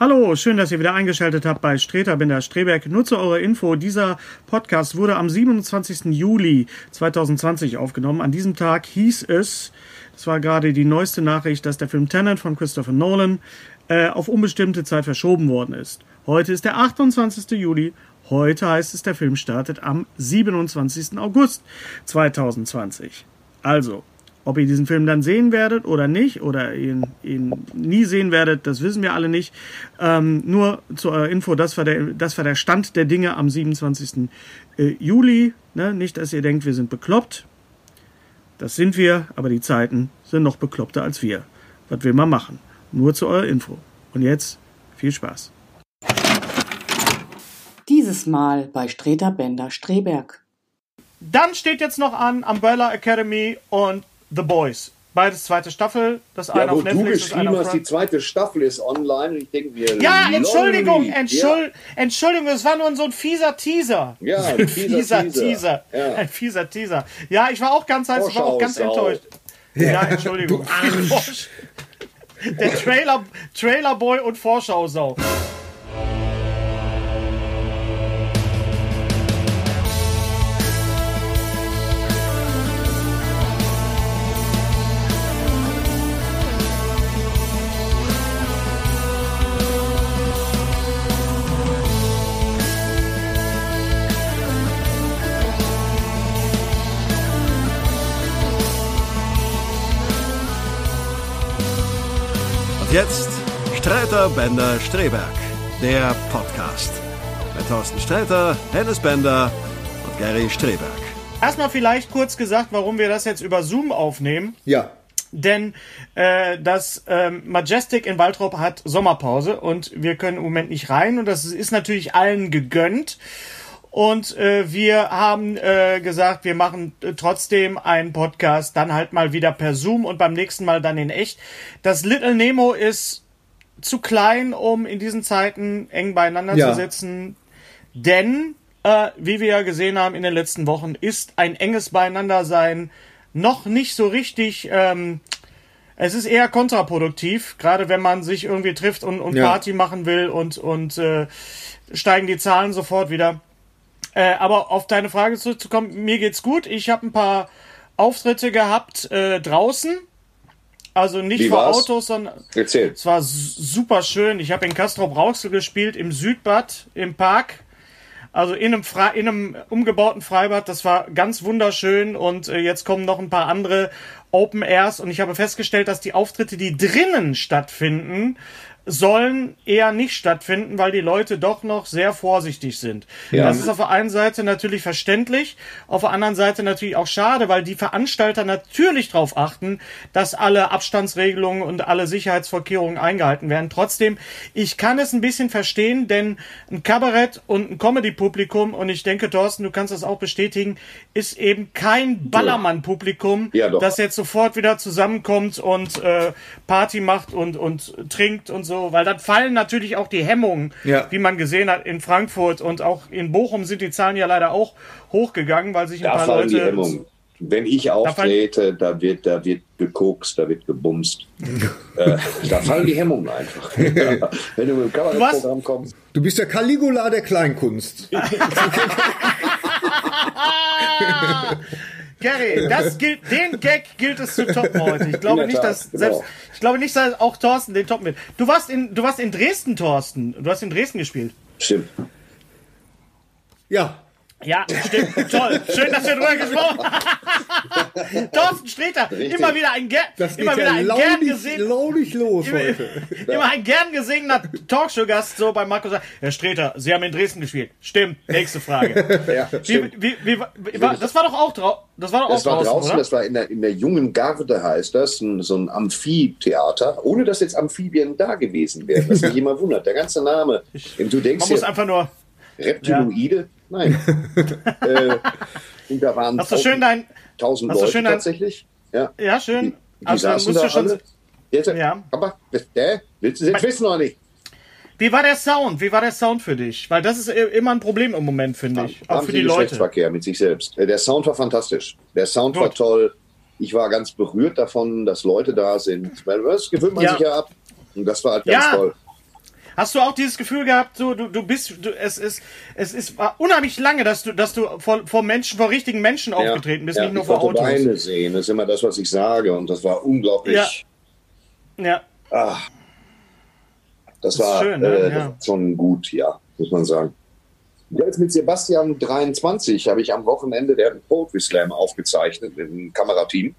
Hallo, schön, dass ihr wieder eingeschaltet habt bei Streter Binder Streberg. Nur zu eurer Info, dieser Podcast wurde am 27. Juli 2020 aufgenommen. An diesem Tag hieß es, es war gerade die neueste Nachricht, dass der Film Tenet von Christopher Nolan äh, auf unbestimmte Zeit verschoben worden ist. Heute ist der 28. Juli. Heute heißt es, der Film startet am 27. August 2020. Also, ob ihr diesen Film dann sehen werdet oder nicht, oder ihn, ihn nie sehen werdet, das wissen wir alle nicht. Ähm, nur zur Info, das war, der, das war der Stand der Dinge am 27. Äh, Juli. Ne? Nicht, dass ihr denkt, wir sind bekloppt. Das sind wir, aber die Zeiten sind noch bekloppter als wir. Was will man machen? Nur zu eurer Info. Und jetzt viel Spaß. Dieses Mal bei Streter Bender Streberg. Dann steht jetzt noch an Umbrella Academy und The Boys. Beides zweite Staffel, das Ja, eine auf du Netflix, das eine geschrieben hast, die zweite Staffel ist online und ich denke mir. Ja, Entschuldigung. Entschuld, Entschuldigung, es war nur so ein fieser Teaser. Ja, ein fieser, fieser Teaser. Ja. Ein fieser Teaser. Ja, ich war auch ganz heiß, ich war auch ganz enttäuscht. Ja, Entschuldigung. Der Trailer, Trailerboy und Vorschau-Sau. Jetzt Streiter Bender Streberg, der Podcast. Mit Thorsten Sträter, Hennes Bender und Gary Streberg. Erstmal vielleicht kurz gesagt, warum wir das jetzt über Zoom aufnehmen. Ja. Denn äh, das ähm, Majestic in Waldrop hat Sommerpause und wir können im Moment nicht rein und das ist natürlich allen gegönnt. Und äh, wir haben äh, gesagt, wir machen äh, trotzdem einen Podcast, dann halt mal wieder per Zoom und beim nächsten Mal dann in echt. Das Little Nemo ist zu klein, um in diesen Zeiten eng beieinander Ja. zu sitzen. Denn, äh, wie wir ja gesehen haben in den letzten Wochen, ist ein enges Beieinandersein noch nicht so richtig. Ähm, es ist eher kontraproduktiv, gerade wenn man sich irgendwie trifft und, und Ja. Party machen will und, und äh, steigen die Zahlen sofort wieder. Äh, aber auf deine Frage zurückzukommen, mir geht's gut. Ich habe ein paar Auftritte gehabt äh, draußen. Also nicht Wie vor war's? Autos, sondern Erzähl. es war su- super schön. Ich habe in Castrop Rauxel gespielt, im Südbad, im Park. Also in einem, Fre in einem umgebauten Freibad. Das war ganz wunderschön. Und äh, jetzt kommen noch ein paar andere Open Airs. Und ich habe festgestellt, dass die Auftritte, die drinnen stattfinden, sollen eher nicht stattfinden, weil die Leute doch noch sehr vorsichtig sind. Ja. Das ist auf der einen Seite natürlich verständlich, auf der anderen Seite natürlich auch schade, weil die Veranstalter natürlich darauf achten, dass alle Abstandsregelungen und alle Sicherheitsvorkehrungen eingehalten werden. Trotzdem, ich kann es ein bisschen verstehen, denn ein Kabarett und ein Comedy-Publikum, und ich denke, Thorsten, du kannst das auch bestätigen, ist eben kein Ballermann-Publikum, Ja, das jetzt sofort wieder zusammenkommt und äh, Party macht und, und trinkt und so, weil dann fallen natürlich auch die Hemmungen, Ja. wie man gesehen hat in Frankfurt und auch in Bochum sind die Zahlen ja leider auch hochgegangen, weil sich ein Da paar fallen die Leute Hemmungen. Wenn ich auftrete, da wird, da wird gekokst, da wird gebumst. äh, da fallen die Hemmungen einfach. Wenn du mit dem Kabarettprogramm kommst. Du bist der Caligula der Kleinkunst. Gary, das gilt, den Gag gilt es zu toppen heute. Ich glaube nicht, Tat, dass genau. selbst, ich glaube nicht, dass auch Thorsten den toppen wird. Du warst in, du warst in Dresden, Thorsten. Du hast in Dresden gespielt. Stimmt. Ja. Ja, stimmt. Toll. Schön, dass wir drüber gesprochen haben. Thorsten Streter, immer wieder ein, ger immer wieder ja ein gern launig, gesehen, launig los immer, heute. immer ein gern gesehener Talkshow-Gast so bei Markus sagt, Herr Streter, Sie haben in Dresden gespielt. Stimmt. Nächste Frage. Ja, Wie, wie, wie, war, das war doch auch drau das war doch auch Das war draußen, draußen, oder? das war in der, in der jungen Garde, heißt das, ein, so ein Amphitheater, ohne dass jetzt Amphibien da gewesen wären, was mich immer wundert. Der ganze Name. Du denkst Man muss einfach nur. Reptiloide? Nein. äh, und da waren Hast du schön dein. tausend hast du Leute schön dein- tatsächlich. Ja. Ja, schön. Die, die Also, dann musst da du schon. alle. Jetzt, Ja. Aber, äh, willst du jetzt wissen oder nicht? Wie war der Sound? Wie war der Sound für dich? Weil das ist immer ein Problem im Moment, finde ich. Auch für die Leute. Geschlechtsverkehr mit sich selbst. Äh, Der Sound war fantastisch. Der Sound war Gut. toll. Ich war ganz berührt davon, dass Leute da sind. Weil das gewöhnt man Ja. sich ja ab. Und das war halt ganz Ja. toll. Hast du auch dieses Gefühl gehabt, so du, du bist, du, es ist, es ist war unheimlich lange, dass du, dass du vor, vor Menschen, vor richtigen Menschen aufgetreten bist, ja, nicht nur ich vor Autos. Beine sehen, das ist immer das, was ich sage. Und das war unglaublich. Ja. Ah, das, ist war schön, ne? äh, das Ja. schon gut, ja, muss man sagen. Ja, Jetzt mit Sebastian 23 habe ich am Wochenende der hat einen Poetry Slam aufgezeichnet mit einem Kamerateam.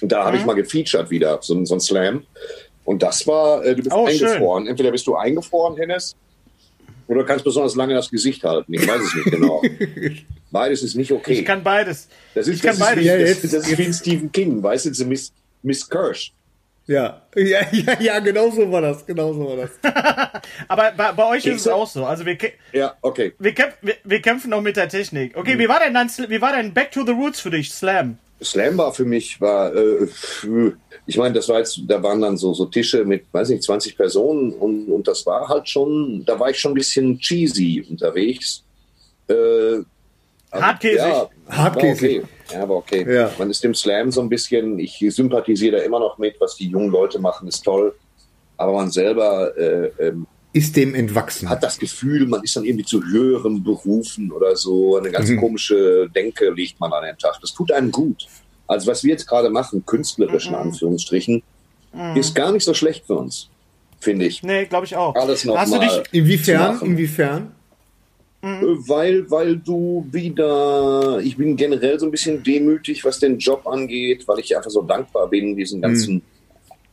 Und da Mhm. habe ich mal gefeatured wieder, so, so ein Slam. Und das war, äh, du bist Oh, schön. eingefroren. Entweder bist du eingefroren, Hennes, oder kannst besonders lange das Gesicht halten. Ich weiß es nicht genau. Beides ist nicht okay. Ich kann beides. das ist, ich kann das beides. Ist wie, Ja, das, das ist wie ein Stephen King, weißt du, so Miss, Miss Kirsch. Ja. Ja, ja, ja, genau so war das. Genau so war das. Aber bei, bei euch ist es Kekse? auch so. Also wir, Ja, okay. wir, kämpf, wir, wir kämpfen noch mit der Technik. Okay, wie war denn dein, Sl- wie war denn Back to the Roots für dich, Slam? Slam war für mich, war, äh, ich meine, das war jetzt, da waren dann so, so Tische mit, weiß nicht, 20 Personen und, und das war halt schon, da war ich schon ein bisschen cheesy unterwegs. Äh, aber- Hartkäsig. Ja, Hartkäsig. Okay. Ja, war okay. Ja. Man ist dem Slam so ein bisschen, ich sympathisiere da immer noch mit, was die jungen Leute machen, ist toll. Aber man selber äh, ähm, Ist dem entwachsen. hat das Gefühl, man ist dann irgendwie zu höheren Berufen oder so. Eine ganz komische Denke legt man an den Tag. Das tut einem gut. Also was wir jetzt gerade machen, künstlerisch in Anführungsstrichen, ist gar nicht so schlecht für uns, finde ich. Nee, glaube ich auch. Alles noch Hast du mal dich, zu Inwiefern? Inwiefern? Äh, Weil, weil du wieder, ich bin generell so ein bisschen demütig, was den Job angeht, weil ich einfach so dankbar bin, diesen ganzen,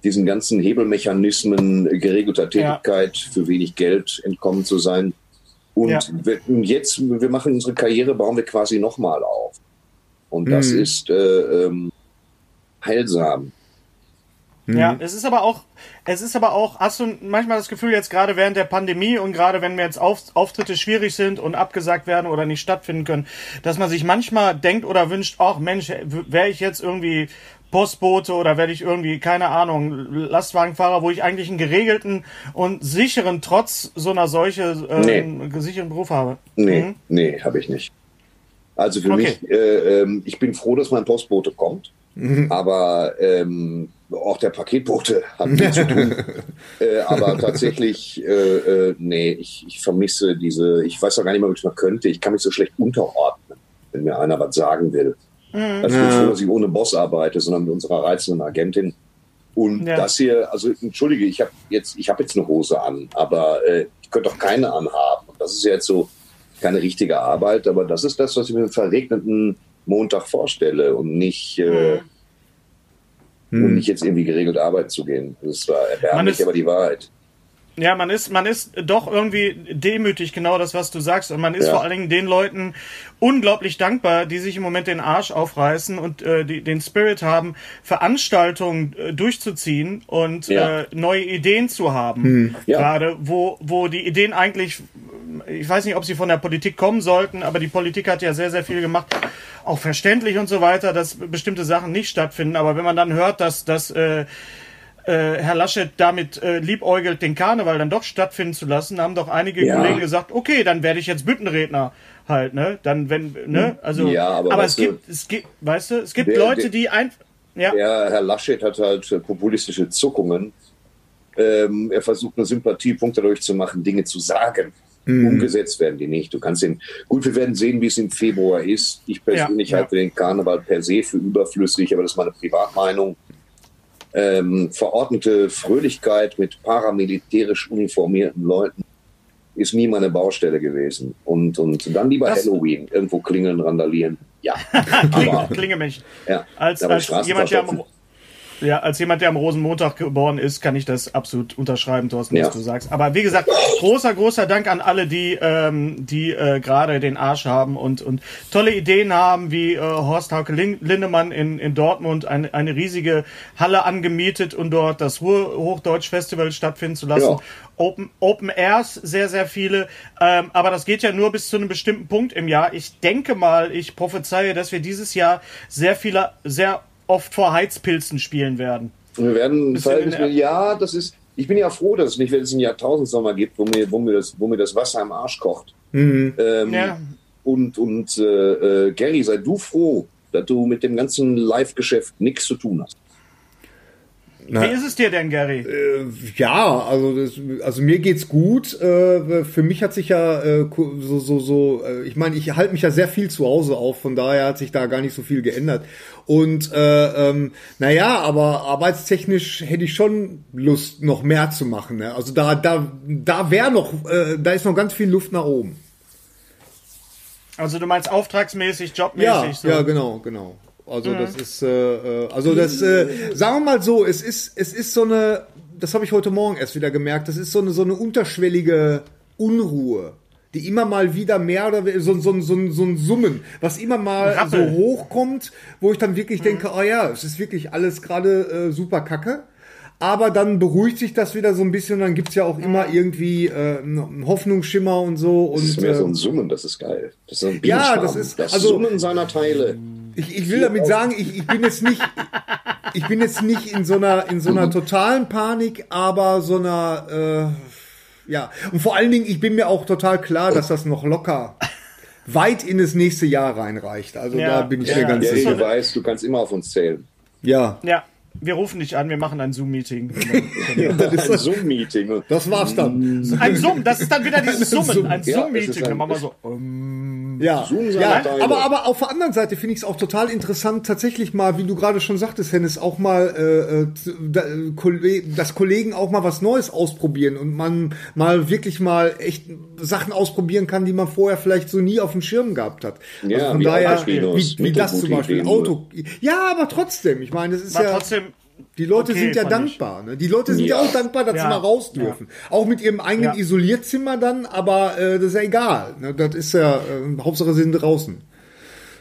diesen ganzen Hebelmechanismen geregelter Ja. Tätigkeit für wenig Geld entkommen zu sein. Und Ja. wir, jetzt, wir machen unsere Karriere, bauen wir quasi nochmal auf. Und das Mhm. ist äh, ähm, heilsam. Ja, es ist aber auch, es ist aber auch, hast du manchmal das Gefühl jetzt gerade während der Pandemie und gerade wenn mir jetzt Auf, Auftritte schwierig sind und abgesagt werden oder nicht stattfinden können, dass man sich manchmal denkt oder wünscht, ach Mensch, wäre ich jetzt irgendwie Postbote oder werde ich irgendwie, keine Ahnung, Lastwagenfahrer, wo ich eigentlich einen geregelten und sicheren, trotz so einer Seuche, äh, Nee. sicheren Beruf habe. Nee, Mhm. nee, habe ich nicht. Also für Okay. mich, äh, ähm, ich bin froh, dass mein Postbote kommt, aber ähm, auch der Paketbote hat viel zu tun. äh, aber tatsächlich, äh, äh, nee, ich, ich vermisse diese, ich weiß auch gar nicht mehr, ob ich mal könnte. Ich kann mich so schlecht unterordnen, wenn mir einer was sagen will. Also ich bin froh, dass ich ohne Boss arbeite, sondern mit unserer reizenden Agentin. Und Ja. das hier, also entschuldige, ich habe jetzt, ich habe jetzt eine Hose an, aber äh, ich könnte doch keine anhaben. Und das ist jetzt so keine richtige Arbeit, aber das ist das, was ich mir einen verregneten Montag vorstelle und nicht, äh, und nicht jetzt irgendwie geregelt arbeiten zu gehen. Das war erbärmlich, ist- aber die Wahrheit. Ja, man ist, man ist doch irgendwie demütig, genau das, was du sagst. Und man ist Ja. vor allen Dingen den Leuten unglaublich dankbar, die sich im Moment den Arsch aufreißen und äh, die, den Spirit haben, Veranstaltungen äh, durchzuziehen und Ja. äh, neue Ideen zu haben. Ja. Gerade wo, wo die Ideen eigentlich, ich weiß nicht, ob sie von der Politik kommen sollten, aber die Politik hat ja sehr, sehr viel gemacht. Auch verständlich und so weiter, dass bestimmte Sachen nicht stattfinden. Aber wenn man dann hört, dass, dass äh, äh, Herr Laschet damit äh, liebäugelt, den Karneval dann doch stattfinden zu lassen, haben doch einige Ja. Kollegen gesagt, okay, dann werde ich jetzt Büttenredner halt, ne? Dann wenn, ne? Also, Ja, aber aber es du, gibt, es gibt, weißt du, es gibt der- Leute, der- die einfach, ja, Der Herr Laschet hat halt äh, populistische Zuckungen. Ähm, er versucht nur Sympathiepunkte dadurch zu machen, Dinge zu sagen. Umgesetzt werden die nicht. Du kannst den, gut, wir werden sehen, wie es im Februar ist. Ich persönlich ja. halte den Karneval per se für überflüssig, aber das ist meine Privatmeinung. Ähm, verordnete Fröhlichkeit mit paramilitärisch uniformierten Leuten ist nie meine Baustelle gewesen. Und, und dann lieber Das- Halloween, irgendwo klingeln, randalieren. Ja, Klinge, aber, Klingemännchen. ja. Als, als, jemand, der am. Ja, als jemand, der am Rosenmontag geboren ist, kann ich das absolut unterschreiben, Thorsten, Ja. was du sagst. Aber wie gesagt, großer, großer Dank an alle, die, ähm, die äh, gerade den Arsch haben und, und tolle Ideen haben, wie äh, Horst Hauke Lin- Lindemann in, in Dortmund eine, eine riesige Halle angemietet und dort das Ruhr-Hochdeutsch-Festival stattfinden zu lassen. Ja. Open, Open Airs, sehr, sehr viele. Ähm, aber das geht ja nur bis zu einem bestimmten Punkt im Jahr. Ich denke mal, ich prophezeie, dass wir dieses Jahr sehr viele, sehr oft vor Heizpilzen spielen werden. Wir werden verhältnismäßig, ja, das ist, ich bin ja froh, dass es nicht, wenn es einen Jahrtausendsommer gibt, wo mir, wo mir, das, wo mir das Wasser im Arsch kocht. Ähm, Ja. Und, und äh, äh, Gary, sei du froh, dass du mit dem ganzen Live-Geschäft nichts zu tun hast. Wie ist es dir denn, Gary? Ja, also, das, also mir geht's gut. Äh, für mich hat sich ja äh, so, so, so, äh, ich meine, ich halte mich ja sehr viel zu Hause auf, von daher hat sich da gar nicht so viel geändert. Und äh, ähm, naja, aber arbeitstechnisch hätte ich schon Lust, noch mehr zu machen. Ne? Also da, da, da wäre noch, äh, da ist noch ganz viel Luft nach oben. Also du meinst auftragsmäßig, jobmäßig? Ja, so. ja, genau, genau. Also das ist, äh, äh, also das, äh, sagen wir mal so, es ist, es ist so eine, das habe ich heute Morgen erst wieder gemerkt, das ist so eine, so eine unterschwellige Unruhe, die immer mal wieder mehr oder so, so, so, so ein Summen, was immer mal Rappel. so hochkommt, wo ich dann wirklich denke, oh ja, es ist wirklich alles gerade äh, super kacke. Aber dann beruhigt sich das wieder so ein bisschen und dann gibt's ja auch immer irgendwie äh, einen Hoffnungsschimmer und so. Das ist und, mehr so ein Summen, das ist geil. Das ist so ein Ja, das ist- das also- Summen seiner Teile. Ich, ich will damit sagen, ich, ich bin jetzt nicht, ich bin jetzt nicht in so einer, in so einer totalen Panik, aber so einer, äh, ja. Und vor allen Dingen, ich bin mir auch total klar, dass das noch locker weit in das nächste Jahr reinreicht. Also Ja, da bin ich ja, mir ganz Ja, sicher. du weißt, du kannst immer auf uns zählen. Ja, Ja, wir rufen dich an, wir machen ein Zoom-Meeting. Ein Zoom-Meeting. das war's dann. Ein Zoom, das ist dann wieder dieses Summen, ein Zoom-Meeting. Dann machen wir so. ähm, Ja, Zoom seine ja aber, aber auf der anderen Seite finde ich es auch total interessant, tatsächlich mal, wie du gerade schon sagtest, Hennes, auch mal äh, äh, äh, dass Kollegen auch mal was Neues ausprobieren und man mal wirklich mal echt Sachen ausprobieren kann, die man vorher vielleicht so nie auf dem Schirm gehabt hat. Also Ja, von wie daher, wie, wie das zum Beispiel. Ideen. Auto. Ja, aber trotzdem, ich meine, das ist War ja. trotzdem. Die Leute okay, sind ja dankbar. Ne? Die Leute sind ja. Ja. auch dankbar, dass Ja. sie mal raus dürfen. Auch mit ihrem eigenen Ja. Isolierzimmer dann, aber äh, das ist ja egal. Ne? Das ist ja, äh, Hauptsache sie sind draußen.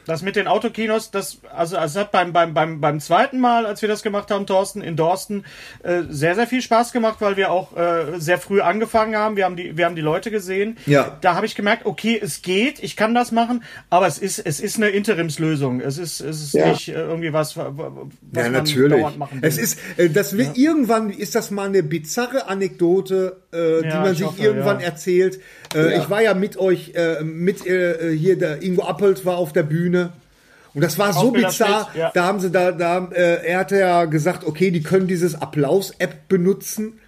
Das mit den Autokinos, das, also es hat beim, beim, beim, beim zweiten Mal, als wir das gemacht haben, Thorsten, in Dorsten, äh, sehr, sehr viel Spaß gemacht, weil wir auch äh, sehr früh angefangen haben. Wir haben die, wir haben die Leute gesehen. Ja. Da habe ich gemerkt, okay, es geht, ich kann das machen, aber es ist, es ist eine Interimslösung. Es ist, es ist Ja. nicht äh, irgendwie was, was Ja, man natürlich. dauernd machen will. Es ist, äh, das wird irgendwann ist das mal eine bizarre Anekdote, äh, die Ja, man ich sich hoffe, irgendwann ja. erzählt. Äh, Ja. Ich war ja mit euch, äh, mit äh, hier der Ingo Appelt war auf der Bühne. Und das war so bizarr. Ja. Da haben sie da, da äh, er hatte ja gesagt, okay, die können dieses Applaus-App benutzen.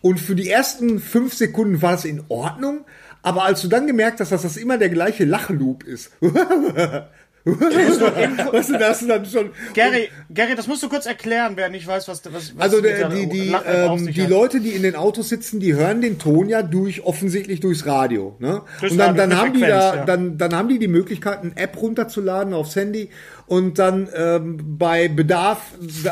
Und für die ersten fünf Sekunden war es in Ordnung. Aber als du dann gemerkt hast, dass das immer der gleiche Lachloop ist. weißt du, da hast du dann schon. Gary, Gary, das musst du kurz erklären, wer nicht weiß, was, was, was Also der, die, die, ähm, die hat. Leute, die in den Autos sitzen, die hören den Ton ja durch offensichtlich durchs Radio. Ne? Durchs und dann, Radio, dann haben die Frequenz, da, ja. dann, dann haben die die Möglichkeit, eine App runterzuladen aufs Handy und dann ähm, bei Bedarf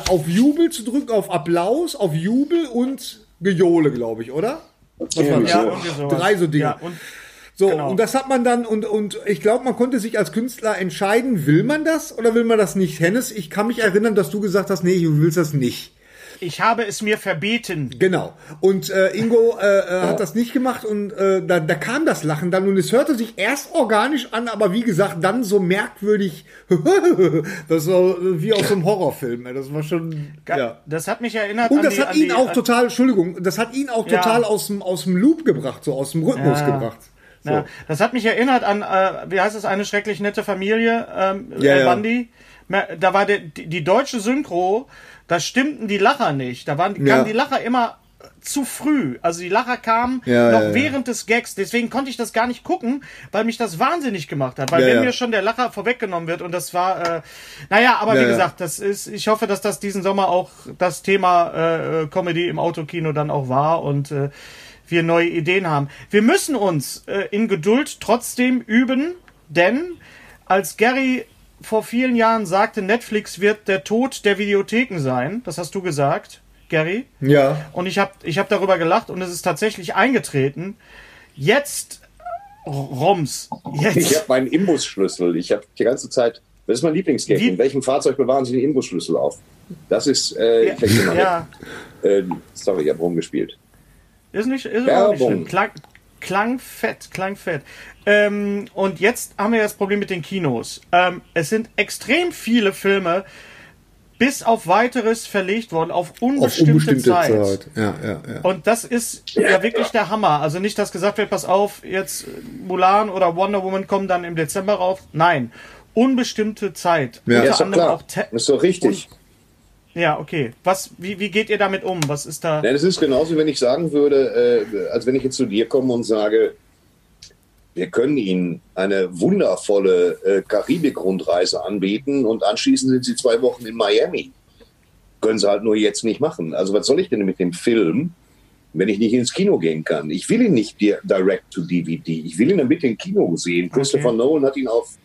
auf Jubel zu drücken, auf Applaus, auf Jubel und Gejohle, glaube ich, oder? Was war das? Ja, irgendwie sowas. Drei so Dinge. Ja, und So, Genau. und das hat man dann, und, und ich glaube, man konnte sich als Künstler entscheiden, will man das oder will man das nicht? Hennes, ich kann mich erinnern, dass du gesagt hast, nee, du willst das nicht. Ich habe es mir verbeten. Genau. Und äh, Ingo äh, äh, hat das nicht gemacht und äh, da, da kam das Lachen dann und es hörte sich erst organisch an, aber wie gesagt, dann so merkwürdig. das war wie aus einem Horrorfilm. Das war schon. Ja. Das hat mich erinnert Und das die, hat ihn die, auch total, Entschuldigung, das hat ihn auch Ja. total aus dem aus dem Loop gebracht, so aus dem Rhythmus Ja. gebracht. So. Ja, das hat mich erinnert an, äh, wie heißt es, eine schrecklich nette Familie, ähm, Ja, Al ja. Bundy. Me- Da war der, die, die deutsche Synchro, da stimmten die Lacher nicht. Da waren, Ja. kamen die Lacher immer zu früh. Also die Lacher kamen Ja, noch ja, ja. während des Gags. Deswegen konnte ich das gar nicht gucken, weil mich das wahnsinnig gemacht hat. Weil Ja, wenn ja. mir schon der Lacher vorweggenommen wird und das war, äh, naja, aber Ja, wie ja. gesagt, das ist, ich hoffe, dass das diesen Sommer auch das Thema äh, Comedy im Autokino dann auch war und äh, wir neue Ideen haben. Wir müssen uns äh, in Geduld trotzdem üben, denn als Gary vor vielen Jahren sagte, Netflix wird der Tod der Videotheken sein, das hast du gesagt, Gary. Ja. Und ich habe ich hab darüber gelacht und es ist tatsächlich eingetreten. Jetzt, Roms, Ich jetzt. habe meinen Imbusschlüssel. Ich habe die ganze Zeit, das ist mein Lieblingsgag. In welchem Fahrzeug bewahren Sie den Imbusschlüssel auf? Das ist, äh, ich ja. Ja, äh, sorry, ich habe rumgespielt. Ist nicht, ist überhaupt nicht Werbung. schlimm. Klang, klang fett, klang fett. Ähm, und jetzt haben wir das Problem mit den Kinos. Ähm, es sind extrem viele Filme bis auf weiteres verlegt worden, auf Auf unbestimmte, unbestimmte Zeit. Zeit. Ja, ja, ja. Und das ist ja wirklich der Hammer. Also nicht, dass gesagt wird, pass auf, jetzt Mulan oder Wonder Woman kommen dann im Dezember rauf. Nein, unbestimmte Zeit. Ja. Unter ist doch klar. ist doch richtig. Ja, okay. Was, wie, wie geht ihr damit um? Was ist da? Nein, es ist genauso, wenn ich sagen würde, äh, als wenn ich jetzt zu dir komme und sage, wir können Ihnen eine wundervolle äh, Karibik-Rundreise anbieten und anschließend sind Sie zwei Wochen in Miami. Können Sie halt nur jetzt nicht machen. Also was soll ich denn mit dem Film, wenn ich nicht ins Kino gehen kann? Ich will ihn nicht di- direct to DVD. Ich will ihn bitte im Kino sehen. Christopher Nolan hat ihn auf,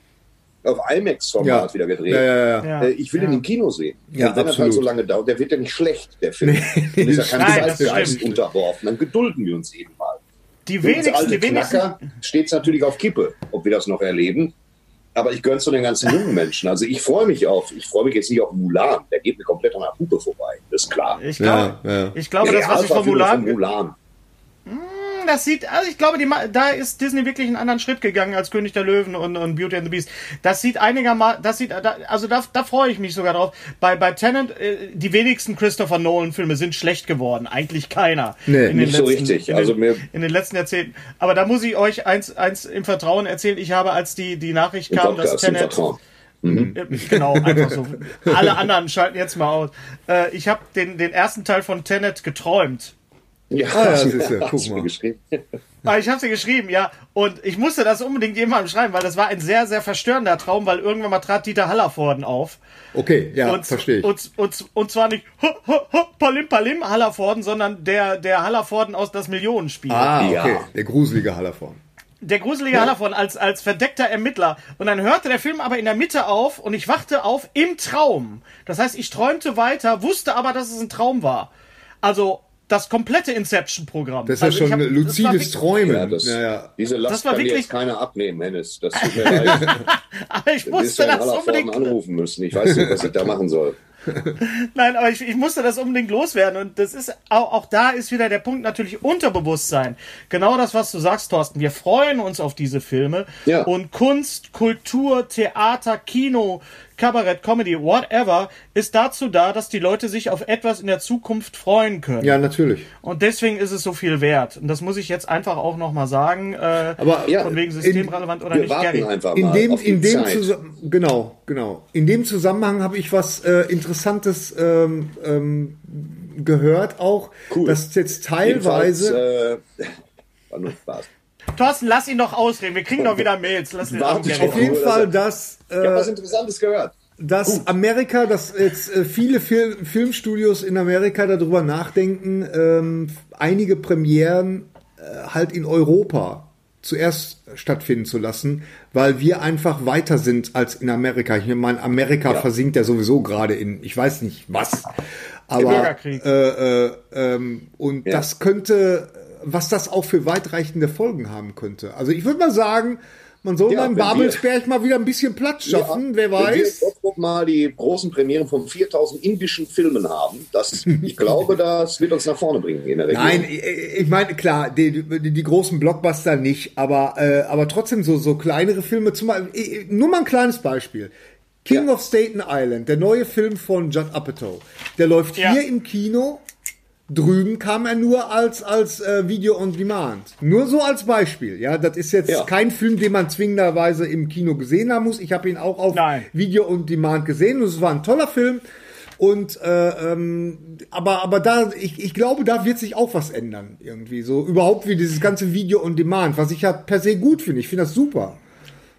auf IMAX-Format Ja. wieder gedreht. Ja, ja, ja. Ja. Äh, Ich will ihn im Kino sehen. Ja, und wenn das absolut. halt so lange dauert, der wird ja nicht schlecht, der Film. Nee, ist ja kein Nein, das Zeitgeist unterworfen. Dann gedulden wir uns eben mal. Die Für wenigsten, die wenigsten. Knacker steht es natürlich auf Kippe, ob wir das noch erleben. Aber ich gönne es den ganzen jungen Menschen. Also ich freue mich auf, ich freue mich jetzt nicht auf Mulan. Der geht mir komplett an der Hupe vorbei. Das ist klar. Ich glaube, Ja, ja. ich glaube, das, was ich von Alpha-Film Mulan, Mulan. das sieht, also ich glaube, die, da ist Disney wirklich einen anderen Schritt gegangen als König der Löwen und, und Beauty and the Beast. Das sieht einigermaßen, das sieht, da, also da, da freue ich mich sogar drauf. Bei, bei Tenant, äh, die wenigsten Christopher Nolan Filme sind schlecht geworden. Eigentlich keiner. Nee, in den nicht so letzten, richtig. In Also mir- in den letzten Jahrzehnten. Aber da muss ich euch eins, eins im Vertrauen erzählen. Ich habe, als die, die Nachricht Im kam, dass Podcast, im Tenet, Vertrauen. Äh, Genau, einfach so. Alle anderen schalten jetzt mal aus. Äh, ich habe den, den ersten Teil von Tenet geträumt. Ja, Ah, ja, hast du- guck mal. geschrieben. Ah, ich habe sie geschrieben, ja. Und ich musste das unbedingt jemandem schreiben, weil das war ein sehr, sehr verstörender Traum, weil irgendwann mal trat Dieter Hallervorden auf. Okay, ja, und, verstehe ich. Und, und, und zwar nicht ho, ho, ho, Palim Palim Hallervorden, sondern der, der Hallervorden aus das Millionenspiel. ah, Ja. okay. Der gruselige Hallerform. Der gruselige Hallervorden als, als verdeckter Ermittler. Und dann hörte der Film aber in der Mitte auf und ich wachte auf im Traum. Das heißt, ich träumte weiter, wusste aber, dass es ein Traum war. Also das komplette Inception-Programm. Das ist ja also schon ich hab- das war luzides wirklich- Träumen. Ja, das, ja, ja. Diese Last Das war kann wirklich- jetzt keiner abnehmen, Hennes. Das tut mir leid. Aber ich musste ja das unbedingt. anrufen müssen. Ich weiß nicht, was ich da machen soll. Nein, aber ich, ich musste das unbedingt loswerden. Und das ist auch, auch da ist wieder der Punkt natürlich Unterbewusstsein. Genau das, was du sagst, Thorsten. Wir freuen uns auf diese Filme. Ja. Und Kunst, Kultur, Theater, Kino, Kabarett, Comedy, whatever, ist dazu da, dass die Leute sich auf etwas in der Zukunft freuen können. ja, natürlich. Und deswegen ist es so viel wert. Und das muss ich jetzt einfach auch nochmal sagen. Äh, Aber Ja, von wegen systemrelevant oder Wir nicht, warten Gary. einfach in dem, auf die in dem genau, genau. In dem Zusammenhang habe ich was äh, Interessantes ähm, ähm, gehört auch, Cool. dass jetzt Jedenfalls, teilweise äh, war nur Spaß. Thorsten, lass ihn doch ausreden. Wir kriegen doch wieder Mails. Lass ihn Warte, Gary. auf auf jeden Fall, dass Ich habe was äh, Interessantes gehört. dass Amerika, dass jetzt äh, viele Fil Filmstudios in Amerika darüber nachdenken, ähm, einige Premieren äh, halt in Europa zuerst stattfinden zu lassen, weil wir einfach weiter sind als in Amerika. Ich meine, Amerika Ja. versinkt ja sowieso gerade in, ich weiß nicht was, aber Bürgerkrieg. Äh, äh, ähm, und Ja. das könnte, was das auch für weitreichende Folgen haben könnte. Also ich würde mal sagen, Man soll Ja, mal in wenn wir- Babelsberg mal wieder ein bisschen Platz schaffen, wer Wenn wir weiß. Mal die großen Premieren von 4000 indischen Filmen haben, das, ich glaube, das wird uns nach vorne bringen in der Region. Nein, ich ich meine, klar, die, die, die großen Blockbuster nicht, aber, äh, aber trotzdem so, so kleinere Filme, zum nur mal ein kleines Beispiel. King Ja. of Staten Island, der neue Film von Judd Apatow, der läuft Ja. hier im Kino. Drüben kam er nur als, als äh, Video on Demand. Nur so als Beispiel. Ja, das ist jetzt Ja. kein Film, den man zwingenderweise im Kino gesehen haben muss. Ich habe ihn auch auf Nein. Video on Demand gesehen und es war ein toller Film. Und äh, ähm, aber aber da ich, ich glaube, da wird sich auch was ändern irgendwie so überhaupt wie dieses ganze Video on Demand, was ich ja per se gut finde. Ich finde das super.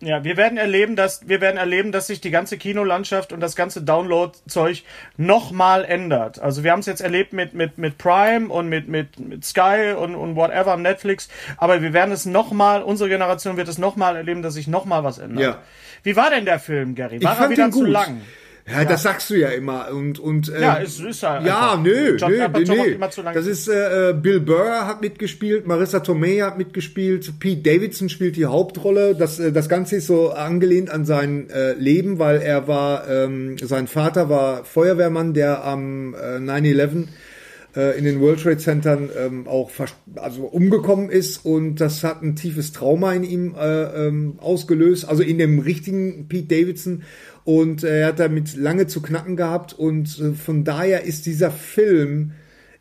Ja, wir werden erleben, dass wir werden erleben, dass sich die ganze Kinolandschaft und das ganze Download-Zeug nochmal ändert. Also wir haben es jetzt erlebt mit mit mit Prime und mit mit mit Sky und und whatever Netflix, aber wir werden es nochmal. Unsere Generation wird es nochmal erleben, dass sich nochmal was ändert. Ja. Wie war denn der Film, Gary? War ich er fand wieder zu gut. lang? Ja, das sagst du ja immer und und äh, Ja, es ist ja ja, einfach- nö, John nö, lange. Das ist äh, äh, Bill Burr hat mitgespielt, Marissa Tomei hat mitgespielt, Pete Davidson spielt die Hauptrolle. Das äh, das Ganze ist so angelehnt an sein äh, Leben, weil er war ähm, sein Vater war Feuerwehrmann, der am äh, 9/11 äh, in den World Trade Centern ähm, auch also umgekommen ist und das hat ein tiefes Trauma in ihm äh, ähm, ausgelöst, also in dem richtigen Pete Davidson und äh, er hat damit lange zu knacken gehabt und äh, von daher ist dieser Film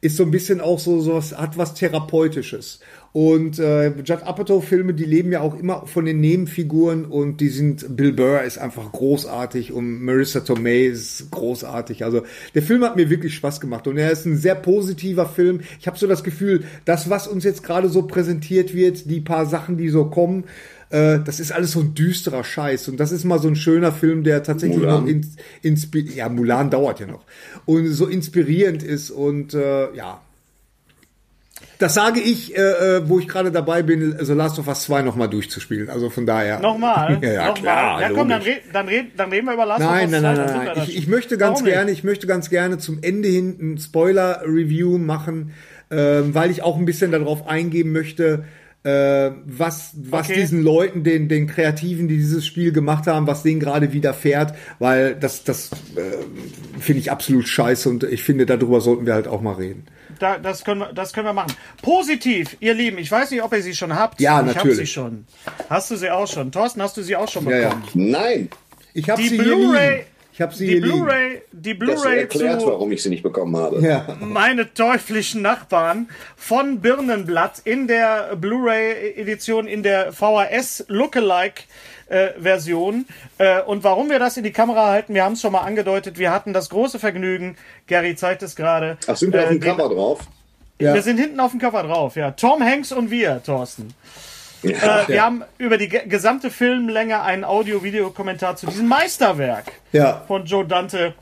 ist so ein bisschen auch so, so was, hat was Therapeutisches. Und äh, Judd Apatow-Filme, die leben ja auch immer von den Nebenfiguren und die sind, Bill Burr ist einfach großartig und Marissa Tomei ist großartig. Also der Film hat mir wirklich Spaß gemacht und er ist ein sehr positiver Film. Ich habe so das Gefühl, das, was uns jetzt gerade so präsentiert wird, die paar Sachen, die so kommen, äh, das ist alles so ein düsterer Scheiß. Und das ist mal so ein schöner Film, der tatsächlich Mulan. noch ins, inspi ja, Mulan dauert ja noch. Und so inspirierend ist und äh, ja. Das sage ich, äh, äh, wo ich gerade dabei bin, The Last of Us 2 nochmal durchzuspielen. Also von daher. Nochmal? ja, ja, Nochmal? klar. ja, komm, dann, red, dann, red, dann reden wir über Last Nein, of Us nein, nein, 2, dann nein, nein. das. Ich, ich möchte ganz Warum nicht? gerne, ich möchte ganz gerne zum Ende hin ein Spoiler-Review machen, ähm, weil ich auch ein bisschen darauf eingehen möchte, äh, was, was Okay. diesen Leuten, den, den Kreativen, die dieses Spiel gemacht haben, was denen gerade widerfährt, weil das, das äh, finde ich absolut scheiße und ich finde, darüber sollten wir halt auch mal reden. Da, das, können wir, das können wir machen. Positiv, ihr Lieben. Ich weiß nicht, ob ihr sie schon habt. Ja, ich natürlich. Hab sie schon. Hast du sie auch schon? Thorsten, hast du sie auch schon Ja, ja. bekommen? Nein, Ich habe sie hier Blu-ray, liegen. Ich habe sie die hier liegen. Blu-ray, die das Blu-ray erklärt, zu warum ich sie nicht bekommen habe. Ja. meine teuflischen Nachbarn von Birnenblatt in der Blu-ray-Edition, in der VHS Lookalike. Äh, Version. Äh, und warum wir das in die Kamera halten, wir haben es schon mal angedeutet, wir hatten das große Vergnügen, Gary zeigt es gerade. Ach, sind wir auf äh, dem den- Cover drauf? Ja. Wir sind hinten auf dem Cover drauf, ja. Tom Hanks und wir, Thorsten. Ja. Äh, wir haben über die ge gesamte Filmlänge einen Audio-Video-Kommentar zu diesem Meisterwerk Ja. von Joe Dante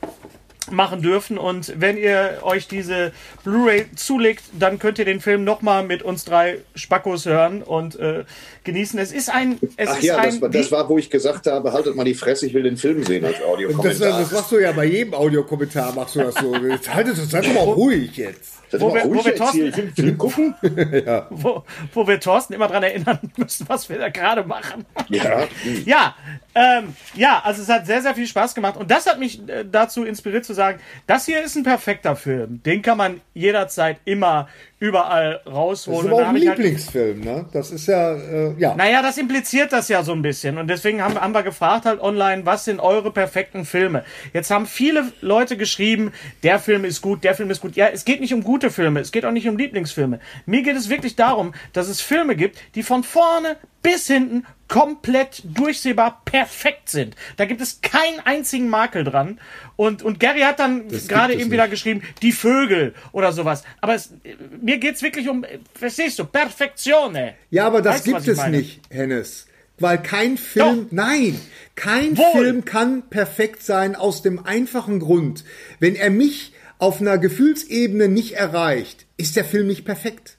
machen dürfen. Und wenn ihr euch diese Blu-ray zulegt, dann könnt ihr den Film nochmal mit uns drei Spackos hören und äh, genießen. Es ist ein. Es Ach ist ja, ein, das war, das war, wo ich gesagt habe, haltet mal die Fresse, ich will den Film sehen als Das, Audiokommentar. das machst du ja bei jedem Audiokommentar, machst du das so. Jetzt haltet es, seid doch mal ruhig jetzt. Das wo wir- ruhig wo wir. Thorsten- Film gucken. wo, wo wir Thorsten immer dran erinnern müssen, was wir da gerade machen. Ja, Ja, ähm, ja, also es hat sehr, sehr viel Spaß gemacht und das hat mich äh, dazu inspiriert zu sagen, das hier ist ein perfekter Film. Den kann man jederzeit immer überall Das rausholen. ist Und aber auch ein halt- Lieblingsfilm, ne? Das ist ja, äh, ja. naja, das impliziert das ja so ein bisschen. Und deswegen haben, haben wir gefragt halt online, was sind eure perfekten Filme? Jetzt haben viele Leute geschrieben, der Film ist gut, der Film ist gut. Ja, es geht nicht um gute Filme, es geht auch nicht um Lieblingsfilme. Mir geht es wirklich darum, dass es Filme gibt, die von vorne bis hinten komplett durchsehbar perfekt sind. Da gibt es keinen einzigen Makel dran. Und, und Gary hat dann gerade es eben nicht. wieder geschrieben, die Vögel oder sowas. Aber es, mir geht's wirklich um, verstehst du, Perfektione. Ja, aber das Weißt gibt es meine? nicht, Hennes. Weil kein Film, Doch. nein, kein Wohl. Film kann perfekt sein aus dem einfachen Grund. Wenn er mich auf einer Gefühlsebene nicht erreicht, ist der Film nicht perfekt.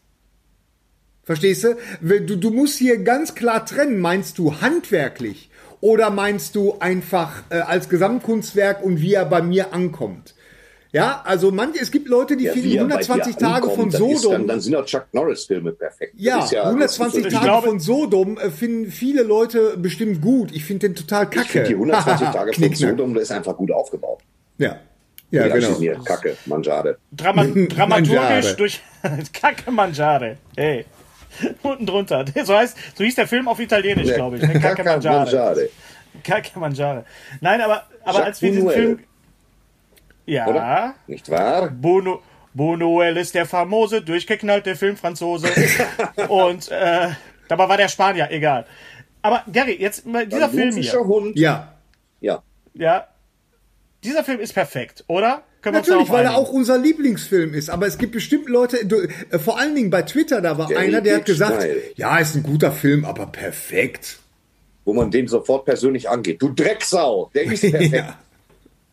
Verstehst du? Du, du musst hier ganz klar trennen, meinst du handwerklich oder meinst du einfach äh, als Gesamtkunstwerk und wie er bei mir ankommt? Ja, also manche, es gibt Leute, die Ja, finden wie er bei 120 dir Tage von ankommt, ist Sodom. Dann, dann sind auch Chuck Norris-Filme perfekt. ja, ja 120 das ist so- Tage glaube- von Sodom äh, finden viele Leute bestimmt gut. Ich finde den total kacke. Ich finde die 120 Tage von Knickknack. Sodom, das ist einfach gut aufgebaut. Ja. Ja, Ja, genau. Mir Kacke, Manjade. Drama dramaturgisch Mangiare. durch Kacke Mangiare. Hey. Unten drunter. So heißt, so hieß der Film auf Italienisch, glaube ich. ne? Kacke Mangiare. Kacke Mangiare. Nein, aber, aber Jacques als wir diesen Buñuel. Film. Ja. Oder? Nicht wahr? Bono, Bonoel ist der famose, durchgeknallte Filmfranzose. Und äh, dabei war der Spanier, egal. Aber Gary, jetzt mal dieser Film hier. Hund. Ja, Ja. Ja. Dieser Film ist perfekt, oder? Können natürlich, weil er auch unser Lieblingsfilm ist. Aber es gibt bestimmt Leute, du, äh, vor allen Dingen bei Twitter, da war Der einer, der hat gesagt, steil. ja, ist ein guter Film, aber perfekt. Wo man den sofort persönlich angeht. Du Drecksau, der ist perfekt.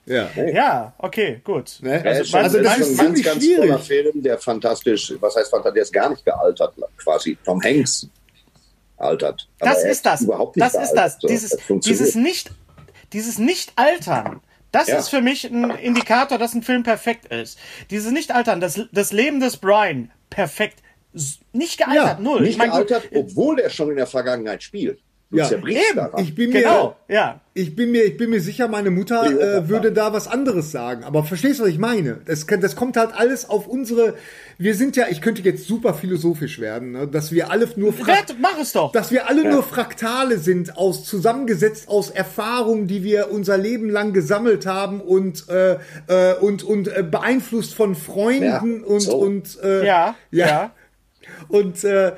Ja. Ja. Ja, okay, gut. Ne? Ist schon, Also also das das ist ist ein ganz, ganz schwierig. toller Film, der fantastisch, was heißt fantastisch, der ist gar nicht gealtert, quasi. Tom Hanks altert. Aber Das er ist das. Überhaupt nicht Das ist das. So, Dieses, es funktioniert. dieses nicht, dieses Nicht-Altern. Das Ja. ist für mich ein Indikator, dass ein Film perfekt ist. Dieses Nicht-Altern, das, das Leben des Brian, perfekt. Nicht gealtert, Ja, null. nicht Ich mein, gealtert, obwohl er schon in der Vergangenheit spielt. Du Ja. zerbrichst Eben. Ich bin mir, Genau, ja. Ich bin mir, ich bin mir sicher, meine Mutter Ja, äh, würde da was anderes sagen. Aber verstehst du, was ich meine? Das, das kommt halt alles auf unsere. Wir sind ja, ich könnte jetzt super philosophisch werden, ne? dass wir alle nur Fra Werd, mach es doch. dass wir alle nur Fraktale sind, aus zusammengesetzt aus Erfahrungen, die wir unser Leben lang gesammelt haben und äh, äh, und und äh, beeinflusst von Freunden Ja, und so. und äh, ja, ja. und, äh,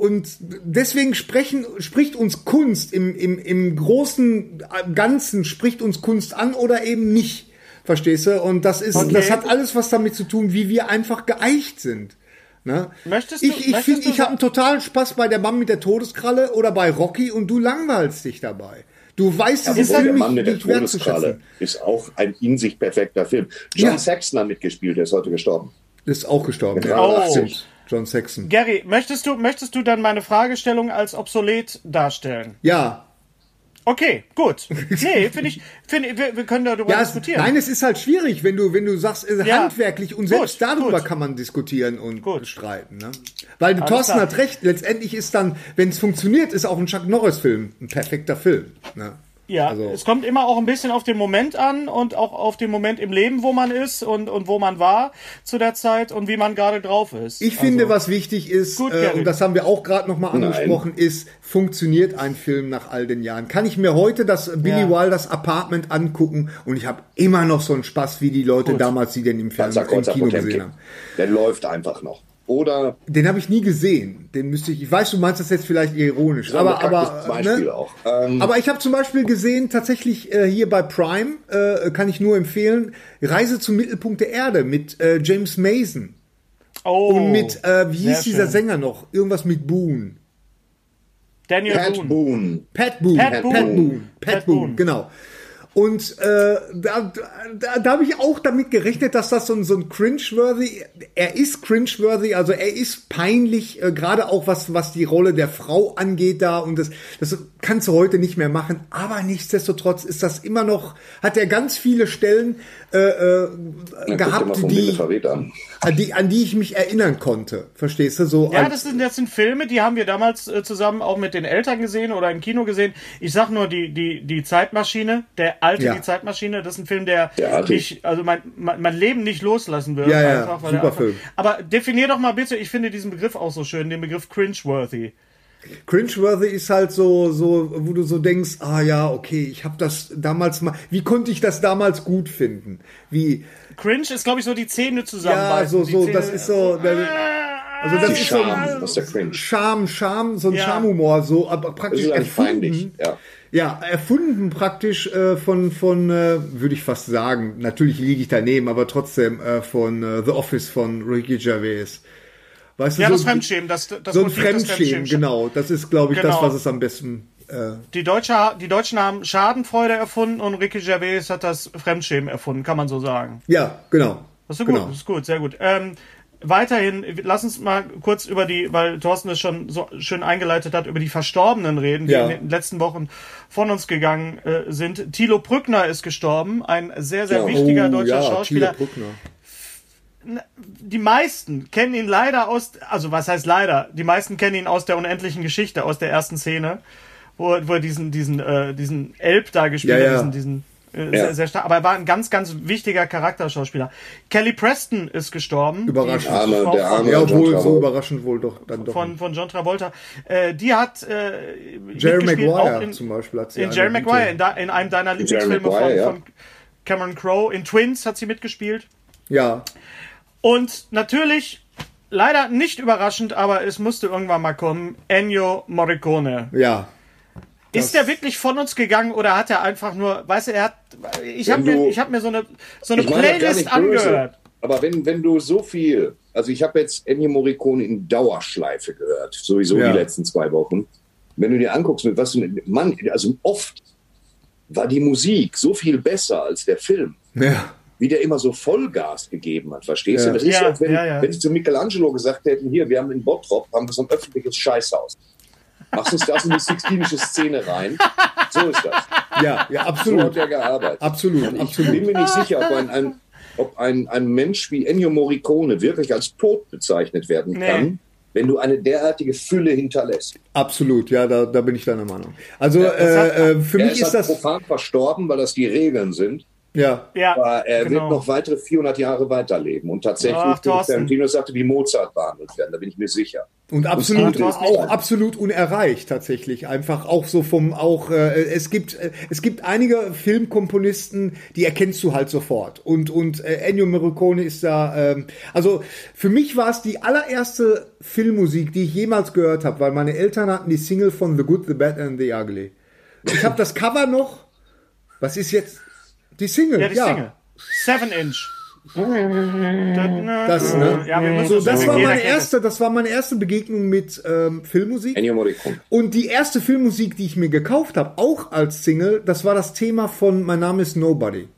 und deswegen sprechen, spricht uns Kunst im, im, im großen Ganzen, spricht uns Kunst an oder eben nicht. Verstehst du? Und das ist, Okay. das hat alles was damit zu tun, wie wir einfach geeicht sind. Ne? Möchtest du- ich ich finde, ich habe einen totalen Spaß bei der Mann mit der Todeskralle oder bei Rocky und du langweilst dich dabei. Du weißt Aber diesen der Mann nicht, mit der. Todeskralle ist auch ein in sich perfekter Film. John Ja. Saxon hat mitgespielt, der ist heute gestorben. Ist auch gestorben. Mit Ja, 83. John Saxon. Gary, möchtest du, möchtest du dann meine Fragestellung als obsolet darstellen? Ja, Okay, gut. Nee, finde ich, finde, wir, wir können darüber Ja, es, diskutieren. nein, es ist halt schwierig, wenn du, wenn du sagst, äh, Ja. handwerklich und Gut, selbst darüber gut. kann man diskutieren und Gut. streiten. Ne? Weil Thorsten klar. hat recht, letztendlich ist dann, wenn es funktioniert, ist auch ein Chuck Norris-Film ein perfekter Film. Ne? Ja, Also- es kommt immer auch ein bisschen auf den Moment an und auch auf den Moment im Leben, wo man ist und, und wo man war zu der Zeit und wie man gerade drauf ist. Ich finde, was wichtig ist, Gut, äh, und das haben wir auch gerade nochmal Nein. angesprochen, ist, funktioniert ein Film nach all den Jahren? Kann ich mir heute das Billy Ja. Wilders Apartment angucken und ich habe immer noch so einen Spaß, wie die Leute damals, die den im Fernsehen, im Kino gesehen haben. Der läuft einfach noch. Oder Den habe ich nie gesehen. Den müsste ich. Ich weiß, du meinst das jetzt vielleicht ironisch, aber aber bekacktes Beispiel ne? auch. Ähm, Aber ich habe zum Beispiel gesehen, tatsächlich äh, hier bei Prime äh, kann ich nur empfehlen, Reise zum Mittelpunkt der Erde mit äh, James Mason oh, und mit äh, wie hieß dieser schön. Sänger noch? Irgendwas mit Boone. Daniel Pat Boone. Boone. Pat Boone. Pat Boone. Pat Boone. Pat Pat Boone, Boone. genau. Und äh, da, da, da habe ich auch damit gerechnet, dass das so ein, so ein cringeworthy, er ist cringeworthy, also er ist peinlich, äh, gerade auch was, was die Rolle der Frau angeht da und das, das kannst du heute nicht mehr machen, aber nichtsdestotrotz ist das immer noch, hat er ganz viele Stellen äh, äh, gehabt, die, an. die, an die ich mich erinnern konnte, verstehst du, so Ja, als- das sind, das sind Filme, die haben wir damals äh, zusammen auch mit den Eltern gesehen oder im Kino gesehen. Ich sag nur die, die, die Zeitmaschine, der alte Ja. Die Zeitmaschine, das ist ein Film, der, Der mich, also mein, mein, mein Leben nicht loslassen wird. Ja, ja, einfach, weil super er einfach, Film. Aber definier doch mal bitte, ich finde diesen Begriff auch so schön, den Begriff cringeworthy. Cringeworthy ist halt so, so, wo du so denkst, ah ja, okay, ich habe das damals mal, wie konnte ich das damals gut finden? Wie, Cringe ist, glaube ich, so die Zähne ja, zusammenbeißen. so, so, Zähne, das ist so, also das Die ist so Scham, ein das ist der Cringe. Charme, Charme, so ein Ja. Charmhumor, so, aber Das praktisch erfunden. Ja. Ja, erfunden praktisch äh, von, von äh, würde ich fast sagen, natürlich liege ich daneben, aber trotzdem äh, von äh, The Office von Ricky Gervais. Weißt du, Ja, so, das Fremdschämen, das, das so ein Motiv des Fremdschämen, genau. Das ist, glaube ich, das, Genau. was es am besten äh, Die, Deutsche, die Deutschen haben Schadenfreude erfunden und Ricky Gervais hat das Fremdschämen erfunden, kann man so sagen. Ja, genau. Das ist genau. gut, das ist gut, sehr gut. Ähm, weiterhin, lass uns mal kurz über die, weil Thorsten es schon so schön eingeleitet hat, über die Verstorbenen reden, die Ja. in den letzten Wochen von uns gegangen äh, sind. Thilo Brückner ist gestorben, ein sehr, sehr Ja. wichtiger Oh, deutscher ja, Schauspieler. Thilo Bruckner. Die meisten kennen ihn leider aus, also was heißt leider? Die meisten kennen ihn aus der unendlichen Geschichte, aus der ersten Szene, wo, er- wo er diesen, diesen, äh, diesen Elb da gespielt Ja, hat, ja. diesen, diesen äh, Ja. sehr, sehr stark. Aber er war ein ganz, ganz wichtiger Charakterschauspieler. Kelly Preston ist gestorben. Überraschend. Arme, Frau der von- arme Ja, John obwohl so Travolta. überraschend wohl doch dann doch. von, von John Travolta. Äh, die hat äh, Jerry mitgespielt, Maguire auch in, zum Beispiel hat sie in Jerry Maguire, in, da, in einem deiner Lieblingsfilme von, ja. von Cameron Crowe. In Twins hat sie mitgespielt. Ja, Und natürlich, leider nicht überraschend, aber es musste irgendwann mal kommen, Ennio Morricone. ja. Ist der wirklich von uns gegangen oder hat er einfach nur, weißt du, er hat, ich habe mir, ich hab mir so eine, so eine Playlist angehört. Aber wenn, wenn du so viel, also ich habe jetzt Ennio Morricone in Dauerschleife gehört, sowieso Ja. die letzten zwei Wochen. Wenn du dir anguckst, mit was du, Mann, also oft war die Musik so viel besser als der Film, Ja. Wie der immer so Vollgas gegeben hat, verstehst Ja. du? Das ist, Ja, als wenn, ja, ja. wenn sie zu Michelangelo gesagt hätten, hier, wir haben in Bottrop, haben wir so ein öffentliches Scheißhaus. Machst uns das in die Sixtinische Szene rein. So ist das. Ja, ja, So hat absolut. er gearbeitet. Absolut, Ich bin absolut. mir nicht sicher, ob ein, ein, ob ein, ein Mensch wie Ennio Morricone wirklich als tot bezeichnet werden Nee. kann, wenn du eine derartige Fülle hinterlässt. Absolut, ja, da, da bin ich deiner Meinung. Also das hat- äh, äh, für mich ist ist das profan verstorben, weil das die Regeln sind. Ja, Ja, Aber er genau. wird noch weitere 400 Jahre weiterleben. Und tatsächlich, Ach. Tarantino sagte, wie Mozart behandelt werden. Da bin ich mir sicher. und absolut auch absolut unerreicht tatsächlich. Einfach auch so vom auch äh, es gibt äh, es gibt einige Filmkomponisten, die erkennst du halt sofort. Und und äh, Ennio Morricone ist da ähm, also für mich war es die allererste Filmmusik, die ich jemals gehört habe, weil meine Eltern hatten die Single von The Good, The Bad and The Ugly. Ich habe das Cover noch. Was ist jetzt die Single? ja, die Single. Seven Inch. Das, ne? Ja, wir müssen so, das war meine erste, das war meine erste Begegnung mit ähm, Filmmusik. Ennio Morricone. Und die erste Filmmusik, die ich mir gekauft habe, auch als Single, das war das Thema von Mein Name ist Nobody.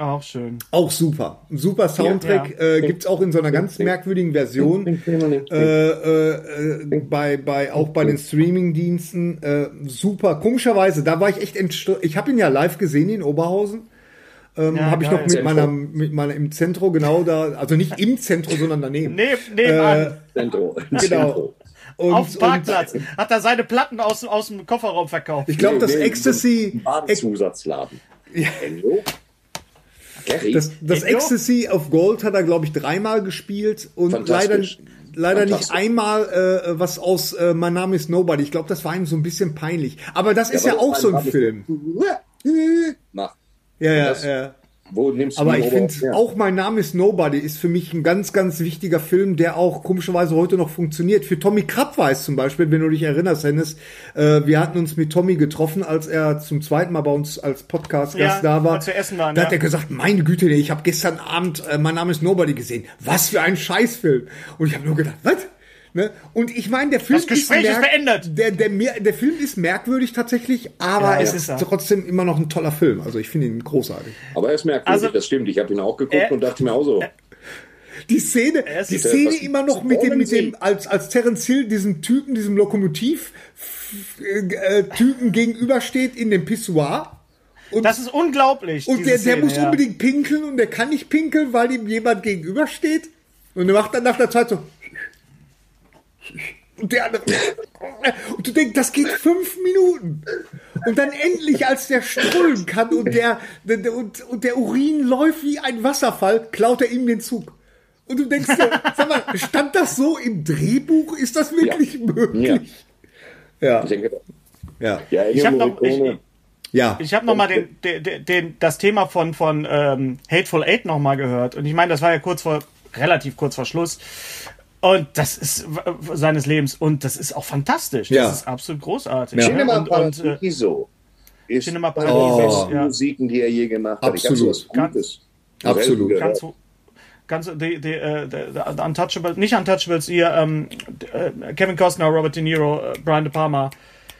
Auch schön. Auch super. Ein super Soundtrack. Ja. Äh, gibt's auch in so einer ganz merkwürdigen Version. Äh, äh, äh, bei, bei, auch bei den Streaming-Diensten. Äh, super. Komischerweise, da war ich echt entstört. Ich habe ihn ja live gesehen in Oberhausen. Ähm, Ja, habe ich noch mit meiner, mit meiner im Zentro genau da, also nicht im Zentro, sondern daneben. Neb, nebenan. Äh, Zentro. Genau. Und, auf dem Parkplatz. Hat er seine Platten aus, aus dem Kofferraum verkauft. Ich glaube, das Nee, nee, Ecstasy, ein Badezusatzladen. Gary? das, das? Ecstasy of Gold hat er, glaube ich, dreimal gespielt und leider, leider nicht einmal äh, was aus äh, Mein Name ist Nobody. Ich glaube, das war ihm so ein bisschen peinlich. Aber das ist ja, aber auch das so ein Film. Mach. Ja, ja, ja. Wo nimmst du Aber ich finde Ja. auch Mein Name ist Nobody ist für mich ein ganz, ganz wichtiger Film, der auch komischerweise heute noch funktioniert. Für Tommy Krabweis zum Beispiel, wenn du dich erinnerst, Hennes, äh, wir hatten uns mit Tommy getroffen, als er zum zweiten Mal bei uns als Podcast-Gast Ja, da war. als wir essen waren, da ja. hat er gesagt, meine Güte, ich habe gestern Abend äh, Mein Name ist Nobody gesehen. Was für ein Scheißfilm. Und ich habe nur gedacht, was? Ne? Und ich meine, der Film Das Gespräch ist merk- beendet. Der, der, der Film ist merkwürdig tatsächlich, aber Ja, es ja. ist Ist er. trotzdem immer noch ein toller Film. Also ich finde ihn großartig. Aber er ist merkwürdig, Also- das stimmt. Ich habe ihn auch geguckt Äh, und dachte mir auch so, Die Szene, die ist, äh, Szene was- immer noch mit dem, mit dem, als, als Terence Hill diesem Typen, diesem Lokomotiv, äh, Typen gegenübersteht in dem Pissoir. Und, Das ist unglaublich. und der, der Szene, muss ja. unbedingt pinkeln und der kann nicht pinkeln, weil ihm jemand gegenübersteht. Und er macht dann nach der Zeit so. Und der andere. Und du denkst, das geht fünf Minuten. Und dann endlich, als der strullen kann und der, und, und der Urin läuft wie ein Wasserfall, klaut er ihm den Zug. Und du denkst dir, sag mal, stand das so im Drehbuch? Ist das wirklich Ja. möglich? Ja, ich denke, ja, ja, Ich habe noch, ich, ja. ich hab noch mal den, den, den, das Thema von, von ähm, Hateful Eight noch mal gehört. Und ich meine, das war ja kurz vor, relativ kurz vor Schluss. Und das ist w- seines Lebens. Und das ist auch fantastisch. Ja. Das ist absolut großartig. Ja. Ja. Cinema Und, und, äh, Paradiso ist Cinema Paradiso, besten ja. Musiken, die er je gemacht hat. Absolut. Gutes. Absolut. ganz, ganz die, die, äh, die, die Untouchables, nicht Untouchables, ihr ähm, äh, Kevin Costner, Robert De Niro, äh, Brian De Palma.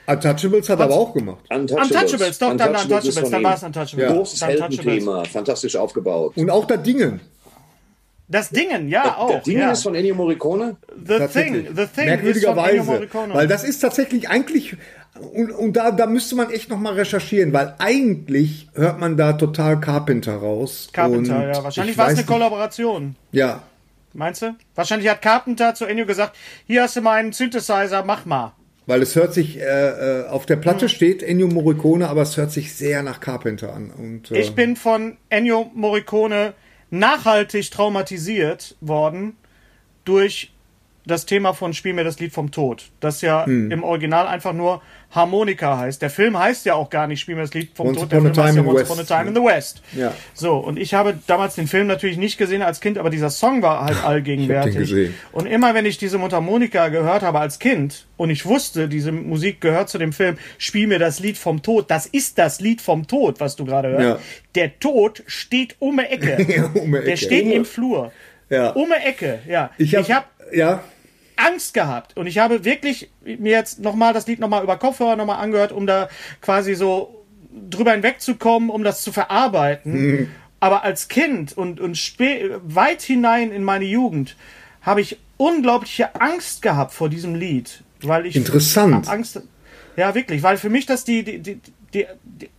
Untouchables hat er aber auch gemacht. Untouchables, doch, dann Untouchables, ist von dann war es Untouchables. Ja. Dann Großes Heldenthema, fantastisch aufgebaut. Und auch das Dingen. Das Dingen, ja, auch. Der Ding ja. ist von Ennio Morricone. The Thing, The Thing ist von Ennio Merkwürdigerweise. Morricone. Weil das ist tatsächlich eigentlich, und, und da, da müsste man echt nochmal recherchieren, weil eigentlich hört man da total Carpenter raus. Carpenter, und ja. Wahrscheinlich ich war es eine nicht- Kollaboration. Ja, Meinst du? Wahrscheinlich hat Carpenter zu Ennio gesagt, hier hast du meinen Synthesizer, mach mal. weil es hört sich, äh, äh, auf der Hm. Platte steht Ennio Morricone, aber es hört sich sehr nach Carpenter an. Und, äh, Ich bin von Ennio Morricone nachhaltig traumatisiert worden durch das Thema von Spiel mir das Lied vom Tod, das ja Hm. im Original einfach nur Harmonika heißt. Der Film heißt ja auch gar nicht Spiel mir das Lied vom Once Tod, der Film heißt ja Once the Upon a West. Time in the West. Ja. So, und ich habe damals den Film natürlich nicht gesehen als Kind, aber dieser Song war halt allgegenwärtig. Und immer wenn ich diese Mundharmonika gehört habe als Kind und ich wusste, diese Musik gehört zu dem Film, spiel mir das Lied vom Tod, das ist das Lied vom Tod, was du gerade hörst. Ja. Der Tod steht um die Ecke. Um die Der Ecke. steht Um- im Flur. ja. Um die Ecke, ja. ich habe, hab ja, Angst gehabt und ich habe wirklich mir jetzt nochmal das Lied nochmal über Kopfhörer nochmal angehört, um da quasi so drüber hinwegzukommen, um das zu verarbeiten. Mhm. Aber als Kind und, und spä- weit hinein in meine Jugend habe ich unglaubliche Angst gehabt vor diesem Lied, weil ich Interessant. Angst, ja wirklich, weil für mich das die, die, die, die, die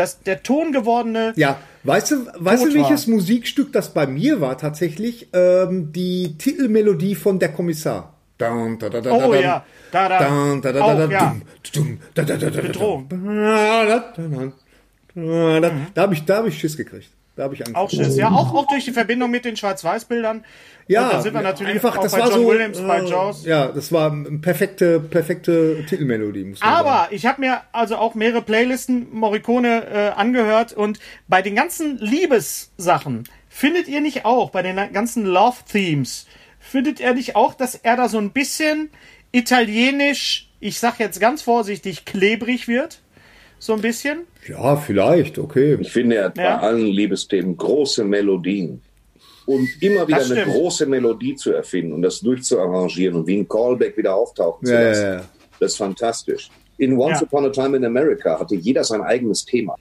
das, der Ton gewordene Ja, weißt du, weißt du, Tot welches war. Musikstück das bei mir war tatsächlich? Ähm, die Titelmelodie von Der Kommissar. Dun, da, da, da, Oh da, ja, da, da. Dun, da, da, Auch, da, da, ja. dum, da, da, da, da, da, Bedrohung. da, da, da, da, da, da. Da habe ich, da hab ich Schiss gekriegt. Da habe ich Angst. Auch Schiss. Ja, auch, auch durch die Verbindung mit den Schwarz-Weiß-Bildern. Ja, Und dann sind wir natürlich einfach, auch das bei war John so, Williams, bei äh, Jaws. Ja, das war eine perfekte, perfekte Titelmelodie, muss man sagen. Aber ich habe mir also auch mehrere Playlisten Morricone äh, angehört und bei den ganzen Liebessachen findet ihr nicht auch, bei den ganzen Love-Themes, findet ihr nicht auch, dass er da so ein bisschen italienisch, ich sag jetzt ganz vorsichtig, klebrig wird? So ein bisschen? Ja, vielleicht, okay. Ich finde, er hat Ja. bei allen Liebesthemen große Melodien. Und immer wieder Das eine große Melodie zu erfinden und das durchzuarrangieren und wie ein Callback wieder auftauchen zu Ja, lassen. ja, ja. Das ist fantastisch. In Once Ja. Upon a Time in America hatte jeder sein eigenes Thema.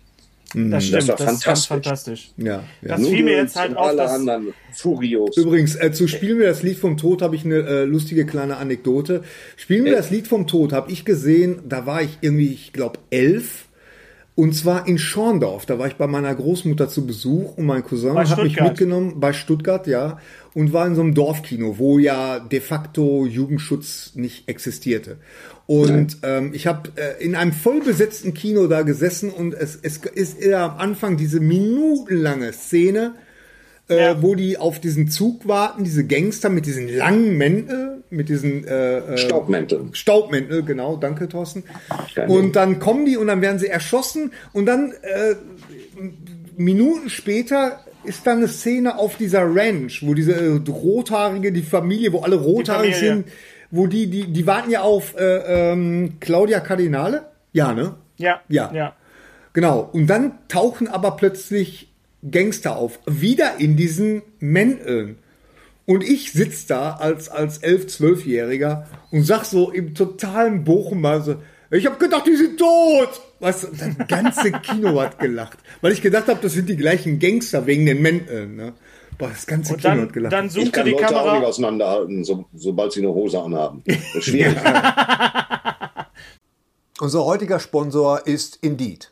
Das stimmt, war das, ist ganz fantastisch. fantastisch. Ja, ja. Das fiel mir jetzt halt auf, alle anderen Furios. Übrigens, äh, zu Spielen wir das Lied vom Tod habe ich eine äh, lustige kleine Anekdote. Spielen wir das Lied vom Tod habe ich gesehen, da war ich irgendwie, ich glaube, elf. Und zwar in Schorndorf. Da war ich bei meiner Großmutter zu Besuch und mein Cousin Bei hat mich Stuttgart. mitgenommen bei Stuttgart, ja, und war in so einem Dorfkino, wo ja de facto Jugendschutz nicht existierte. Und ähm, ich habe äh, in einem vollbesetzten Kino da gesessen und es, es ist eher am Anfang diese minutenlange Szene, äh, Ja. wo die auf diesen Zug warten, diese Gangster mit diesen langen Mänteln, mit diesen äh, äh, Staubmänteln. Staubmäntel, genau, danke Thorsten. Und dann kommen die und dann werden sie erschossen und dann äh, Minuten später ist dann eine Szene auf dieser Ranch, wo diese äh, rothaarige, die Familie, wo alle rothaarig Familie. sind, wo die, die, die warten ja auf äh, ähm, Claudia Cardinale. Ja, ne? ja, Ja. ja. Genau. Und dann tauchen aber plötzlich Gangster auf. Wieder in diesen Mänteln. Und ich sitz da als, als 11-, 12-Jähriger und sag so im totalen Bochumer so, ich hab gedacht, die sind tot. Weißt du, und das ganze Kino hat gelacht. Weil ich gedacht habe, das sind die gleichen Gangster wegen den Mänteln. Ne? Boah, das ganze Und Kino dann, hat gelacht. dann Ich zoomte kann die Leute auch nicht Kamera. auseinanderhalten, so, sobald sie eine Hose anhaben. Das ist schwierig. Unser heutiger Sponsor ist Indeed.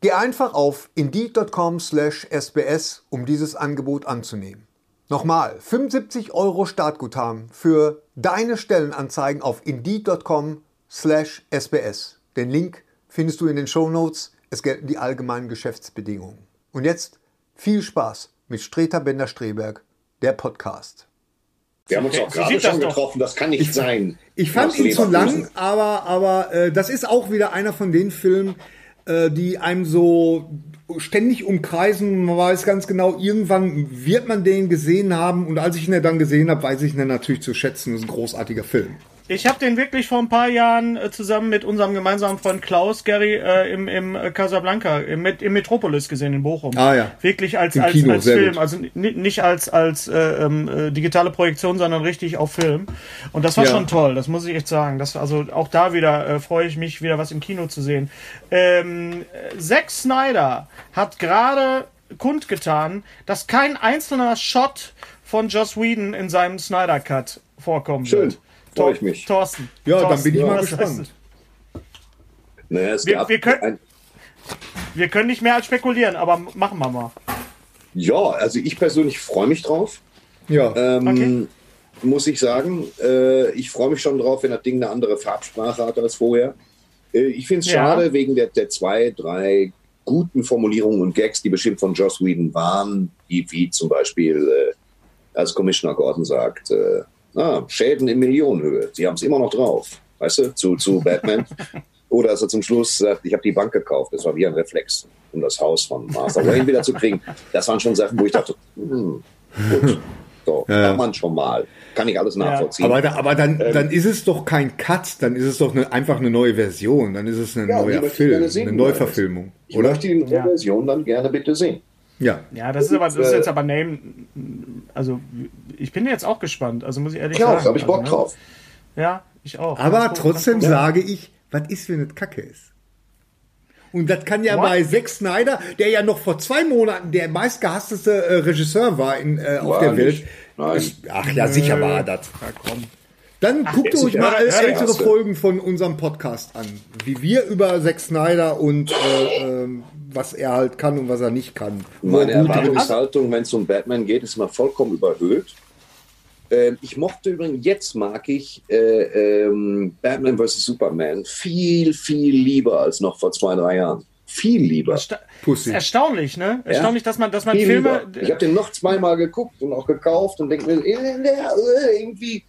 Geh einfach auf indeed.com/sbs, um dieses Angebot anzunehmen. Nochmal, 75 Euro Startguthaben für deine Stellenanzeigen auf indeed.com/sbs. Den Link findest du in den Shownotes. Es gelten die allgemeinen Geschäftsbedingungen. Und jetzt viel Spaß mit Streter Bender-Streberg, der Podcast. Wir haben uns auch Sie gerade das schon doch. getroffen, das kann nicht sein. Ich fand ihn zu lang, aber, aber äh, das ist auch wieder einer von den Filmen, äh, die einem so ständig umkreisen. Man weiß ganz genau, irgendwann wird man den gesehen haben. Und als ich ihn dann gesehen habe, weiß ich ihn natürlich zu schätzen. Das ist ein großartiger Film. Ich habe den wirklich vor ein paar Jahren äh, zusammen mit unserem gemeinsamen Freund Klaus Gary äh, im, im äh, Casablanca, im, im Metropolis gesehen in Bochum. Ah, ja. Wirklich als, Im als, Kino, als Film, gut. also ni- nicht als, als äh, ähm, äh, digitale Projektion, sondern richtig auf Film. Und das war Ja. schon toll, das muss ich echt sagen. Das, also auch da wieder äh, freue ich mich, wieder was im Kino zu sehen. Ähm, äh, Zack Snyder hat gerade kundgetan, dass kein einzelner Shot von Joss Whedon in seinem Snyder Cut vorkommen Schön, wird. Freu Tor- ich mich. Thorsten. Ja, dann Thorsten, bin ich mal was heißt gespannt. Naja, es Wir- gab wir können- ein, Wir können nicht mehr als spekulieren, aber machen wir mal. ja, also ich persönlich freue mich drauf. Ja. Ähm, Okay. Muss ich sagen. Äh, ich freue mich schon drauf, wenn das Ding eine andere Farbsprache hat als vorher. Äh, ich finde es Ja. schade wegen der, der zwei, drei guten Formulierungen und Gags, die bestimmt von Joss Whedon waren, wie, wie zum Beispiel, äh, als Commissioner Gordon sagt, äh, ah, Schäden in Millionenhöhe, sie haben es immer noch drauf, weißt du, zu, zu Batman. Oder als er zum Schluss sagt, ich habe die Bank gekauft, das war wie ein Reflex, um das Haus von Martha Wayne wieder zu kriegen. Das waren schon Sachen, wo ich dachte, hm, gut, so, Ja. hat man schon mal. Kann ich alles nachvollziehen. aber da, aber dann, Ähm. dann ist es doch kein Cut, dann ist es doch eine, einfach eine neue Version. Dann ist es ein Ja, neuer Film, eine er Neuverfilmung, ich oder? möchte die neue Version dann gerne bitte sehen. Ja. Ja, das ist aber das ist jetzt aber Name. Also ich bin jetzt auch gespannt. Also muss ich ehrlich Ja, sagen. da habe ich Bock also, ne? drauf. Ja, ich auch. Aber gut, trotzdem sage ich, was ist, wenn es Kacke ist? Und das kann ja What? bei Zack Snyder, der ja noch vor zwei Monaten der meistgehassteste äh, Regisseur war in, äh, auf War der er Welt. nicht. Nein. Ist- Ach ja, sicher war er das. Ja, komm. Dann guckt ist euch mal ältere. Folgen von unserem Podcast an. Wie wir über Zack Snyder und äh, ähm, was er halt kann und was er nicht kann. Meine er. Erwartungshaltung, wenn es um Batman geht, ist immer vollkommen überhöht. Ähm, ich mochte übrigens, jetzt mag ich äh, ähm, Batman vs. Superman viel, viel lieber als noch vor zwei, drei Jahren. Viel lieber. Ersta Pussy. ist erstaunlich, ne? Erstaunlich, dass man, dass man Viel Filme. lieber. Ich habe den noch zweimal geguckt und auch gekauft und denke mir, äh, äh, irgendwie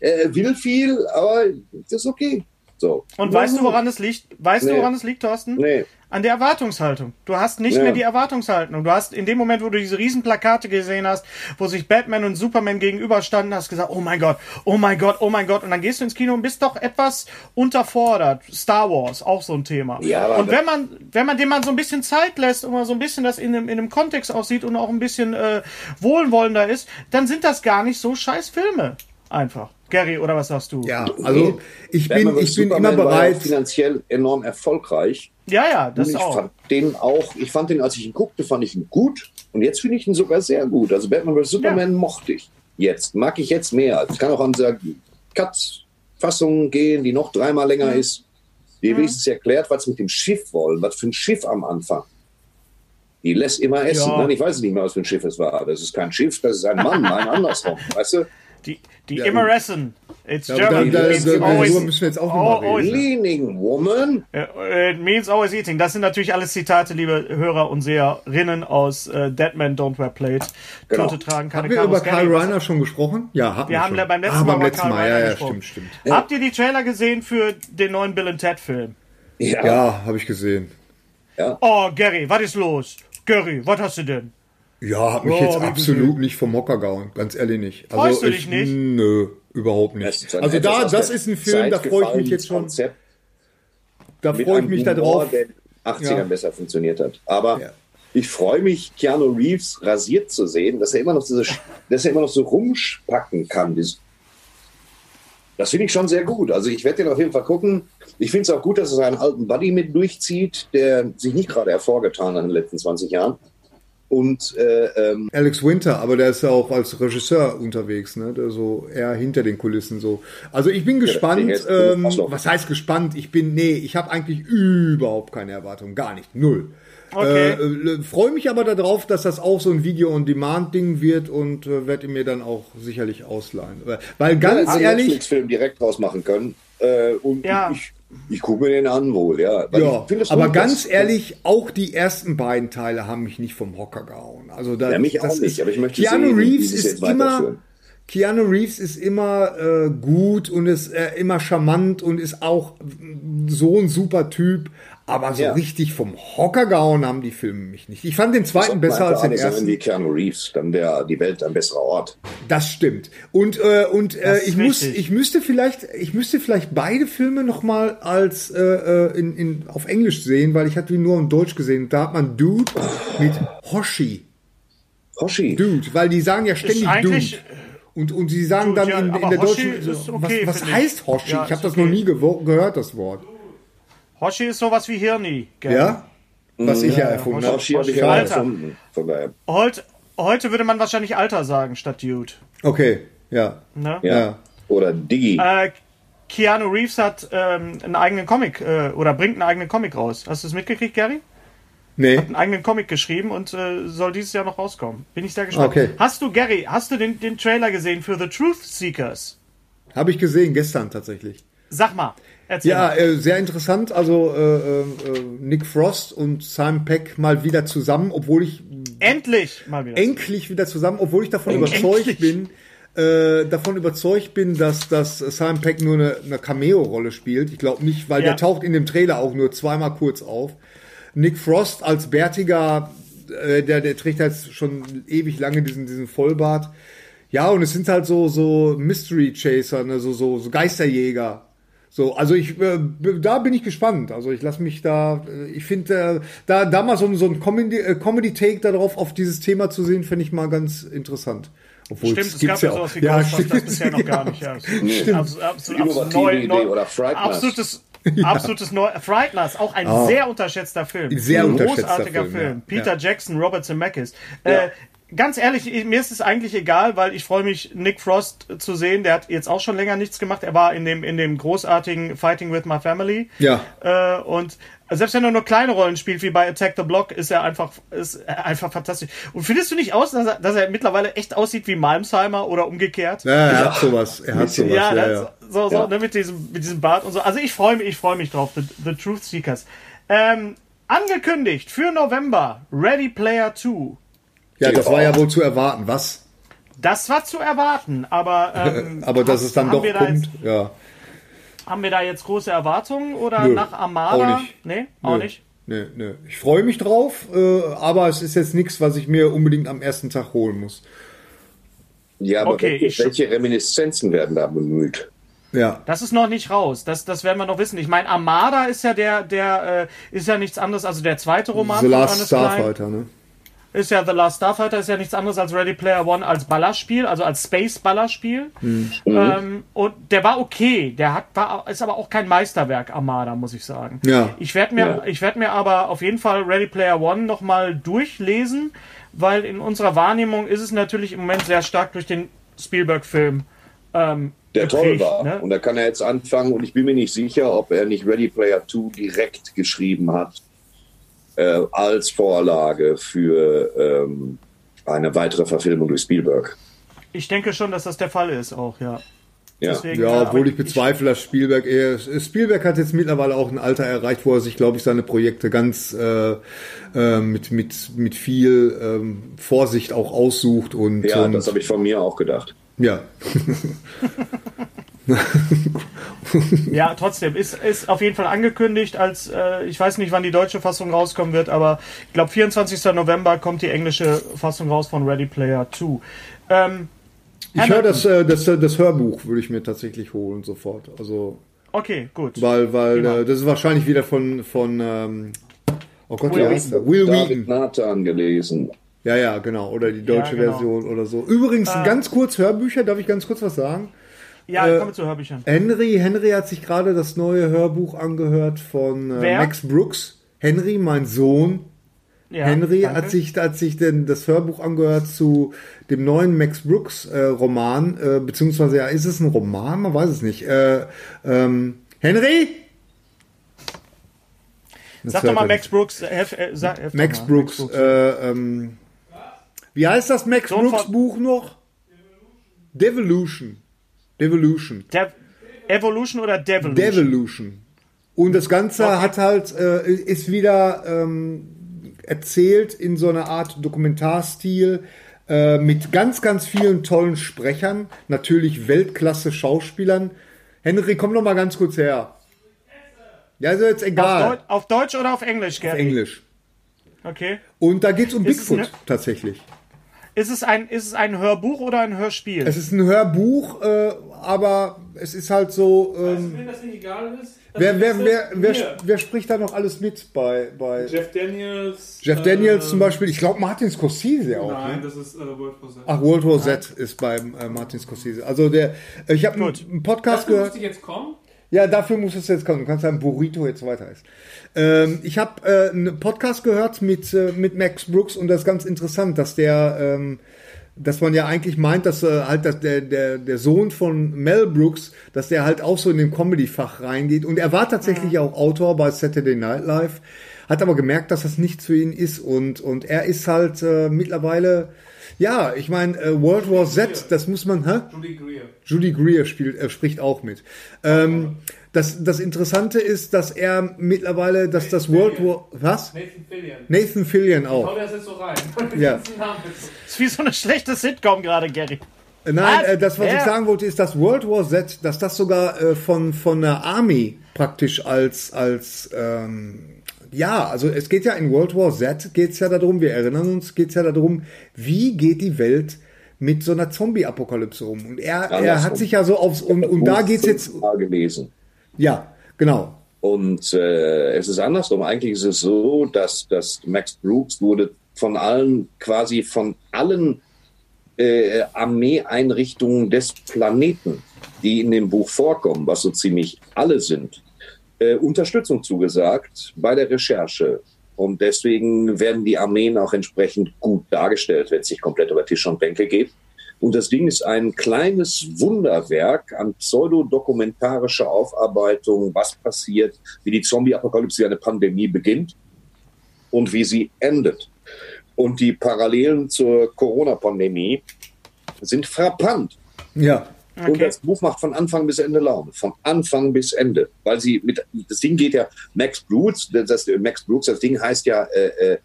äh, will viel, aber das ist okay. So. Und weißt du, woran es liegt? Weißt du, Nee. woran es liegt, Thorsten? Nee. An der Erwartungshaltung. Du hast nicht Ja. mehr die Erwartungshaltung. Du hast in dem Moment, wo du diese riesen Plakate gesehen hast, wo sich Batman und Superman gegenüberstanden, hast gesagt, oh mein Gott, oh mein Gott, oh mein Gott. Und dann gehst du ins Kino und bist doch etwas unterfordert. Star Wars, auch so ein Thema. Ja, und wenn man, wenn man dem mal so ein bisschen Zeit lässt und mal so ein bisschen das in einem, in einem Kontext aussieht und auch ein bisschen äh, wohlwollender ist, dann sind das gar nicht so scheiß Filme. Einfach. Gary, oder was sagst du? Ja, also ich bin, ich bin Superman immer war ja bereit. finanziell enorm erfolgreich. ja, ja das Und ich auch. fand den auch, ich fand den, als ich ihn guckte, fand ich ihn gut. Und jetzt finde ich ihn sogar sehr gut. Also Batman vs. Superman mochte ich. Jetzt. Mag ich jetzt mehr. Es kann auch an dieser Cut-Fassung gehen, die noch dreimal länger ist. Die wenigstens erklärt, was mit dem Schiff wollen. Was für ein Schiff am Anfang. Die lässt immer essen. Ja. Nein, ich weiß nicht mehr, was für ein Schiff es war. Das ist kein Schiff, das ist ein Mann. Nein, andersrum. Weißt du? Die, die Immeressen. It's Ja, German. da- da- It's da- always- müssen wir jetzt auch Oh, oh, reden. Leaning Woman. Äh, It means always eating. Das sind natürlich alles Zitate, liebe Hörer und Seherinnen aus äh, Dead Man Don't Wear Plate. Genau. Tote tragen keine Haben wir über. Karl Reiner schon gesprochen? Ja, hatten Wir wir haben schon. beim letzten ah, Mal beim letzten Karl Mal. Ja, ja, gesprochen. stimmt, stimmt. Habt ihr die Trailer gesehen für den neuen Bill Ted Film? Ja. Ja, habe ich gesehen. Oh, Gary, was ist los? Gary, was hast du denn? Ja, hat mich Oh, jetzt absolut nicht vom Hocker gehauen, ganz ehrlich nicht. Also Freust du ich, dich nicht? Nö, überhaupt nicht. Also da, das ist ein Film, da Zeit freue ich mich jetzt schon. Konzept Da freue ich mich da Humor, drauf. der in den 80ern Ja. besser funktioniert hat. Aber Ja. ich freue mich, Keanu Reeves rasiert zu sehen, dass er immer noch diese, dass er immer noch so rumspacken kann. Das finde ich schon sehr gut. Also ich werde den auf jeden Fall gucken. Ich finde es auch gut, dass er seinen alten Buddy mit durchzieht, der sich nicht gerade hervorgetan hat in den letzten 20 Jahren. Und äh, ähm, Alex Winter, aber der ist ja auch als Regisseur unterwegs, ne? Der so eher hinter den Kulissen so. Also ich bin gespannt. ist ähm, Oslo. was heißt gespannt? Ich bin, nee, ich habe eigentlich überhaupt keine Erwartungen, gar nicht, null. Okay. Äh, äh, Freue mich aber darauf, dass das auch so ein Video-on-Demand-Ding wird und äh, werde ihn mir dann auch sicherlich ausleihen. Weil- ganz einen ehrlich, Netflix-Film direkt draus machen können. Äh, und Ja. ich Ich gucke mir den an wohl, ja. Ja, aber ganz dass- ehrlich, auch die ersten beiden Teile haben mich nicht vom Hocker gehauen. Also da, Ja, mich auch das nicht, aber ich möchte Keanu sehen, Reeves ist immer. Keanu Reeves ist immer äh, gut und ist äh, immer charmant und ist auch so ein super Typ. Aber so Ja. richtig vom Hocker gehauen haben die Filme mich nicht. Ich fand den zweiten besser als den ersten. wie Keanu Reeves, dann der die Welt ein besserer Ort. Das stimmt. Und äh, und äh, ich muss richtig. ich müsste vielleicht ich müsste vielleicht beide Filme noch mal als äh, äh, in, in auf Englisch sehen, weil ich hatte die nur in Deutsch gesehen. Da hat man Dude mit Hoshi. Hoshi. Dude, weil die sagen ja ständig Dude. Und, und sie sagen Dude, dann ja, in, in der Hoshi deutschen okay, was, was heißt Hoshi? Ja, ich habe das okay. noch nie gehört das Wort. Hoshi ist sowas wie Hirni. gell? Ja? Was ich ja erfunden habe. Hoshi habe ich auch erfunden. Von daher. Heute, heute würde man wahrscheinlich Alter sagen statt Dude. Okay, ja. Ne? Ja. Ja. Oder Diggi. Äh, Keanu Reeves hat ähm, einen eigenen Comic äh, oder bringt einen eigenen Comic raus. Hast du es mitgekriegt, Gary? Nee. Einen eigenen Comic geschrieben und äh, soll dieses Jahr noch rauskommen. Bin ich sehr gespannt. Okay. Hast du, Gary, hast du den, den Trailer gesehen für The Truth Seekers? Habe ich gesehen gestern tatsächlich. Sag mal. Erzähl Ja, äh, sehr interessant. Also äh, äh, äh, Nick Frost und Simon Peck mal wieder zusammen, obwohl ich Endlich mal wieder. endlich wieder zusammen, obwohl ich davon Endlich. überzeugt bin, äh, davon überzeugt bin, dass, dass Simon Peck nur eine, eine Cameo-Rolle spielt. Ich glaube nicht, weil Ja. der taucht in dem Trailer auch nur zweimal kurz auf. Nick Frost als bärtiger, äh, der, der trägt halt schon ewig lange diesen, diesen Vollbart. Ja, und es sind halt so, so Mystery Chaser, ne, so, so, so Geisterjäger. So, also ich, äh, da bin ich gespannt. Also ich lasse mich da, äh, ich finde, äh, da, da mal so, ein- so ein Comedy, äh, Comedy-Take darauf, auf dieses Thema zu sehen, finde ich mal ganz interessant. Obwohl, Stimmt, es gab ja sowas wie Ja, Ghostbusters stimmt. bisher noch gar nicht. Ja. Stimmt. Absolut, absolut, Innovative absolut neu, Idee neu, oder. Absolutes, absolutes neu. Frighteners, auch ein sehr unterschätzter Film. Sehr ein unterschätzter großartiger Film, Film. ja. Peter Ja. Jackson, Robert Zemeckis. Ja. Äh, ganz ehrlich, ich- mir ist es eigentlich egal, weil ich freue mich, Nick Frost zu sehen. Der hat jetzt auch schon länger nichts gemacht. Er war in dem, in dem großartigen Fighting with My Family. Ja. Äh, und selbst wenn er nur kleine Rollen spielt, wie bei Attack the Block, ist er einfach, ist er einfach fantastisch. Und findest du nicht aus, dass er, dass er mittlerweile echt aussieht wie Malmsheimer oder umgekehrt? Ja, er hat sowas. Er hat sowas. Ja, Ja, ja. so, so Ja. Ne, mit, diesem, mit diesem Bart und so. Also ich freue mich, ich freue mich drauf, The, The Truth Seekers. Ähm, angekündigt für November, Ready Player 2. ja, das war ja wohl zu erwarten. Was? Das war zu erwarten, aber, ähm, Aber dass es dann doch da kommt, Jetzt, ja. haben wir da jetzt große Erwartungen oder Nö, nach Armada? auch nicht. Nee, auch Nö. nicht. Nee, nee. Ich freue mich drauf, äh, aber es ist jetzt nichts, was ich mir unbedingt am ersten Tag holen muss. Ja, aber Okay, welche, welche Reminiszenzen werden da bemüht? Ja. Das ist noch nicht raus. Das, das werden wir noch wissen. Ich meine, Armada ist ja der, der äh, ist ja nichts anderes, also der zweite Roman The von Last. Starfighter, ne? Ist ja The Last Starfighter, ist ja nichts anderes als Ready Player One als Ballerspiel, also als Space-Ballerspiel. Ähm, und der war okay, der hat, war, ist aber auch kein Meisterwerk, Armada, muss ich sagen. Ja. Ich werde mir, ich werd mir aber auf jeden Fall Ready Player One nochmal durchlesen, weil in unserer Wahrnehmung ist es natürlich im Moment sehr stark durch den Spielberg-Film ähm, Der toll war. ne? Und da kann er jetzt anfangen und ich bin mir nicht sicher, ob er nicht Ready Player 2 direkt geschrieben hat äh, als Vorlage für ähm, eine weitere Verfilmung durch Spielberg. Ich denke schon, dass das der Fall ist auch, ja. Ja. Deswegen, Ja, obwohl ich bezweifle, dass Spielberg eher. Spielberg hat jetzt mittlerweile auch ein Alter erreicht, wo er sich, glaube ich, seine Projekte ganz äh, äh, mit, mit, mit viel ähm, Vorsicht auch aussucht und, Ja, und das habe ich von mir auch gedacht. ja. Ja, trotzdem ist, ist auf jeden Fall angekündigt, als äh, ich weiß nicht, wann die deutsche Fassung rauskommen wird, aber ich glaube 24. November kommt die englische Fassung raus von Ready Player 2. Ähm, Ich höre das, äh, das, äh, das Hörbuch würde ich mir tatsächlich holen sofort. Also okay, gut. weil, weil äh, das ist wahrscheinlich wieder von von ähm, oh Gott, Will? Will David Wheaton. Nathan gelesen. Ja, ja, genau. Oder die deutsche genau. Version oder so. Übrigens, ganz kurz Hörbücher, darf ich ganz kurz was sagen? Ja, äh, kommen zu Hörbüchern. Henry, Henry hat sich gerade das neue Hörbuch angehört von äh? Max Brooks. Henry, mein Sohn. Ja, Henry danke. hat sich, hat sich denn das Hörbuch angehört zu dem neuen Max Brooks äh, Roman, äh, beziehungsweise ja, ist es ein Roman? Man weiß es nicht. Äh, ähm, Henry? Das Sag doch mal Max. Brooks. Äh, helf, äh, sag, helf Max mal. Brooks. Äh, ähm, wie heißt das Max Sohn Brooks Buch noch? Devolution. Devolution. Dev Evolution oder Devolution? Devolution. Und das Ganze hat halt, äh, ist wieder ähm, erzählt in so einer Art Dokumentarstil äh, mit ganz, ganz vielen tollen Sprechern, natürlich Weltklasse Schauspielern. Henry, komm noch mal ganz kurz her. Ja, ist jetzt Auf, egal. Deu auf Deutsch oder auf Englisch, Gary? Englisch. Okay. Und da geht's um Ist Bigfoot tatsächlich. Ist es, ein, ist es ein Hörbuch oder ein Hörspiel? Es ist ein Hörbuch, äh, aber es ist halt so. Ähm, Wenn das nicht egal ist. wer, wer, wer, wer, wer spricht da noch alles mit bei, bei Jeff Daniels. Jeff Daniels äh, zum Beispiel? Ich glaube Martin Scorsese auch. Nein, Ne? das ist äh, World for Set. Ach, World War Z ist beim äh, Martin Scorsese. Also der, ich habe einen, Podcast gehört. musste ich jetzt kommen. Ja, dafür muss es jetzt kommen. Du kannst sagen, Burrito jetzt weiter ist. Ähm, ich habe äh, einen Podcast gehört mit, äh, mit Max Brooks und das ist ganz interessant, dass der, ähm, dass man ja eigentlich meint, dass äh, halt dass der, der, der Sohn von Mel Brooks, dass der halt auch so in den Comedy-Fach reingeht. Und er war tatsächlich auch Autor bei Saturday Night Live, hat aber gemerkt, dass das nichts für ihn ist. Und, und er ist halt äh, mittlerweile, ja, ich meine, äh, World War Z, das muss man, hä? Judy Greer. Judy Greer spielt, äh, spricht auch mit. Ähm, das, das Interessante ist, dass er mittlerweile, dass das World War, was? Nathan Fillion. Nathan Fillion auch. das jetzt so rein. Ja. Das ist wie so eine schlechte Sitcom gerade, Gary. Äh, Nein, Was? äh, das, was ich Wer? sagen wollte, ist, dass World War Z, dass das sogar äh, von, von der Army praktisch als, als, ähm, ja, also es geht ja in World War Z, geht es ja darum, wir erinnern uns, geht es ja darum, wie geht die Welt mit so einer Zombie-Apokalypse um? Und er, er hat sich ja so aufs, und, und da geht's jetzt, gelesen. ja, genau. Und äh, es ist andersrum. Eigentlich ist es so, dass, dass Max Brooks wurde von allen, quasi von allen äh, Armeeeinrichtungen des Planeten, die in dem Buch vorkommen, was so ziemlich alle sind, äh, Unterstützung zugesagt bei der Recherche. Und deswegen werden die Armeen auch entsprechend gut dargestellt, wenn es sich komplett über Tisch und Bänke geht. Und das Ding ist ein kleines Wunderwerk an pseudodokumentarischer Aufarbeitung, was passiert, wie die Zombie-Apokalypse, eine Pandemie beginnt und wie sie endet. Und die Parallelen zur Corona-Pandemie sind frappant. Ja. Und Okay. das Buch macht von Anfang bis Ende Laune. Von Anfang bis Ende. Weil sie mit, das Ding geht ja, Max Brooks, das, Max Brooks, das Ding heißt ja, äh, äh,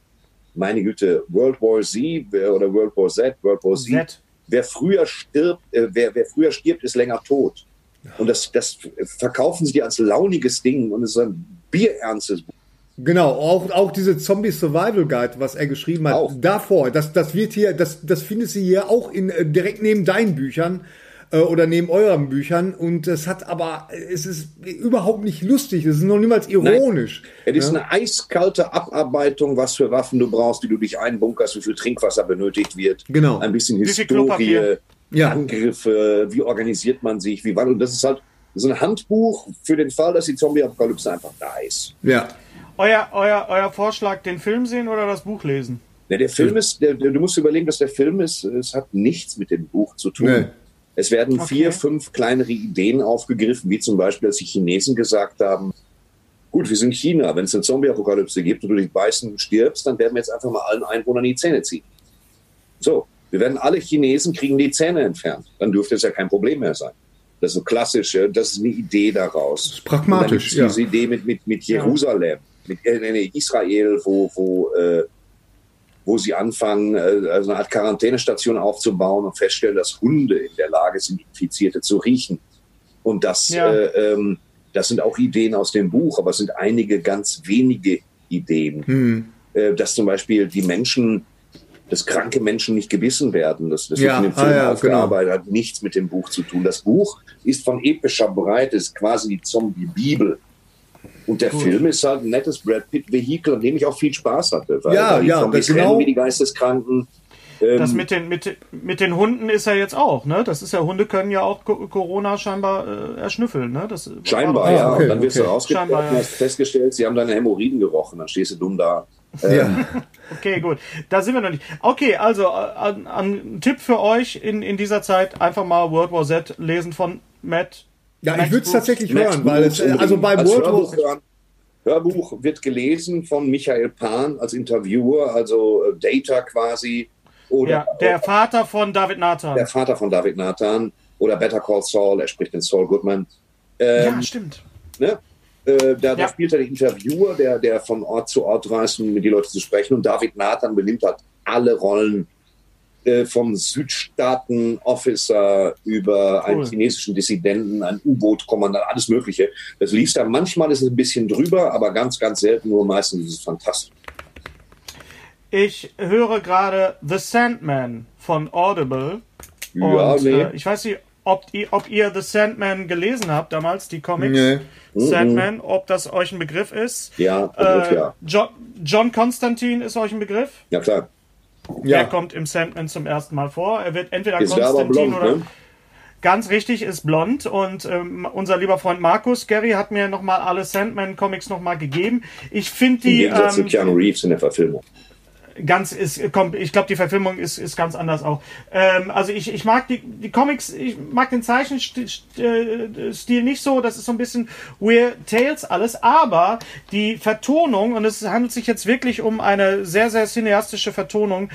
meine Güte, World War Z oder World War Z, World War Z. Z. Wer früher stirbt, äh, wer, wer früher stirbt, ist länger tot. Und das, das verkaufen sie dir als launiges Ding und es ist ein bierernstes Buch. Genau, auch, auch diese Zombie Survival Guide, was er geschrieben hat, Auch. davor, das, das wird hier, das, das findest du hier auch in, äh, direkt neben deinen Büchern äh, oder neben euren Büchern und es hat aber, es ist überhaupt nicht lustig, es ist noch niemals ironisch. Es ist eine eiskalte Abarbeitung, was für Waffen du brauchst, wie du dich einbunkerst, wie viel Trinkwasser benötigt wird. Genau. Ein bisschen Historie? Ja. Angriffe, wie organisiert man sich, wie wann. Und das ist halt so ein Handbuch für den Fall, dass die Zombie-Apokalypse einfach da ist. Ja. Euer, euer, euer Vorschlag, den Film sehen oder das Buch lesen? Ja, der Film ist, der, der- du musst überlegen, dass der Film ist, es hat nichts mit dem Buch zu tun. Nee. Es werden Okay. vier, fünf kleinere Ideen aufgegriffen, wie zum Beispiel, als die Chinesen gesagt haben, gut, wir sind China, wenn es eine Zombie-Apokalypse gibt und du dich beißen stirbst, dann werden wir jetzt einfach mal allen Einwohnern die Zähne ziehen. So, wir werden alle Chinesen kriegen die Zähne entfernt. Dann dürfte es ja kein Problem mehr sein. Das ist so klassisch, ja, das ist eine Idee daraus. ist pragmatisch, ja. diese Idee mit, mit, mit Jerusalem, mit äh, nee, Israel, wo, wo, äh, wo sie anfangen, äh, also eine Art Quarantänestation aufzubauen und feststellen, dass Hunde in der Lage sind, Infizierte zu riechen. Und das, Ja. äh, ähm, das sind auch Ideen aus dem Buch, aber es sind einige ganz wenige Ideen. Äh, dass zum Beispiel die Menschen, dass kranke Menschen nicht gebissen werden. Das, das Ja, wird in dem ah, Film ja, aufgearbeitet, hat nichts mit dem Buch zu tun. Das Buch ist von epischer Breite, ist quasi die Zombie-Bibel. Und der Film ist halt ein nettes Brad Pitt-Vehikel, an dem ich auch viel Spaß hatte. Ja, ja, Zombies das genau- wie die Geisteskranken. Ähm, Das mit den, mit, mit den Hunden ist ja jetzt auch, ne? Das ist ja, Hunde können ja auch Co- Corona scheinbar äh, erschnüffeln, ne? Das war Scheinbar, ja. Ah, okay, und dann wirst okay. du Scheinbar, und ja. hast festgestellt, sie haben deine Hämorrhoiden gerochen. Dann stehst du dumm da. ja. Okay, gut. Da sind wir noch nicht. Okay, also äh, ein Tipp für euch in, in dieser Zeit, einfach mal World War Z lesen von Matt. Ja, Max ich würde es tatsächlich Max hören, weil es, äh, also bei als World Hörbuch. Hörbuch wird gelesen von Michael Pan als Interviewer, also äh, Data quasi. Oder Ja, der Vater von David Nathan. der Vater von David Nathan oder Better Call Saul, er spricht den Saul Goodman. Ähm, ja, stimmt. ne? Äh, da, da Ja. spielt er den Interviewer, der, der von Ort zu Ort reist, um mit die Leute zu sprechen. Und David Nathan benimmt halt alle Rollen äh, vom Südstaaten-Officer über einen Cool. chinesischen Dissidenten, einen U-Boot-Kommandant, alles Mögliche. Das liest er. Manchmal ist es ein bisschen drüber, aber ganz, ganz selten. Nur meistens ist es fantastisch. Ich höre gerade The Sandman von Audible. Ja, Und nee. äh, ich weiß nicht, ob ihr, ob ihr The Sandman gelesen habt damals, die Comics. Nee. Sandman, ob das euch ein Begriff ist. Ja, Begriff, Äh, ja. John, John Constantine ist euch ein Begriff. Ja, klar. Ja. Er kommt im Sandman zum ersten Mal vor. Er wird entweder Ist der Konstantin blond, oder ne? ganz richtig ist blond und ähm, unser lieber Freund Markus Gary hat mir noch mal alle Sandman Comics noch mal gegeben. Ich finde Im die Gegensatz zu ähm, Keanu Reeves in der Verfilmung. Ganz ist kommt ich glaube die Verfilmung ist ist ganz anders auch. Ähm, also ich, ich mag die die Comics ich mag den Zeichenstil nicht so das ist so ein bisschen Weird Tales alles aber die Vertonung und es handelt sich jetzt wirklich um eine sehr sehr cineastische Vertonung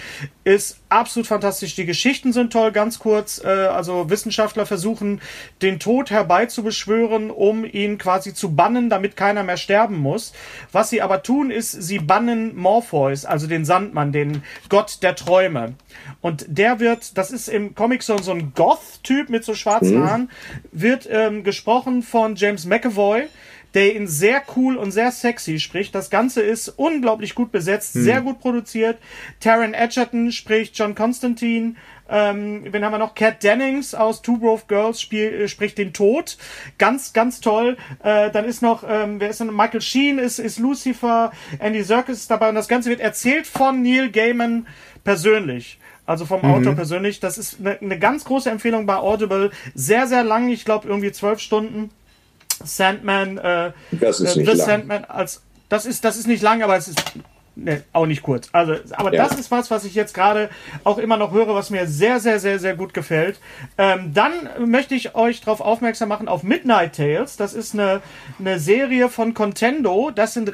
ist absolut fantastisch. Die Geschichten sind toll ganz kurz äh, also Wissenschaftler versuchen den Tod herbeizubeschwören um ihn quasi zu bannen damit keiner mehr sterben muss. Was sie aber tun ist sie bannen Morpheus also den Sandmann den Gott der Träume. Und der wird das ist im Comic so, so ein Goth-Typ mit so schwarzen Haaren wird ähm, gesprochen von James McAvoy der ihn sehr cool und sehr sexy spricht. Das Ganze ist unglaublich gut besetzt, sehr gut produziert. Taron Edgerton spricht John Constantine. Ähm, wen haben wir noch? Kat Dennings aus Two Broke Girls spiel, äh, spricht den Tod. Ganz, ganz toll. Äh, dann ist noch, ähm, wer ist denn? Michael Sheen ist, ist Lucifer. Andy Serkis ist dabei. Und das Ganze wird erzählt von Neil Gaiman persönlich. Also vom Autor persönlich. Das ist eine, eine ganz große Empfehlung bei Audible. Sehr, sehr lang. Ich glaube irgendwie zwölf Stunden. Sandman, äh, Das ist äh, nicht The lang. Sandman als das ist das ist nicht lang, aber es ist ne, auch nicht kurz. Also, aber Ja. das ist was, was ich jetzt gerade auch immer noch höre, was mir sehr, sehr, sehr, sehr gut gefällt. Ähm, dann möchte ich euch darauf aufmerksam machen auf Midnight Tales. Das ist eine, eine Serie von Contendo. Das sind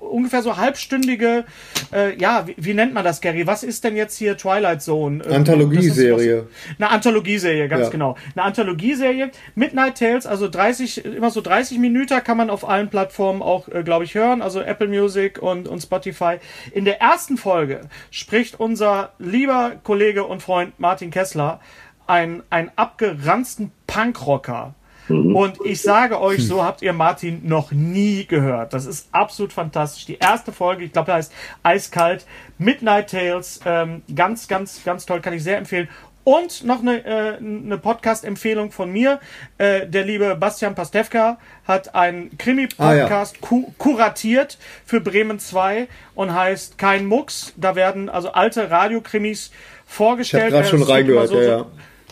ungefähr so halbstündige, äh, ja, wie, wie nennt man das, Gary? Was ist denn jetzt hier Twilight Zone? Anthologieserie. Eine Anthologieserie, ganz Ja. genau. Eine Anthologieserie. Midnight Tales, also 30, immer so 30 Minuten kann man auf allen Plattformen auch, äh, glaube ich, hören. Also Apple Music und, und Spotify. In der ersten Folge spricht unser lieber Kollege und Freund Martin Kessler ein, ein abgeranzten Punkrocker. Und ich sage euch, so habt ihr Martin noch nie gehört. Das ist absolut fantastisch. Die erste Folge, ich glaube, da heißt Eiskalt, Midnight Tales, ähm, ganz, ganz, ganz toll, kann ich sehr empfehlen. Und noch eine, äh, eine Podcast-Empfehlung von mir. Äh, der liebe Bastian Pastewka hat einen Krimi-Podcast ku kuratiert für Bremen 2 und heißt Kein Mucks. Da werden also alte Radiokrimis vorgestellt. Ich hab grad Äh, schon reingehört, so, ja, so, ja.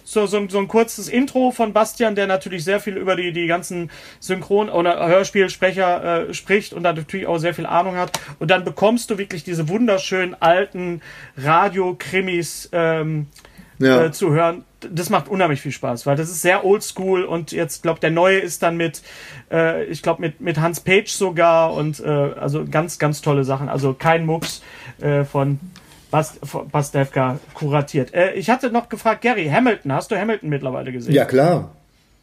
so, so, so ein kurzes Intro von Bastian, der natürlich sehr viel über die, die ganzen Synchron- oder Hörspielsprecher äh, spricht und da natürlich auch sehr viel Ahnung hat. Und dann bekommst du wirklich diese wunderschönen alten Radio-Krimis ähm, Ja. äh, zu hören. Das macht unheimlich viel Spaß, weil das ist sehr oldschool und jetzt glaube der neue ist dann mit, äh, ich glaube mit mit Hans Page sogar und äh, also ganz ganz tolle Sachen. Also kein Mucks äh, von Bast von Pastewka kuratiert. Äh, ich hatte noch gefragt, Gary Hamilton, hast du Hamilton mittlerweile gesehen? Ja, klar.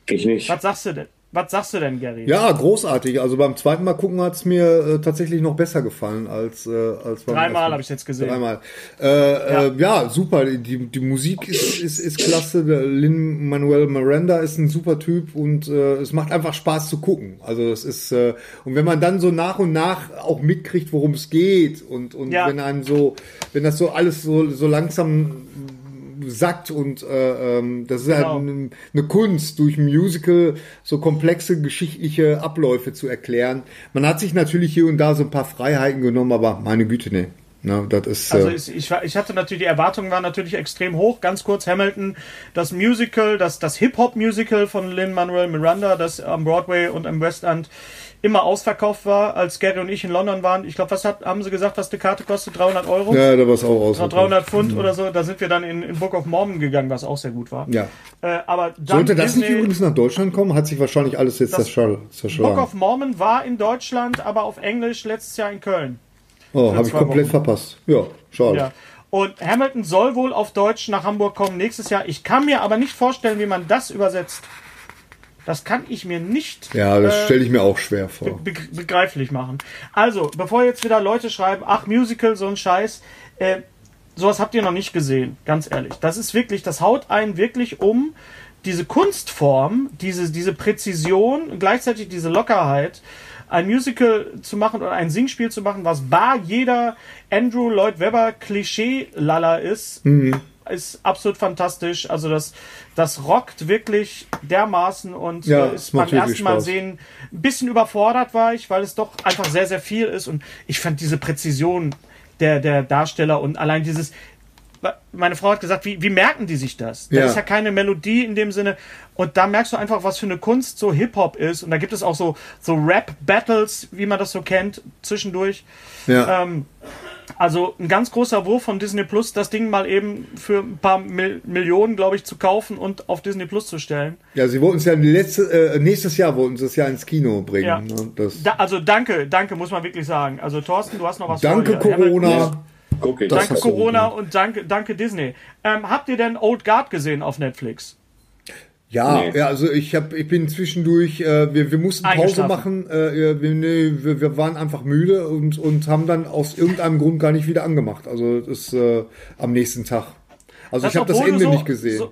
Ich nicht. Was sagst du denn? Was sagst du denn, Gary? Ja, großartig. Also beim zweiten Mal gucken hat es mir äh, tatsächlich noch besser gefallen als, äh, als beim Dreimal habe ich jetzt gesehen. Dreimal. Äh, ja. Äh, ja, super. Die, die Musik ist, ist, ist klasse. Der Lin Manuel Miranda ist ein super Typ und äh, es macht einfach Spaß zu gucken. Also es ist äh, und wenn man dann so nach und nach auch mitkriegt, worum es geht und und Ja. wenn einem so, wenn das so alles so so langsam sackt und äh, ähm, das ist Genau. halt eine, eine Kunst, durch Musical so komplexe geschichtliche Abläufe zu erklären. Man hat sich natürlich hier und da so ein paar Freiheiten genommen, aber meine Güte, nee. Na, das ist Also äh, ich, ich hatte natürlich, die Erwartungen waren natürlich extrem hoch. Ganz kurz, Hamilton, das Musical, das, das Hip-Hop-Musical von Lin-Manuel Miranda, das am Broadway und am West End immer ausverkauft war, als Gary und ich in London waren. Ich glaube, was hat, haben sie gesagt, was die Karte kostet? 300 Euro? ja, da war es auch aus. 300 Pfund oder so. Da sind wir dann in, in Book of Mormon gegangen, was auch sehr gut war. Ja. Äh, aber Sollte das nicht Disney- übrigens nach Deutschland kommen, hat sich wahrscheinlich alles jetzt zerschall- Book zerschlagen. of Mormon war in Deutschland, aber auf Englisch letztes Jahr in Köln. Oh, habe ich komplett Wochen. verpasst. Ja, schade. Ja. Und Hamilton soll wohl auf Deutsch nach Hamburg kommen nächstes Jahr. Ich kann mir aber nicht vorstellen, wie man das übersetzt. Das kann ich mir nicht Ja, das äh, stelle ich mir auch schwer vor. be begreiflich machen. Also, bevor jetzt wieder Leute schreiben, ach, Musical, so ein Scheiß, äh, sowas habt ihr noch nicht gesehen, ganz ehrlich. Das ist wirklich, das haut einen wirklich um diese Kunstform, diese, diese Präzision, gleichzeitig diese Lockerheit, ein Musical zu machen oder ein Singspiel zu machen, was bar jeder Andrew Lloyd Webber Klischee-Lala ist, ist absolut fantastisch. Also das, das rockt wirklich dermaßen und Ja, äh, ist beim ersten Mal Spaß. sehen ein bisschen überfordert war ich, weil es doch einfach sehr, sehr viel ist und ich fand diese Präzision der, der Darsteller und allein dieses meine Frau hat gesagt, wie, wie merken die sich das? Da Ja. ist ja keine Melodie in dem Sinne. Und da merkst du einfach, was für eine Kunst so Hip-Hop ist. Und da gibt es auch so, so Rap-Battles, wie man das so kennt, zwischendurch. Ja. Ähm, also ein ganz großer Wurf von Disney Plus, das Ding mal eben für ein paar Mil Millionen, glaube ich, zu kaufen und auf Disney Plus zu stellen. ja, sie wollten es ja letzte, äh, nächstes Jahr wollten sie es ja ins Kino bringen. Ja. Ne? Das, Da, also danke, danke, muss man wirklich sagen. Also Thorsten, du hast noch was danke vor dir. Corona. Das Danke Corona und danke, danke Disney. Ähm, habt ihr denn Old Guard gesehen auf Netflix? Ja, Nee. ja, also ich hab, ich bin zwischendurch, äh, wir, wir mussten Pause machen, äh, wir, nee, wir, wir waren einfach müde und, und haben dann aus irgendeinem Grund gar nicht wieder angemacht. Also das ist äh, am nächsten Tag. Also ich habe das Ende so- nicht gesehen. So,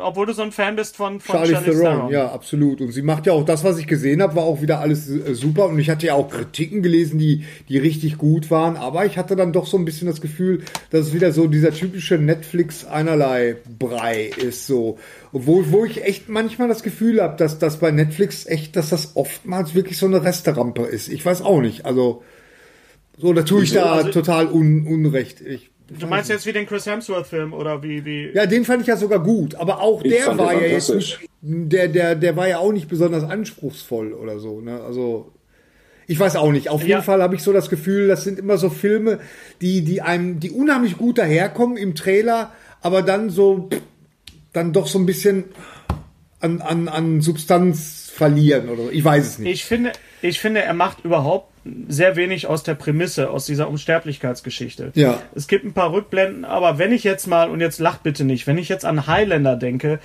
obwohl du so ein Fan bist von, von Charlie Charlize Theron, Theron. ja, absolut. Und sie macht ja auch das, was ich gesehen habe, war auch wieder alles äh, super. Und ich hatte ja auch Kritiken gelesen, die, die richtig gut waren. Aber ich hatte dann doch so ein bisschen das Gefühl, dass es wieder so dieser typische Netflix einerlei Brei ist. So, wo, wo ich echt manchmal das Gefühl habe, dass das bei Netflix echt, dass das oftmals wirklich so eine Resterampe ist. Ich weiß auch nicht. Also so, da tue ich da Also- total un, Unrecht. Ich, Du meinst jetzt wie den Chris Hemsworth-Film oder wie, wie. ja, den fand ich ja sogar gut, aber auch Ich der war ja jetzt nicht, der, der, der war ja auch nicht besonders anspruchsvoll oder so, ne? Also, ich weiß auch nicht. Auf jeden Ja. Fall habe ich so das Gefühl, das sind immer so Filme, die, die einem, die unheimlich gut daherkommen im Trailer, aber dann so, dann doch so ein bisschen an, an, an Substanz verlieren oder so. Ich weiß es nicht. Ich finde, ich finde, er macht überhaupt sehr wenig aus der Prämisse, aus dieser Unsterblichkeitsgeschichte. Ja. Es gibt ein paar Rückblenden, aber wenn ich jetzt mal, und jetzt lacht bitte nicht, wenn ich jetzt an Highlander denke,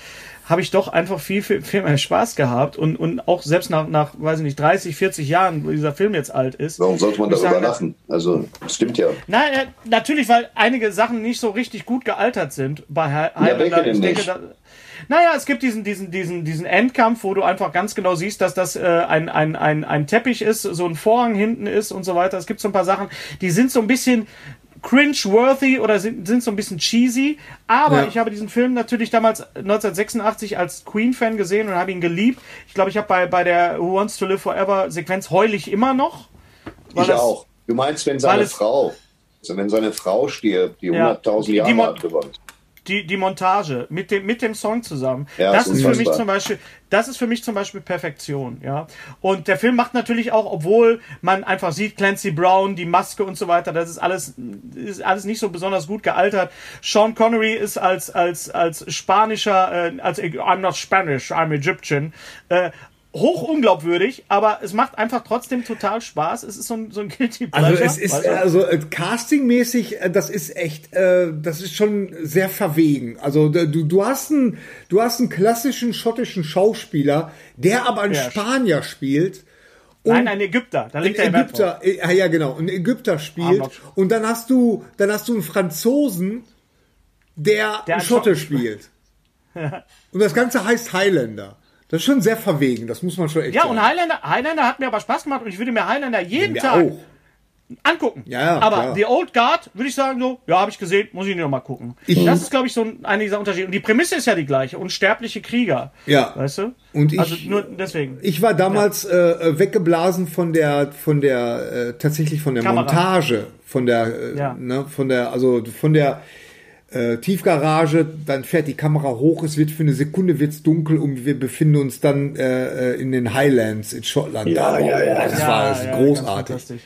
habe ich doch einfach viel, viel, viel mehr Spaß gehabt und, und auch selbst nach, nach, weiß ich nicht, 30, 40 Jahren, wo dieser Film jetzt alt ist. Warum sollte man darüber sagen, lachen? Also, das stimmt ja. Nein, äh, natürlich, weil einige Sachen nicht so richtig gut gealtert sind bei Hi- Highlander. welche denn ich denke, nicht? da, naja, es gibt diesen, diesen, diesen, diesen Endkampf, wo du einfach ganz genau siehst, dass das äh, ein, ein, ein, ein Teppich ist, so ein Vorhang hinten ist und so weiter. Es gibt so ein paar Sachen, die sind so ein bisschen cringe-worthy oder sind, sind so ein bisschen cheesy. Aber Ja. ich habe diesen Film natürlich damals 1986 als Queen-Fan gesehen und habe ihn geliebt. Ich glaube, ich habe bei, bei der Who Wants to Live Forever Sequenz heul ich immer noch. Ich das- auch. Du meinst, wenn seine Frau, also wenn seine Frau stirbt, die Ja. 100.000 Die- die Jahre alt geworden ist. Die, die Montage mit dem, mit dem Song zusammen. Ja, das ist ist für mich zum Beispiel, das ist für mich zum Beispiel Perfektion, ja. Und der Film macht natürlich auch, obwohl man einfach sieht, Clancy Brown, die Maske und so weiter, das ist alles, ist alles nicht so besonders gut gealtert. Sean Connery ist als, als, als spanischer, äh, als I'm not Spanish, I'm Egyptian, äh, hoch unglaubwürdig, aber es macht einfach trotzdem total Spaß. Es ist so ein, so ein Guilty Pleasure. Also es ist weißt du? also äh, castingmäßig, äh, das ist echt, äh, das ist schon sehr verwegen. Also du du hast einen du hast einen klassischen schottischen Schauspieler, der aber einen Ja. Spanier spielt. Nein, ein Ägypter, da Ein liegt der drauf. Ägypter, äh, ja, ja genau, ein Ägypter spielt Arnold. und dann hast du dann hast du einen Franzosen, der, Der einen ein Schotte Schott- spielt. Und das Ganze heißt Highlander. Das ist schon sehr verwegen, das muss man schon echt Ja, sagen. und Highlander, Highlander hat mir aber Spaß gemacht und ich würde mir Highlander jeden Mir Tag auch. angucken. Ja, ja, aber klar. The Old Guard würde ich sagen so, ja, habe ich gesehen, muss ich nur mal gucken. das ist, glaube ich, so ein, einer dieser Unterschiede. Und die Prämisse ist ja die gleiche, unsterbliche Krieger. Ja. Weißt du? Und ich- also nur deswegen. Ich war damals äh, weggeblasen von der, von der, äh, tatsächlich von der Kamera. Montage, von der, äh, Ja. ne, von der, also von der äh, Tiefgarage, dann fährt die Kamera hoch, es wird für eine Sekunde wird's dunkel und wir befinden uns dann äh, in den Highlands in Schottland. Ja, ja, ja. Das war das ist Ganz großartig. fantastisch.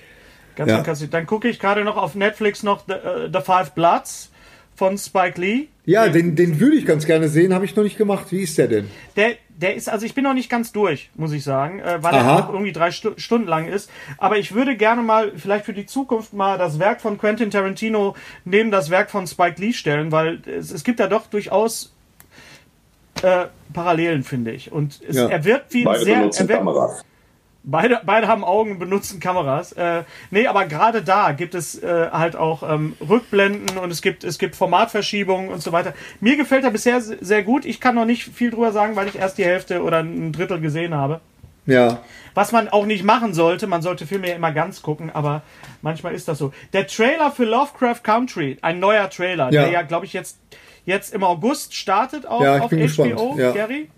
Ganz Ja. fantastisch. Dann gucke ich gerade noch auf Netflix noch The, äh, The Five Bloods von Spike Lee. Ja, den, den würde ich ganz gerne sehen, habe ich noch nicht gemacht. Wie ist der denn? Der, der ist, also ich bin noch nicht ganz durch, muss ich sagen, äh, weil Aha. er auch irgendwie drei Stu Stunden lang ist. Aber ich würde gerne mal, vielleicht für die Zukunft mal das Werk von Quentin Tarantino neben das Werk von Spike Lee stellen, weil es, es gibt da doch durchaus äh, Parallelen, finde ich. Und es, Ja. er wirkt wie ein Beide sehr. Er wirkt, Kameras. Beide, beide haben Augen, benutzen Kameras. Äh, nee, aber gerade da gibt es äh, halt auch ähm, Rückblenden und es gibt, es gibt Formatverschiebungen und so weiter. Mir gefällt er bisher se- sehr gut. Ich kann noch nicht viel drüber sagen, weil ich erst die Hälfte oder ein Drittel gesehen habe. Ja. Was man auch nicht machen sollte, man sollte Filme ja immer ganz gucken, aber manchmal ist das so. Der Trailer für Lovecraft Country, ein neuer Trailer, Ja. der ja, glaube ich, jetzt, jetzt im August startet auf, Ja, ich auf bin HBO, gespannt, ja. Gary.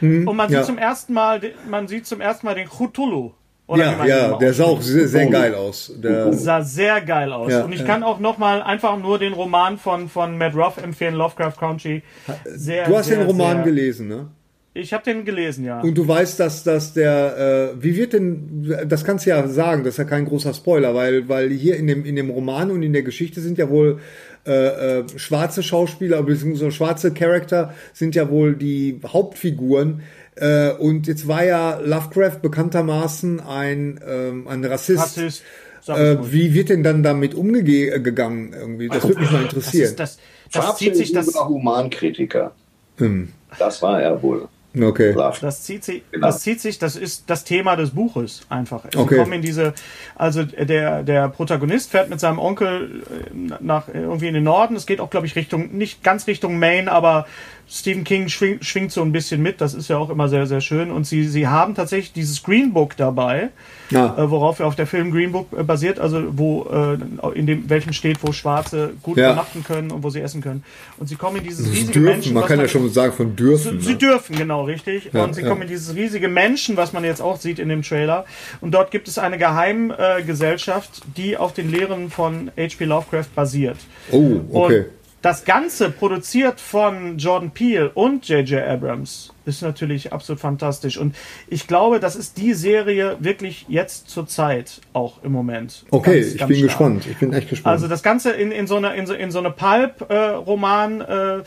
Und man sieht ja. zum ersten Mal, den- man sieht zum ersten Mal den Cthulhu. Ja, ja, der sah auch sehr, sehr geil aus. Der, sah sehr geil aus. Ja, und ich ja. kann auch noch mal einfach nur den Roman von, von Matt Ruff empfehlen, Lovecraft Country. Sehr, du hast sehr, den Roman sehr, gelesen, ne? Ich habe den gelesen, ja. Und du weißt, dass, dass der, äh, wie wird denn, das kannst du ja sagen, das ist ja kein großer Spoiler, weil, weil hier in dem, in dem Roman und in der Geschichte sind ja wohl äh, äh, schwarze Schauspieler, beziehungsweise schwarze Charakter sind ja wohl die Hauptfiguren. Äh, und jetzt war ja Lovecraft bekanntermaßen ein, ähm, ein Rassist. Rassist. Äh, wie wird denn dann damit umgegangen irgendwie? Das würde mich mal das, interessieren. ist, das, das zieht sich das, Humankritiker. Hm. Das war er wohl. Okay. Das zieht sich, Genau. das zieht sich, das ist das Thema des Buches einfach. Sie Okay. kommen in diese, also der, der Protagonist fährt mit seinem Onkel äh, nach irgendwie in den Norden. Es geht auch, glaube ich, Richtung, nicht ganz Richtung Maine, aber Stephen King schwingt, schwingt so ein bisschen mit. Das ist ja auch immer sehr, sehr schön. Und sie, sie haben tatsächlich dieses Green Book dabei, Ja. äh, worauf ja auf der Film Green Book äh, basiert, also wo äh, in dem welchem steht, wo Schwarze gut Ja. übernachten können und wo sie essen können. Und sie kommen in dieses riesige Dürfen, Menschen, man kann ja schon sagen von dürfen. Sie Ne? dürfen, genau, richtig. Ja, und sie kommen in dieses riesige Menschen, was man jetzt auch sieht in dem Trailer. Und dort gibt es eine Geheimgesellschaft, äh, die auf den Lehren von H.P. Lovecraft basiert. Oh, okay. Und das Ganze produziert von Jordan Peele und J.J. Abrams ist natürlich absolut fantastisch. Und ich glaube, das ist die Serie wirklich jetzt zur Zeit auch im Moment. Okay, Ganz, ich ganz bin stark. gespannt. Ich bin echt gespannt. Also das Ganze in, in so eine, in so, in so eine Pulp-Roman äh,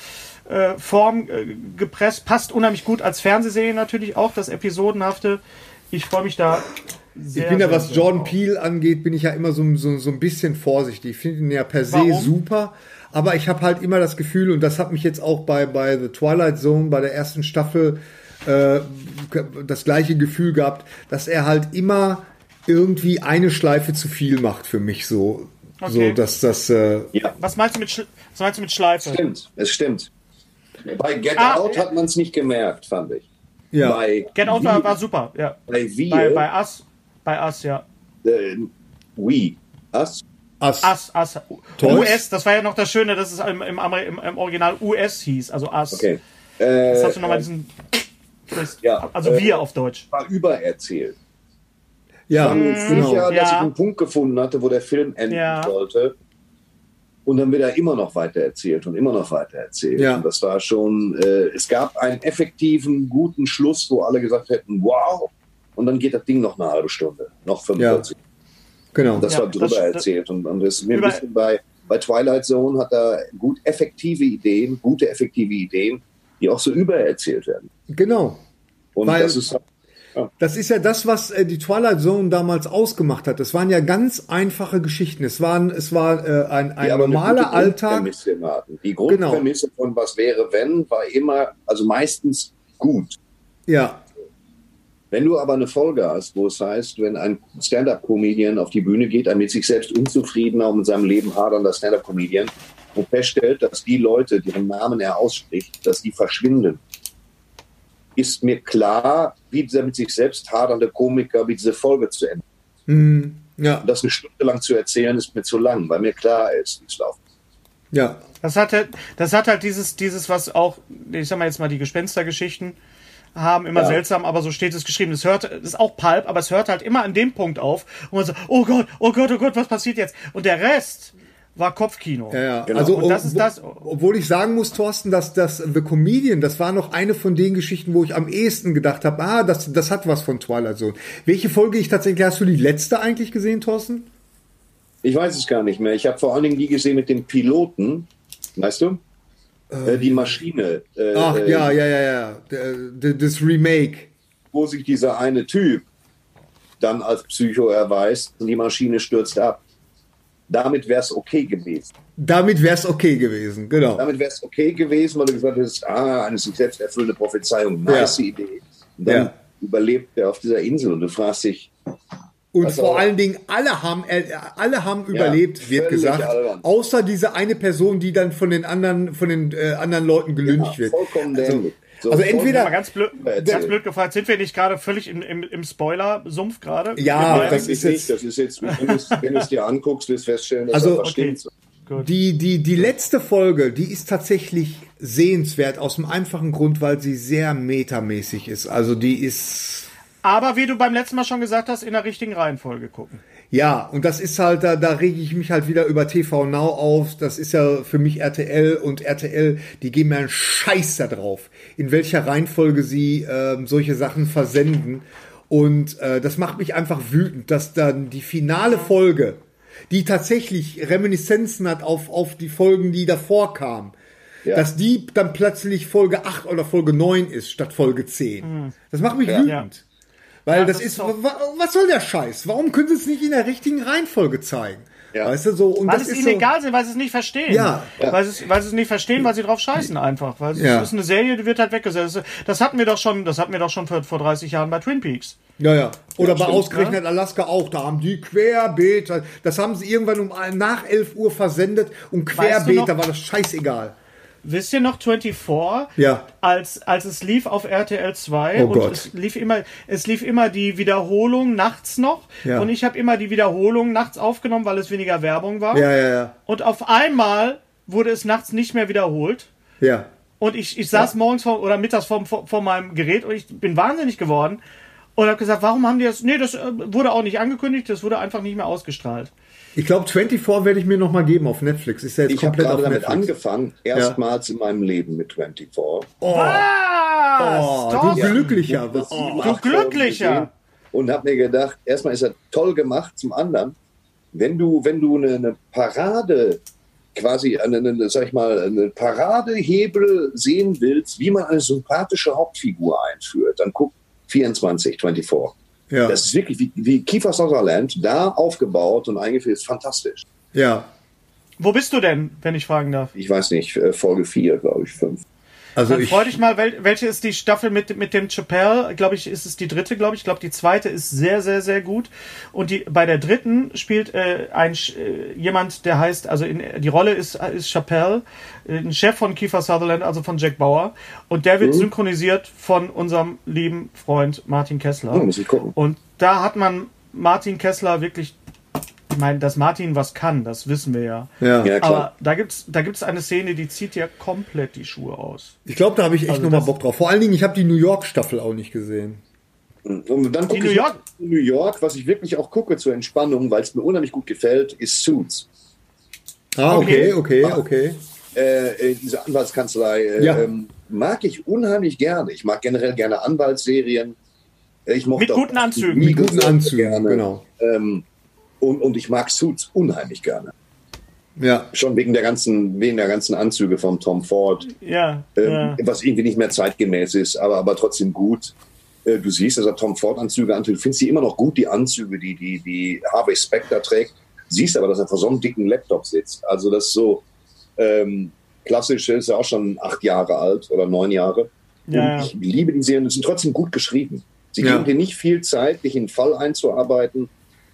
äh, Form äh, gepresst, passt unheimlich gut als Fernsehserie natürlich auch, das Episodenhafte. Ich freue mich da sehr. ich bin ja, was Jordan. Peele angeht, bin ich ja immer so, so, so ein bisschen vorsichtig. Ich finde ihn ja per se Warum? super, aber ich habe halt immer das Gefühl, und das hat mich jetzt auch bei, bei The Twilight Zone, bei der ersten Staffel, äh, das gleiche Gefühl gehabt, dass er halt immer irgendwie eine Schleife zu viel macht für mich so. So, Okay. dass das, äh, Ja, Was meinst du mit, was meinst du mit Schleife? stimmt. Es stimmt. Bei Get Ah, Out hat man es nicht gemerkt, fand ich. ja. Bei Get Out war, war super, ja. bei wir, Bei, bei Us, bei Us, ja. äh, we, us, Ass. Us, Us. Toys? US, das war ja noch das Schöne, dass es im, im, im, Original US hieß, also Us. okay. Jetzt Äh, hast du nochmal diesen Twist. ja, also äh, wir auf Deutsch. war übererzählt. ja, Ich war genau. sicher, dass Ja. ich einen Punkt gefunden hatte, wo der Film enden Ja. sollte. Und dann wird er immer noch weiter erzählt und immer noch weiter erzählt. Ja. Und das war schon, äh, es gab einen effektiven, guten Schluss, wo alle gesagt hätten, wow. Und dann geht das Ding noch eine halbe Stunde, noch 45. Genau. Das Ja, war drüber das- erzählt. Und, und das ist mir ein bisschen bei, bei Twilight Zone hat er gut effektive Ideen, gute effektive Ideen, die auch so übererzählt werden. Genau. Und Weil- das ist Das ist ja das, was äh, die Twilight Zone damals ausgemacht hat. Es waren ja ganz einfache Geschichten. Es waren, es war äh, ein, ein normaler Alltag. Grundprämisse. Die Genau. Grundprämisse von was wäre, wenn, war immer, also meistens gut. Ja, Wenn du aber eine Folge hast, wo es heißt, wenn ein Stand-up-Comedian auf die Bühne geht, ein mit sich selbst unzufriedener und mit seinem Leben hadernder Stand-up-Comedian und feststellt, dass die Leute, deren Namen er ausspricht, dass die verschwinden, ist mir klar, wie dieser mit sich selbst hadernde Komiker, wie diese Folge zu Ende. hm, ja, Und das eine Stunde lang zu erzählen, ist mir zu lang, weil mir klar ist, wie es läuft. ja, Das hat halt, das hat halt dieses, dieses, was auch, ich sag mal jetzt mal die Gespenstergeschichten haben, immer Ja. seltsam, aber so steht es geschrieben. Es hört, es ist auch Pulp, aber es hört halt immer an dem Punkt auf, wo man so, oh Gott, oh Gott, oh Gott, was passiert jetzt? Und der Rest war Kopfkino. ja, ja. Genau. Also, Und das ist das- obwohl ich sagen muss, Thorsten, dass das The Comedian, das war noch eine von den Geschichten, wo ich am ehesten gedacht habe, ah, das, das hat was von Twilight Zone. Welche Folge ich tatsächlich, hast du die letzte eigentlich gesehen, Thorsten? Ich weiß es gar nicht mehr. Ich habe vor allen Dingen die gesehen mit dem Piloten, weißt du? Äh, die Maschine. Äh, Ach, äh, ja, ja, ja, ja. Das Remake. Wo sich dieser eine Typ dann als Psycho erweist und die Maschine stürzt ab. Damit wäre es okay gewesen. Damit wäre es okay gewesen, genau. Damit wäre es okay gewesen, weil du gesagt hast, ah, eine sich selbst erfüllende Prophezeiung, nice Ja. Idee. Und dann Ja. überlebt er auf dieser Insel und du fragst dich, Und Also- vor allen Dingen, alle haben, äh, alle haben überlebt, wird völlig gesagt. albern. Außer diese eine Person, die dann von den anderen, von den äh, anderen Leuten gelüncht ja, wird. vollkommen Also. So, also entweder- ganz blöd, ganz blöd gefragt, sind wir nicht gerade völlig im, im, im Spoiler-Sumpf gerade? Ja, das ist nicht. jetzt- das ist jetzt, wenn du es- dir anguckst, wirst du feststellen, dass Also- das Okay. stimmt. Gut. Die, die, die letzte Folge, die ist tatsächlich sehenswert aus dem einfachen Grund, weil sie sehr metamäßig ist. Also die ist, Aber wie du beim letzten Mal schon gesagt hast, in der richtigen Reihenfolge gucken. ja, und das ist halt, da, da rege ich mich halt wieder über TV Now auf. Das ist ja für mich RTL und RTL, die geben mir einen Scheiß da drauf, in welcher Reihenfolge sie ähm, solche Sachen versenden. Und äh, das macht mich einfach wütend, dass dann die finale Folge, die tatsächlich Reminiszenzen hat auf, auf die Folgen, die davor kamen, Ja. dass die dann plötzlich Folge 8 oder Folge 9 ist statt Folge 10. Das macht mich wütend. Ja. Weil Ja, das, das ist, was soll der Scheiß? Warum können sie es nicht in der richtigen Reihenfolge zeigen? Ja. Weißt du, so, und Weil das es ist ihnen so, egal sind, weil sie es nicht verstehen. Ja. Weil, sie es, weil sie es nicht verstehen, weil sie drauf scheißen einfach. Weil es Ja. ist eine Serie, die wird halt weggesetzt. Das hatten wir doch schon, das hatten wir doch schon vor, vor 30 Jahren bei Twin Peaks. Ja, ja. Oder bei stimmt, ausgerechnet Alaska auch. Da haben die Querbeet. Das haben sie irgendwann um nach 11 Uhr versendet. Und Weißt du war das scheißegal. Wisst ihr noch 24? Ja. Als, als es lief auf RTL 2 Oh und Gott. es lief immer, es lief immer die Wiederholung nachts noch. Ja. Und ich habe immer die Wiederholung nachts aufgenommen, weil es weniger Werbung war. Ja, ja, ja. Und auf einmal wurde es nachts nicht mehr wiederholt. Ja. Und ich, ich saß morgens vor, oder mittags vor, vor, vor meinem Gerät und ich bin wahnsinnig geworden und habe gesagt, warum haben die das? Nee, das äh, wurde auch nicht angekündigt, das wurde einfach nicht mehr ausgestrahlt. Ich glaube, 24 werde ich mir noch mal geben auf Netflix. Ist ja jetzt Ich habe komplett auf gerade damit Netflix. angefangen, erstmals in meinem Leben mit 24. Oh, du Thorsten. Glücklicher. Das Oh. Du Glücklicher. Und habe mir gedacht, erstmal ist er toll gemacht, zum anderen, wenn du, wenn du eine, eine Parade, quasi eine, eine, sag ich mal, eine Paradehebel sehen willst, wie man eine sympathische Hauptfigur einführt, dann guck 24, 24. Ja. Das ist wirklich wie, wie Kiefer Sutherland, da aufgebaut und eingeführt, ist fantastisch. Ja. Wo bist du denn, wenn ich fragen darf? Ich weiß nicht, äh, Folge 4, glaube ich, 5. Also Dann freu dich mal, wel, welche ist die Staffel mit, mit dem Chappelle? Glaube ich, ist es die dritte, glaube ich. Ich glaube, die zweite ist sehr, sehr, sehr gut. Und die, bei der dritten spielt äh, ein äh, jemand, der heißt, also in, die Rolle ist, ist Chappelle, äh, ein Chef von Kiefer Sutherland, also von Jack Bauer. Und der wird synchronisiert von unserem lieben Freund Martin Kessler. Oh, muss ich gucken. Und da hat man Martin Kessler wirklich, ich meine, dass Martin was kann, das wissen wir ja. ja. Ja, klar. Aber da gibt's da gibt's eine Szene, die zieht ja komplett die Schuhe aus. ich glaube, da habe ich echt Also noch mal das- Bock drauf. Vor allen Dingen, ich habe die New York Staffel auch nicht gesehen. Und dann gucke New ich York- noch New York, was ich wirklich auch gucke zur Entspannung, weil es mir unheimlich gut gefällt, ist Suits. Ah, okay, Okay. okay, okay. Äh, äh, diese Anwaltskanzlei äh, Ja. ähm, mag ich unheimlich gerne. Ich mag generell gerne Anwaltsserien. Ich mochte Mit guten Anzügen. Mit guten Anzügen, gerne. genau. Ähm, und, und ich mag Suits unheimlich gerne. Ja. Schon wegen der ganzen, wegen der ganzen Anzüge von Tom Ford. Ja. ähm, ja. was irgendwie nicht mehr zeitgemäß ist, aber, aber trotzdem gut. Äh, Du siehst, dass er Tom Ford Anzüge antut. Du findest sie immer noch gut, die Anzüge, die, die, die Harvey Specter trägt. Siehst aber, dass er vor so einem dicken Laptop sitzt. Also das ist so ähm, klassisch, ist ja auch schon acht Jahre alt oder neun Jahre. Und Ja, ja. ich liebe die Serien, die sind trotzdem gut geschrieben. Sie Ja. geben dir nicht viel Zeit, dich in einen Fall einzuarbeiten.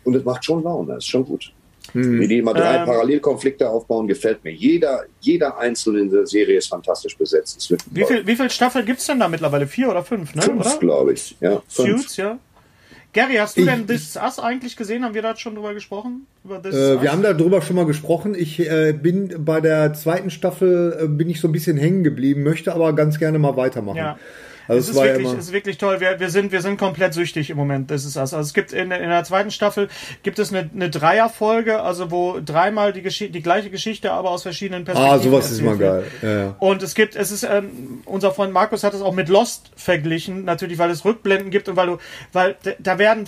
Und es macht schon Laune, das ist schon gut. Wie die immer drei Ähm. Parallelkonflikte aufbauen, gefällt mir. Jeder, jeder Einzelne in der Serie ist fantastisch besetzt. Es wird Wie viel, wie viel Staffeln gibt's denn da mittlerweile? Vier oder fünf, ne? Fünf, glaube ich. Ja, fünf. Suits, ja. Gary, hast du Ich- denn This Is Us eigentlich gesehen? Haben wir da schon drüber gesprochen? Über This Is Äh, Us? wir haben darüber schon mal gesprochen. Ich äh, bin bei der zweiten Staffel äh, bin ich so ein bisschen hängen geblieben, möchte aber ganz gerne mal weitermachen. Ja. Also es ist ja wirklich, immer. es ist wirklich toll. Wir, wir, sind, wir sind komplett süchtig im Moment. Das ist das. Also es gibt in, der- in der zweiten Staffel gibt es eine, eine Dreierfolge, also wo dreimal die, Geschi die gleiche Geschichte, aber aus verschiedenen Perspektiven. Ah, sowas ist wird. geil. Ja, ja. Und es gibt, es ist, ähm, unser Freund Markus hat es auch mit Lost verglichen, natürlich, weil es Rückblenden gibt und weil du, weil da werden,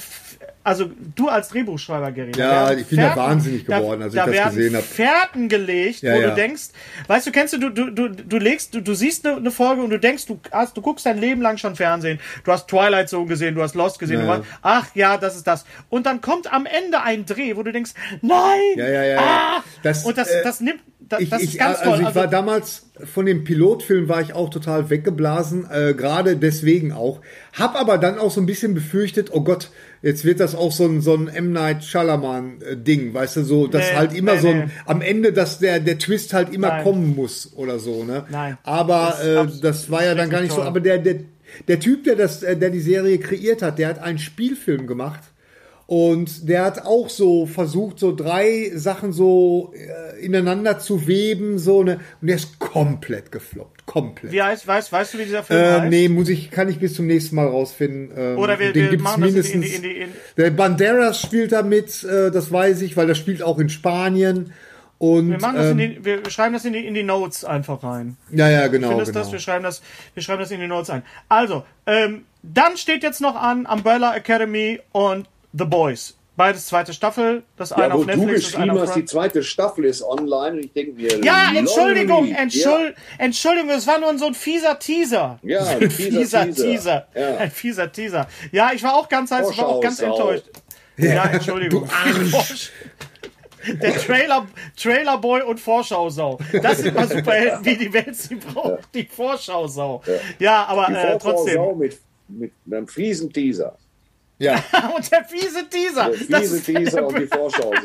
also du als Drehbuchschreiber, da Ja, ich bin da Fährten- wahnsinnig geworden, als ich da das werden gesehen hab. Fährten gelegt, Ja, wo ja. du denkst, weißt du, kennst du, du, du, du, du legst, du, du siehst eine, eine Folge und du denkst, du hast, du guckst dein Leben lang schon Fernsehen, du hast Twilight Zone gesehen, du hast Lost gesehen, Ja, du warst, ach ja, das ist das. Und dann kommt am Ende ein Dreh, wo du denkst, nein, Ja, ja, ja, ja. ah, Das, und das, äh, das nimmt, da, ich, das ich, ist ganz also toll. ich war damals von dem Pilotfilm war ich auch total weggeblasen, äh, gerade deswegen auch. Hab aber dann auch so ein bisschen befürchtet, oh Gott, jetzt wird das auch so ein so ein M Night Shyamalan äh, Ding, weißt du, so, dass Nee, halt immer nee, so ein nee. am Ende, dass der der Twist halt immer Nein. kommen muss oder so, ne? Nein. Aber Das äh, das war ja dann gar nicht so. toll. Aber der der der Typ, der das, äh, der die Serie kreiert hat, der hat einen Spielfilm gemacht. Und der hat auch so versucht, so drei Sachen so äh, ineinander zu weben, so ne, und der ist komplett gefloppt, komplett. Wie heißt, weißt, weißt du, wie dieser Film Äh, heißt? nee, muss ich, kann ich bis zum nächsten Mal rausfinden. Ähm, Oder wir, den wir gibt's machen das in die, in mindestens. die, in die, in der Banderas spielt da mit, äh, das weiß ich, weil der spielt auch in Spanien. Und wir, machen das ähm, in die, wir schreiben das in die, in die Notes einfach rein. ja, ja, genau. Findest genau. das? Wir schreiben das, wir schreiben das in die Notes ein. Also, ähm, dann steht jetzt noch an Umbrella Academy und The Boys. Beides zweite Staffel. Das eine Ja, wo auf du Netflix, das eine geschrieben hast, die zweite Staffel ist online und ich denke mir, Ja. Entschuldigung, Entschuld, Ja, Entschuldigung, das war nur so ein fieser Teaser. Ja, ein ein fieser, fieser Teaser. Ja. Ein fieser Teaser. Ja, ich war auch ganz, ich war auch ganz enttäuscht. Ja, Entschuldigung. Der Trailer, Trailerboy und Vorschausau. Das sind mal Superhelden, wie die Welt sie braucht. Die Vorschausau. Ja, aber die äh, trotzdem. Vorschau mit, mit einem fiesen Teaser. Ja. Und der fiese Teaser. Der Das fiese Teaser und die Vorschau.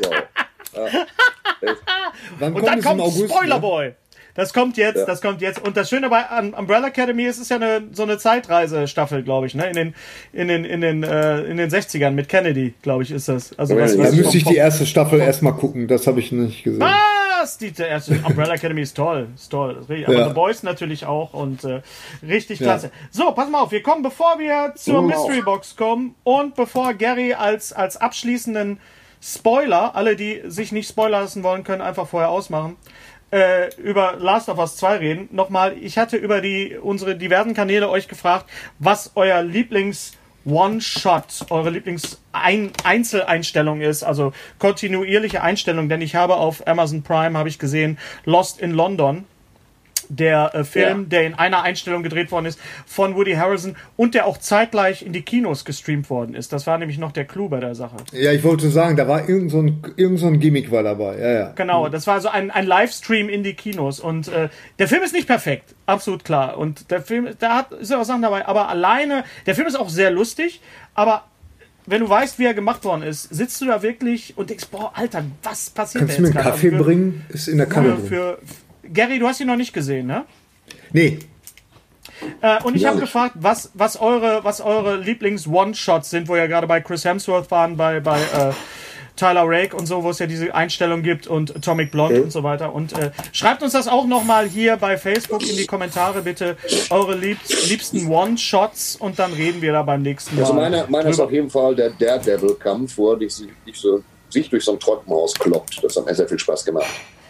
Wann Und dann kommt August, ne? Spoilerboy. Das kommt jetzt, das kommt jetzt. Und das Schöne bei um- Umbrella Academy ist, es ist ja eine, so eine Zeitreisestaffel, glaube ich, ne? In den, in den, in den, äh, in den 60ern mit Kennedy, glaube ich, ist das. Also was, Ja, Da was müsste ich die erste Staffel erstmal gucken, das habe ich nicht gesehen. Was? Die der erste Umbrella Academy ist toll, ist toll. ist richtig- Aber Ja. The Boys natürlich auch und äh, richtig klasse. So, pass mal auf, wir kommen, bevor wir zur Mhm, Mystery auch. Box kommen und bevor Gary als, als abschließenden Spoiler, alle, die sich nicht spoilern lassen wollen, können einfach vorher ausmachen, äh, über Last of Us 2 reden. Nochmal, ich hatte über die unsere diversen Kanäle euch gefragt, was euer Lieblings One-Shot, eure Lieblings-Einzeleinstellung ist, also kontinuierliche Einstellung, denn ich habe auf Amazon Prime, habe ich gesehen, Lost in London, der äh, Film, Ja. der in einer Einstellung gedreht worden ist, von Woody Harrelson und der auch zeitgleich in die Kinos gestreamt worden ist. Das war nämlich noch der Clou bei der Sache. Ja, ich wollte sagen, da war irgend so ein, irgend so ein Gimmick war dabei. Ja, ja. Genau, das war so ein, ein Livestream in die Kinos. Und äh, der Film ist nicht perfekt, absolut klar. Und der Film, da hat, ist ja auch Sachen dabei, aber alleine, der Film ist auch sehr lustig, aber wenn du weißt, wie er gemacht worden ist, sitzt du da wirklich und denkst, boah, Alter, was passiert Kannst du mir einen jetzt Kaffee gerade? Also bringen? Ist in der Kanne Für, drin. für, für, Gary, du hast ihn noch nicht gesehen, ne? Nee, Äh, und ich Ja. habe gefragt, was, was eure, was eure Lieblings-One-Shots sind, wo ihr gerade bei Chris Hemsworth waren, bei, bei äh, Tyler Rake und so, wo es ja diese Einstellung gibt und Atomic Blonde und so weiter. Und äh, schreibt uns das auch nochmal hier bei Facebook in die Kommentare bitte, eure liebst, liebsten One-Shots und dann reden wir da beim nächsten Mal. Also meiner meiner ist auf jeden Fall der Daredevil-Kampf, wo er dich, dich so, sich durch so ein Trockenhaus kloppt. Das hat mir sehr viel Spaß gemacht.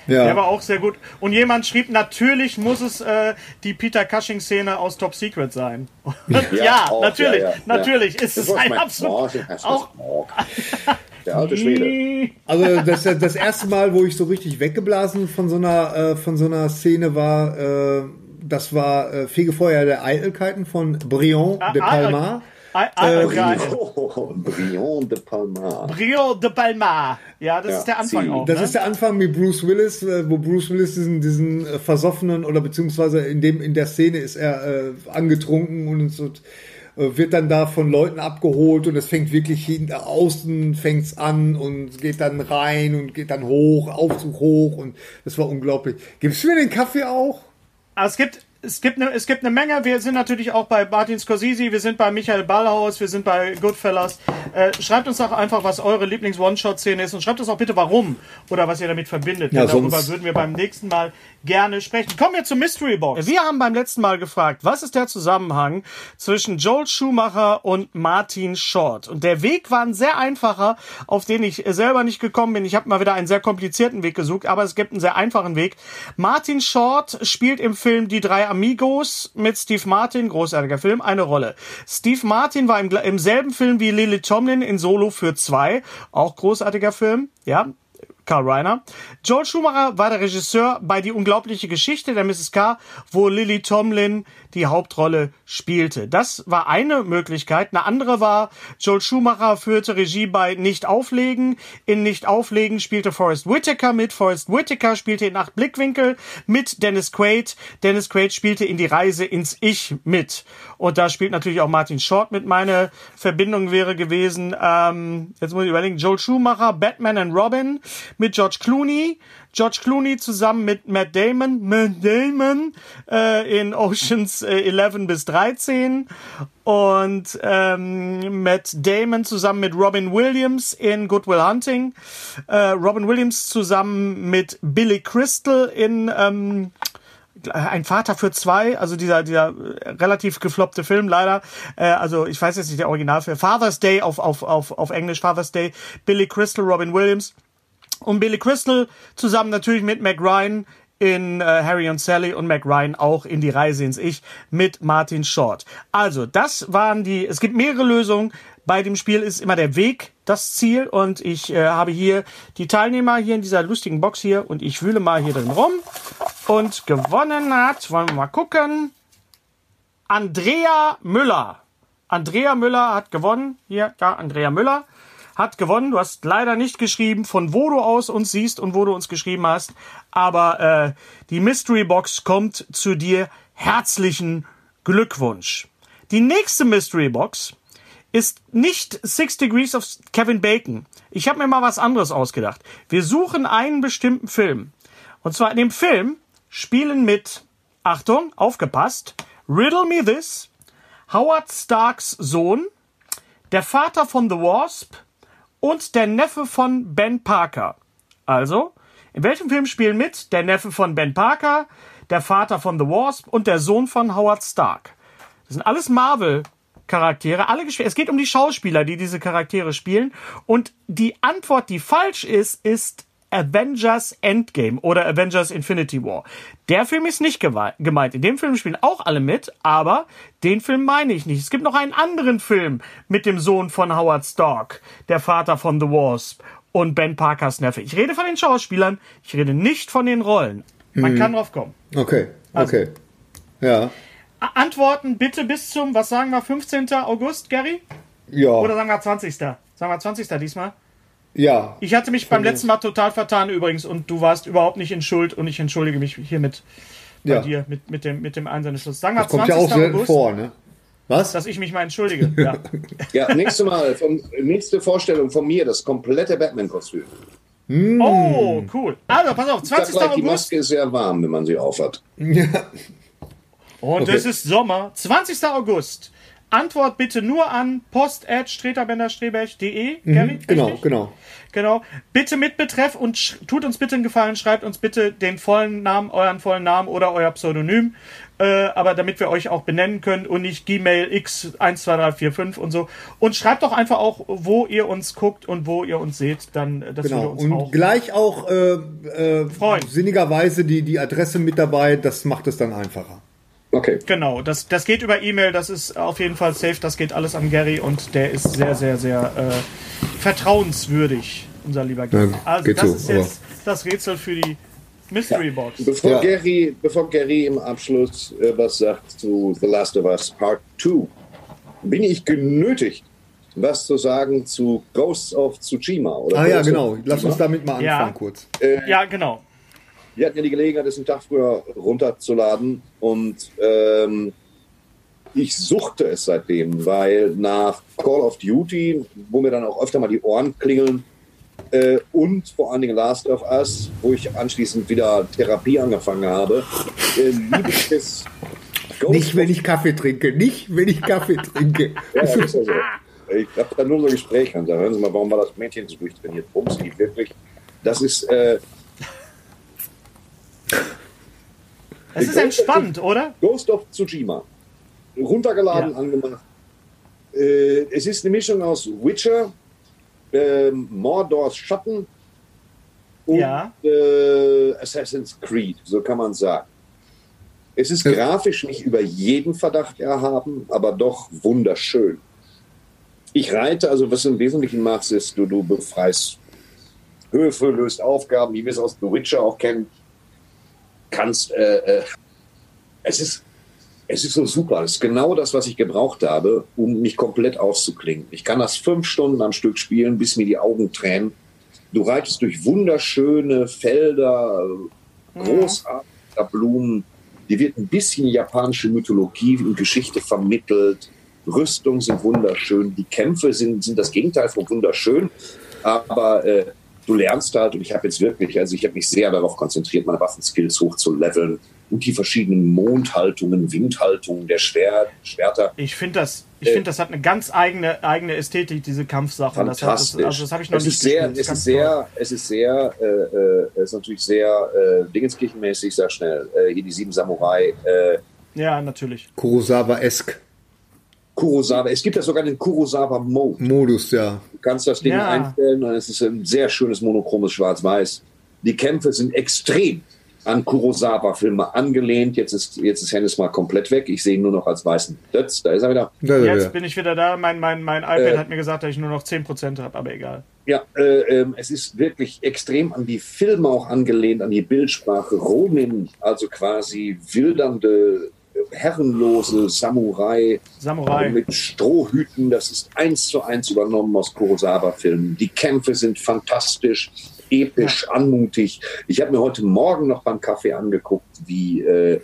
Der ja. war auch sehr gut. Und jemand schrieb, natürlich muss es äh, die Peter Cushing-Szene aus Top Secret sein. ja, auch, natürlich, ja, ja, natürlich ja. ist es Das war ein mein- absolut... Das war auch- Smog. Der alte Schwede. Also das, das erste Mal, wo ich so richtig weggeblasen von so einer, äh, von so einer Szene war, äh, das war äh, Fegefeuer der Eitelkeiten von Brion de ah, Palma. Ah, ah, Äh, Brion de Palma. Brio de Palma. Ja, das Ja, ist der Anfang sie. auch. Das ne? ist der Anfang mit Bruce Willis, äh, wo Bruce Willis diesen, diesen äh, versoffenen oder beziehungsweise in dem in der Szene ist er äh, angetrunken und so, wird dann da von Leuten abgeholt und es fängt wirklich hinten außen fängt's an und geht dann rein und geht dann hoch, Aufzug hoch und das war unglaublich. Gibst du mir den Kaffee auch? Aber es gibt, es gibt eine, es gibt eine Menge. Wir sind natürlich auch bei Martin Scorsese, wir sind bei Michael Ballhaus, wir sind bei Goodfellas. Äh, schreibt uns doch einfach, was eure Lieblings-One-Shot-Szene ist und schreibt uns auch bitte, warum oder was ihr damit verbindet. Ja, Denn darüber würden wir beim nächsten Mal gerne sprechen. Kommen wir zur Mystery Box. Wir haben beim letzten Mal gefragt, was ist der Zusammenhang zwischen Joel Schumacher und Martin Short? Und der Weg war ein sehr einfacher, auf den ich selber nicht gekommen bin. Ich habe mal wieder einen sehr komplizierten Weg gesucht, aber es gibt einen sehr einfachen Weg. Martin Short spielt im Film Die drei Amigos mit Steve Martin, großartiger Film, eine Rolle. Steve Martin war im, im selben Film wie Lily Tomlin in Solo für zwei, auch großartiger Film, ja Carl Reiner. Joel Schumacher war der Regisseur bei Die unglaubliche Geschichte der Mrs. K., wo Lily Tomlin die Hauptrolle spielte. Das war eine Möglichkeit. Eine andere war, Joel Schumacher führte Regie bei Nicht Auflegen. In Nicht Auflegen spielte Forrest Whitaker mit. Forrest Whitaker spielte in Acht Blickwinkel mit Dennis Quaid. Dennis Quaid spielte in Die Reise ins Ich mit. Und da spielt natürlich auch Martin Short mit. Meine Verbindung wäre gewesen, ähm, jetzt muss ich überlegen, Joel Schumacher, Batman and Robin mit George Clooney. George Clooney zusammen mit Matt Damon, Matt Damon äh, in Oceans äh, 11 bis 13 und ähm, Matt Damon zusammen mit Robin Williams in Good Will Hunting, äh, Robin Williams zusammen mit Billy Crystal in ähm, ein Vater für zwei, also dieser, dieser relativ gefloppte Film leider. Äh, also ich weiß jetzt nicht der Originalfilm. Father's Day auf, auf, auf, auf Englisch, Father's Day. Billy Crystal, Robin Williams. Und Billy Crystal zusammen natürlich mit Mac Ryan in äh, Harry und Sally und Mac Ryan auch in die Reise ins Ich mit Martin Short. Also, das waren die, es gibt mehrere Lösungen. Bei dem Spiel ist immer der Weg das Ziel und ich äh, habe hier die Teilnehmer hier in dieser lustigen Box hier und ich wühle mal hier drin rum und gewonnen hat, wollen wir mal gucken, Andrea Müller. Andrea Müller hat gewonnen. Hier, da, Andrea Müller hat gewonnen. Du hast leider nicht geschrieben, von wo du aus uns siehst und wo du uns geschrieben hast. Aber äh, die Mystery Box kommt zu dir. Herzlichen Glückwunsch. Die nächste Mystery Box ist nicht Six Degrees of Kevin Bacon. Ich habe mir mal was anderes ausgedacht. Wir suchen einen bestimmten Film. Und zwar in dem Film spielen mit, Achtung, aufgepasst, Riddle Me This, Howard Starks Sohn, der Vater von The Wasp und der Neffe von Ben Parker. Also, in welchem Film spielen mit der Neffe von Ben Parker, der Vater von The Wasp und der Sohn von Howard Stark? Das sind alles Marvel Charaktere, alle Es geht um die Schauspieler, die diese Charaktere spielen. Und die Antwort, die falsch ist, ist Avengers Endgame oder Avengers Infinity War. Der Film ist nicht gemeint. In dem Film spielen auch alle mit, aber den Film meine ich nicht. Es gibt noch einen anderen Film mit dem Sohn von Howard Stark, der Vater von The Wasp und Ben Parkers Neffe. Ich rede von den Schauspielern, ich rede nicht von den Rollen. Man Mhm. kann drauf kommen. Okay, Also- okay. Ja. Antworten bitte bis zum, was sagen wir, 15. August, Gary? Ja. Oder sagen wir 20. Sagen wir 20. diesmal? Ja. Ich hatte mich beim letzten Mal total vertan übrigens und du warst überhaupt nicht in Schuld und ich entschuldige mich hiermit bei Ja. dir mit, mit dem, mit dem Einsendeschluss. Sagen wir Das kommt 20. ja auch selten August, vor, ne? Was? dass ich mich mal entschuldige. Ja. Ja, nächste Mal, vom, nächste Vorstellung von mir, das komplette Batman-Kostüm. Oh, cool. Also, pass auf, Ich sag 20. gleich, die August. Maske ist sehr warm, wenn man sie aufhat. Und Okay. es ist Sommer. 20. August. Antwort bitte nur an post.streterbenderstreberch.de. Gary, Genau, richtig? genau. Genau. Bitte mit Betreff und tut uns bitte einen Gefallen, schreibt uns bitte den vollen Namen, euren vollen Namen oder euer Pseudonym. Äh, aber damit wir euch auch benennen können und nicht Gmail x12345 und so. Und schreibt doch einfach auch, wo ihr uns guckt und wo ihr uns seht, dann äh, das Genau. würde uns Und auch. gleich auch äh, äh, Freuen. sinnigerweise die, die Adresse mit dabei, das macht es dann einfacher. Okay. Genau, das, das geht über E-Mail, das ist auf jeden Fall safe, das geht alles an Gary und der ist sehr, sehr, sehr äh, vertrauenswürdig, unser lieber Gary. Ja, also geht das so, ist jetzt das Rätsel für die Mystery Box. Bevor, Ja. Gary, bevor Gary im Abschluss äh, was sagt zu The Last of Us Part 2, bin ich genötigt, was zu sagen zu Ghosts of Tsushima. Oder Ah ja, genau. Lass uns damit mal Ja. anfangen kurz. Ja, genau. Wir hatten ja die Gelegenheit, es einen Tag früher runterzuladen und ähm, ich suchte es seitdem, weil nach Call of Duty, wo mir dann auch öfter mal die Ohren klingeln, äh, und vor allen Dingen Last of Us, wo ich anschließend wieder Therapie angefangen habe, äh, liebe ich es. Ghost Nicht, wenn ich Kaffee trinke. Nicht, wenn ich Kaffee trinke. Ja, das ist ja so. Ich habe da nur so Gespräche und sage, hören Sie mal, warum war das Mädchen so durchtrainiert? Bums, die wirklich. Das ist, äh, Es ist entspannt, oder? Ghost of Tsushima. Runtergeladen, Ja. angemacht. Äh, es ist eine Mischung aus Witcher, ähm, Mordors Schatten und Ja. äh, Assassin's Creed, so kann man sagen. Es ist grafisch nicht über jeden Verdacht erhaben, aber doch wunderschön. Ich reite, also was du im Wesentlichen machst, ist, du, du befreist Höfe, löst Aufgaben, wie wir es aus The Witcher auch kennen. Kannst, äh, äh, es ist, es ist so super. Es ist genau das, was ich gebraucht habe, um mich komplett auszuklingen. Ich kann das fünf Stunden am Stück spielen, bis mir die Augen tränen. Du reitest durch wunderschöne Felder, großartige Blumen. Die wird ein bisschen japanische Mythologie und Geschichte vermittelt. Rüstungen sind wunderschön. Die Kämpfe sind, sind das Gegenteil von wunderschön. Aber äh, du lernst halt, und ich habe jetzt wirklich, also ich habe mich sehr darauf konzentriert, meine Waffenskills hoch zu leveln und die verschiedenen Mondhaltungen, Windhaltungen der Schwer Schwerter. Ich finde das, ich Äh, finde, das hat eine ganz eigene, eigene Ästhetik, diese Kampfsachen. Das, hat, das, Fantastisch. also das habe ich noch es nicht ist sehr, es ist sehr, es ist sehr, äh, äh, es ist natürlich sehr äh, Dingenskirchenmäßig, sehr schnell. Äh, hier die sieben Samurai, äh. Ja, natürlich. Kurosawa-esk Kurosawa. Es gibt ja sogar den Kurosawa-Mode. Modus, ja. Du kannst das Ding Ja. einstellen und es ist ein sehr schönes monochromes Schwarz-Weiß. Die Kämpfe sind extrem an Kurosawa-Filme angelehnt. Jetzt ist, jetzt ist Hennes mal komplett weg. Ich sehe ihn nur noch als weißen Dötz. Da ist er wieder. Jetzt bin ich wieder da. Mein, mein, mein iPad Äh. hat mir gesagt, dass ich nur noch 10% habe, aber egal. Ja, äh, ähm, es ist wirklich extrem an die Filme auch angelehnt, an die Bildsprache. Ronin, also quasi wildernde, äh, herrenlose Samurai Samurai. äh, mit Strohhüten. Das ist eins zu eins übernommen aus Kurosawa-Filmen. Die Kämpfe sind fantastisch, episch, anmutig. Ich habe mir heute Morgen noch beim Kaffee angeguckt, wie, äh,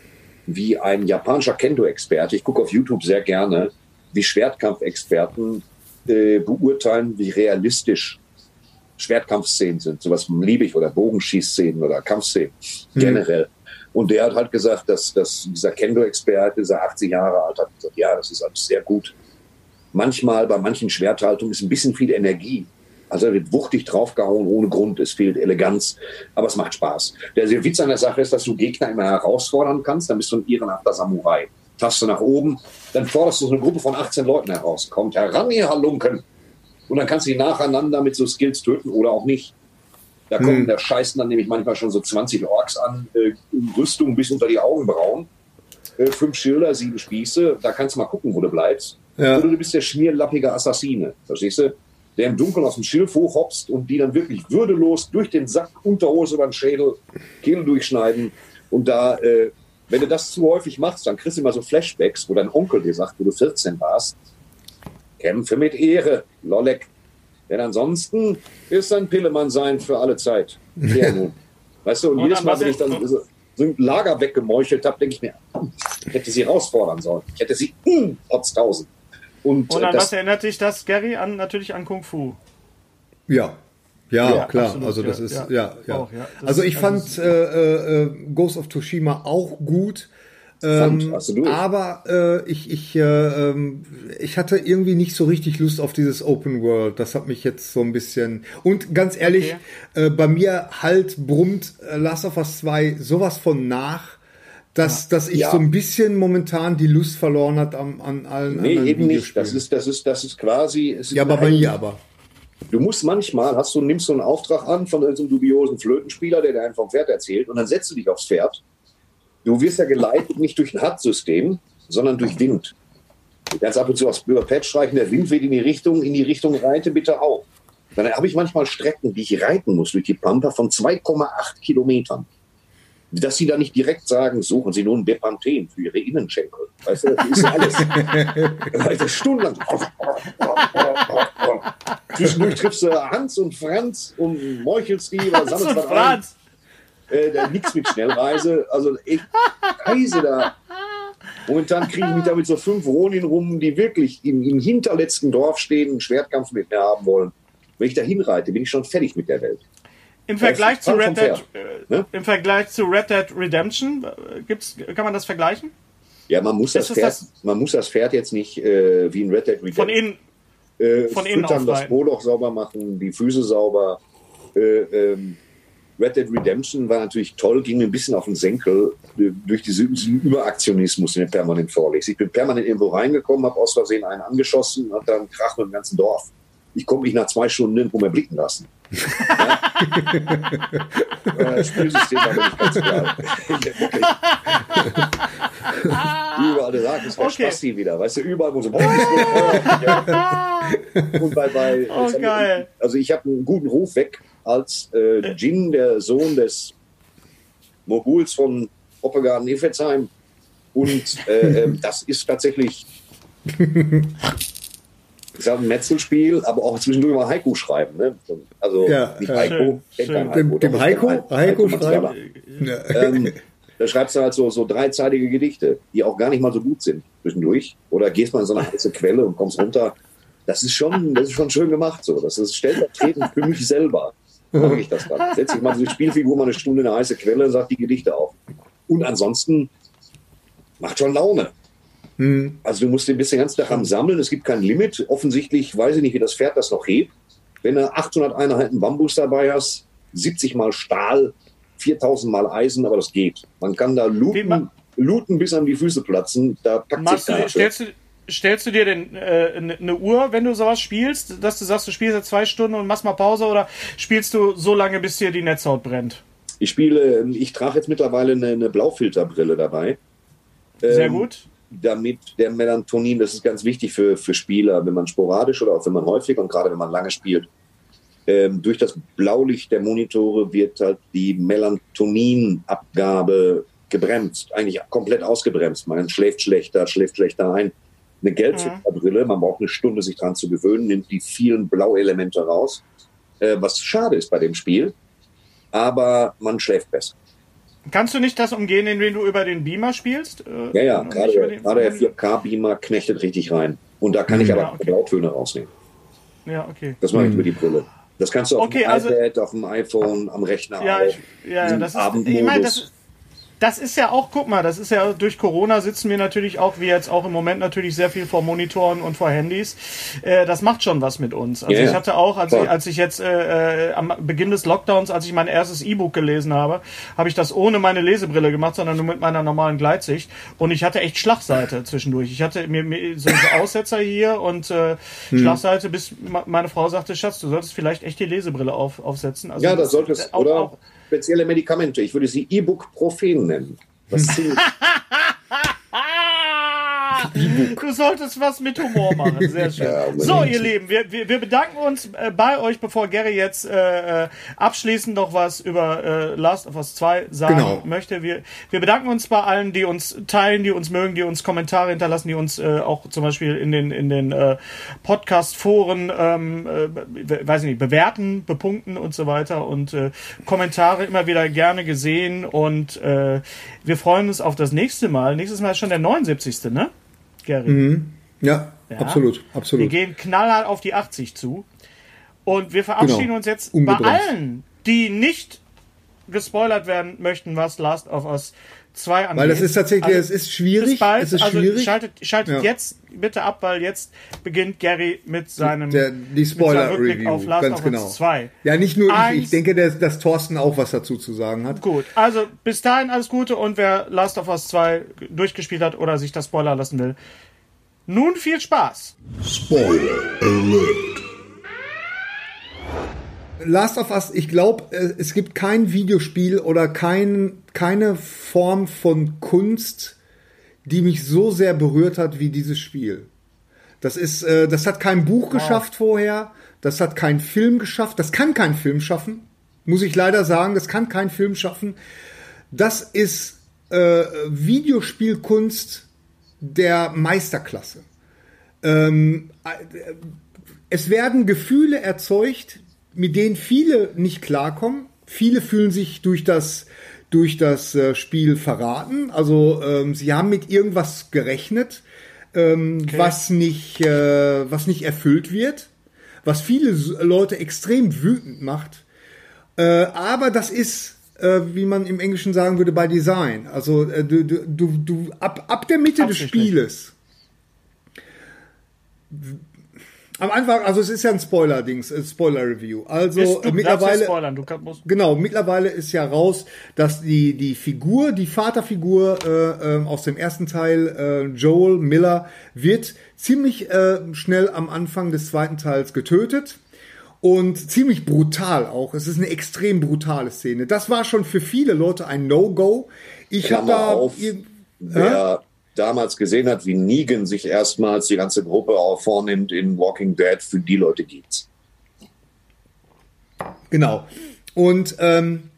wie ein japanischer Kendo-Experte, ich gucke auf YouTube sehr gerne, wie Schwertkampfexperten äh, beurteilen, wie realistisch Schwertkampfszenen sind. Sowas liebe ich oder Bogenschießszenen oder Kampfszenen generell. Und der hat halt gesagt, dass, dass dieser Kendo-Experte, dieser 80 Jahre alt, hat gesagt, ja, das ist alles sehr gut. Manchmal bei manchen Schwerthaltungen ist ein bisschen viel Energie. Also da wird wuchtig draufgehauen ohne Grund, es fehlt Eleganz, aber es macht Spaß. Der Witz an der Sache ist, dass du Gegner immer herausfordern kannst, dann bist du ein ehrenhafter Samurai. Taste nach oben, dann forderst du so eine Gruppe von 18 Leuten heraus. Kommt heran, ihr Halunken! Und dann kannst du die nacheinander mit so Skills töten oder auch nicht. Da kommen, da scheißen dann nämlich manchmal schon so 20 Orks an, äh, in Rüstung bis unter die Augenbrauen. Äh, fünf Schilder, sieben Spieße, da kannst du mal gucken, wo du bleibst. Ja. Oder du bist der schmierlappige Assassine, verstehst du? Der im Dunkeln aus dem Schilf hochhopst und die dann wirklich würdelos durch den Sack, Unterhose über den Schädel, Kehle durchschneiden. Und da, äh, wenn du das zu häufig machst, dann kriegst du immer so Flashbacks, wo dein Onkel dir sagt, wo du 14 warst, kämpfe mit Ehre, Lollek. Denn ansonsten ist ein Pillemann sein für alle Zeit. Ja, nun. Weißt du, und, Und jedes Mal, wenn ich dann so, so ein Lager weggemeuchelt habe, denke ich mir, ich hätte sie herausfordern sollen. Ich hätte sie hm, trotz tausend. Und, Und äh, an das, was erinnert dich das, Gary? An, natürlich an Kung Fu. Ja. Ja, Ja, klar. absolut, also das ja, ist ja. ja, ja. Auch, ja. Das also ich also fand äh, äh, Ghost of Tsushima auch gut. Ähm, aber äh, ich, ich, äh, ähm, ich hatte irgendwie nicht so richtig Lust auf dieses Open World. Das hat mich jetzt so ein bisschen. Und ganz ehrlich, äh, bei mir halt brummt äh, Last of Us 2 sowas von nach, dass, dass ich Ja. so ein bisschen momentan die Lust verloren hat am, an allen nee, anderen eben nicht. Das ist, das ist, das ist quasi. Ja, aber bei mir aber. Du musst manchmal, hast du, nimmst du einen Auftrag an von so einem dubiosen Flötenspieler, der dir einen vom Pferd erzählt, und dann setzt du dich aufs Pferd. Du wirst ja geleitet nicht durch ein HUD-System, sondern durch Wind. Du kannst ab und zu aufs Pad streichen, der Wind weht in die Richtung, in die Richtung reite bitte auch. Dann habe ich manchmal Strecken, die ich reiten muss durch die Pampa von 2,8 Kilometern. Dass sie da nicht direkt sagen, suchen Sie nun Bepanthen für Ihre Innenschenkel. Weißt du, das ist alles. Weil das stundenlang. Zwischendurch triffst du Hans und Franz und meuchelst die, oder Hans sammelst und was ein. Äh, nix mit Schnellreise. Also echt Reise da. Momentan kriege ich mich da mit so fünf Ronin rum, die wirklich im, im hinterletzten Dorf stehen, einen Schwertkampf mit mir haben wollen. Wenn ich da hinreite, bin ich schon fertig mit der Welt. Im Vergleich zu Red Dead, äh, Ne? im Vergleich zu Red Dead Redemption, äh, gibt's, kann man das vergleichen? Ja, man muss das, Pferd, das- man muss das Pferd jetzt nicht äh, wie in Red Dead Von Redemption innen. äh, von innen das. Poloch sauber machen, die Füße sauber. Äh, ähm, Red Dead Redemption war natürlich toll, ging mir ein bisschen auf den Senkel äh, durch diesen, Überaktionismus, den er permanent vorlegst. Ich bin permanent irgendwo reingekommen, habe aus Versehen einen angeschossen und dann Krach mit dem ganzen Dorf. Ich konnte mich nach zwei Stunden nirgendwo mehr blicken lassen. Ja? Äh, das Spielsystem war mir nicht ganz klar. Wirklich. Überall, Mark ist der Okay. Spasti wieder, weißt du, überall wo so. Und bei, bei Oh, geil. Also ich habe einen guten Ruf weg als äh, Jin, der Sohn des Moguls von Hoppegarten Effetzheim. Und äh, ähm, das ist tatsächlich ist ja ein Metzelspiel, aber auch zwischendurch mal Haiku schreiben. Ne? Also Ja, nicht. Heiko, Schön, schön. kein Dem, dem Heiko, Heiko Mazzala. schreiben. Ja. Ähm, da schreibst du halt so, so dreizeilige Gedichte, die auch gar nicht mal so gut sind zwischendurch. Oder gehst mal in so eine heiße Quelle und kommst runter. Das ist schon, das ist schon schön gemacht so. Das ist stellvertretend für mich selber. Mag ich das dann. Setz dich mal diese Spielfigur mal eine Stunde in eine heiße Quelle und sag die Gedichte auf. Und ansonsten macht schon Laune. Also du musst den bisschen ganz Tag am Sammeln. Es gibt kein Limit. Offensichtlich weiß ich nicht, wie das Pferd das noch hebt. Wenn du 800 Einheiten Bambus dabei hast, 70 mal Stahl, 4000 mal Eisen, aber das geht. Man kann da looten, looten bis an die Füße platzen. Da packt sich Machst du, keiner für. stellst, du, stellst du dir denn äh, eine eine Uhr, wenn du sowas spielst, dass du sagst, du spielst jetzt zwei Stunden und machst mal Pause oder spielst du so lange, bis dir die Netzhaut brennt? Ich spiele, ich trage jetzt mittlerweile eine, eine Blaufilterbrille dabei. Sehr Ähm, gut. Damit der Melatonin, das ist ganz wichtig für, für Spieler, wenn man sporadisch oder auch wenn man häufig und gerade wenn man lange spielt, ähm, durch das Blaulicht der Monitore wird halt die Melatoninabgabe gebremst, eigentlich komplett ausgebremst. Man schläft schlechter, schläft schlechter ein. Eine Gelbfilterbrille, man braucht eine Stunde, sich dran zu gewöhnen, nimmt die vielen Blauelemente raus, äh, was schade ist bei dem Spiel, aber man schläft besser. Kannst du nicht das umgehen, indem du über den Beamer spielst? Äh, Ja, ja, gerade, gerade der 4K-Beamer knechtet richtig rein. Und da kann ich aber Ja, auch okay. Blautöne rausnehmen. Ja, okay. Das mache ich über die Brille. Das kannst du auf Okay, dem also- iPad, auf dem iPhone, am Rechner Ja, auch. ich, ja, das ist, Abendmodus. ich meine, das, das ist ja auch, guck mal, das ist ja durch Corona sitzen wir natürlich auch, wie jetzt auch im Moment natürlich sehr viel vor Monitoren und vor Handys. Äh, das macht schon was mit uns. Also Ja, ja. ich hatte auch, als Voll. ich, als ich jetzt äh, äh, am Beginn des Lockdowns, als ich mein erstes E-Book gelesen habe, habe ich das ohne meine Lesebrille gemacht, sondern nur mit meiner normalen Gleitsicht. Und ich hatte echt Schlagseite zwischendurch. Ich hatte mir, mir so, Aussetzer hier und äh, Hm. Schlagseite, bis meine Frau sagte, Schatz, du solltest vielleicht echt die Lesebrille auf, aufsetzen. Also ja, das solltest auch- Oder auch- spezielle Medikamente. Ich würde sie Ibuprofen nennen. Das ist ziemlich, Du solltest was mit Humor machen. Sehr schön. Ja, so, ihr Lieben, wir, wir, wir bedanken uns äh, bei euch, bevor Gary jetzt äh, äh, abschließend noch was über äh, Last of Us 2 sagen Genau. möchte. Wir, wir bedanken uns bei allen, die uns teilen, die uns mögen, die uns Kommentare hinterlassen, die uns äh, auch zum Beispiel in den, in den äh, Podcast-Foren, ähm, äh, weiß ich nicht, bewerten, bepunkten und so weiter. Und äh, Kommentare immer wieder gerne gesehen. Und äh, wir freuen uns auf das nächste Mal. Nächstes Mal ist schon der 79. Ne? Gary. Ja, absolut, Wir absolut. gehen knallhart auf die 80 zu. Und wir verabschieden Genau. uns jetzt Ungebremst. bei allen, die nicht gespoilert werden möchten, was Last of Us 2 angeht. Weil das ist tatsächlich, Also, es ist schwierig. bis bald. Es ist also schwierig. schaltet, schaltet Ja. jetzt bitte ab, weil jetzt beginnt Gary mit seinem Der, die mit seinem Rückblick Spoiler-Review, auf Last ganz of genau. Us 2. Ja, nicht nur ich, Eins- ich denke, dass, dass Thorsten auch was dazu zu sagen hat. Gut, also bis dahin alles Gute und wer Last of Us 2 durchgespielt hat oder sich das Spoiler lassen will, nun viel Spaß. Last of Us, ich glaube, es gibt kein Videospiel oder kein, keine Form von Kunst, die mich so sehr berührt hat wie dieses Spiel. Das ist, äh, das hat kein Buch geschafft vorher, das hat kein Film geschafft, das kann kein Film schaffen, muss ich leider sagen, das kann kein Film schaffen. Das ist äh, Videospielkunst der Meisterklasse. Ähm, äh, es werden Gefühle erzeugt, mit denen viele nicht klarkommen. Viele fühlen sich durch das durch das äh, Spiel verraten. Also ähm, sie haben mit irgendwas gerechnet, ähm, was nicht äh, was nicht erfüllt wird, was viele Leute extrem wütend macht. Äh, aber das ist äh, wie man im Englischen sagen würde, bei Design. Also äh, du, du, du, ab, ab der Mitte des. Spieles am Anfang, also es ist ja ein Spoiler-Dings, äh, Spoiler-Review. Also du äh, ja mittlerweile, spoilern, du kann, musst, genau, mittlerweile ist ja raus, dass die die Figur, die Vaterfigur äh, ähm, aus dem ersten Teil, äh, Joel Miller, wird ziemlich äh, schnell am Anfang des zweiten Teils getötet. Und ziemlich brutal auch. Es ist eine extrem brutale Szene. Das war schon für viele Leute ein No-Go. Ich habe da auf, wer damals gesehen hat, wie Negan sich erstmals die ganze Gruppe auch vornimmt in Walking Dead, für die Leute gibt's. Genau. Und ähm,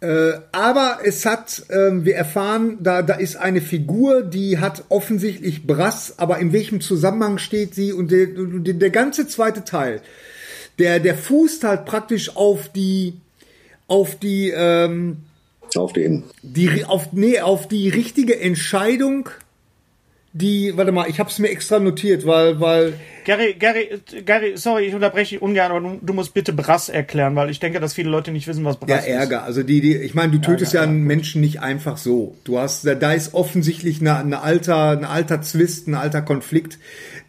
äh, aber es hat, ähm, wir erfahren, da, da ist eine Figur, die hat offensichtlich Brass, aber in welchem Zusammenhang steht sie? Und der, der, der ganze zweite Teil, der, der fußt halt praktisch auf die, auf die, ähm, Auf den. die auf nee auf die richtige Entscheidung die warte mal ich habe es mir extra notiert weil weil Gary, Gary, Gary, sorry, ich unterbreche dich ungern, aber du, du musst bitte Brass erklären, weil ich denke, dass viele Leute nicht wissen, was ja Brass ist. Ärger also die die ich meine du tötest ja einen Menschen nicht einfach so du hast da, da ist offensichtlich eine, eine alter ein alter Zwist ein alter Konflikt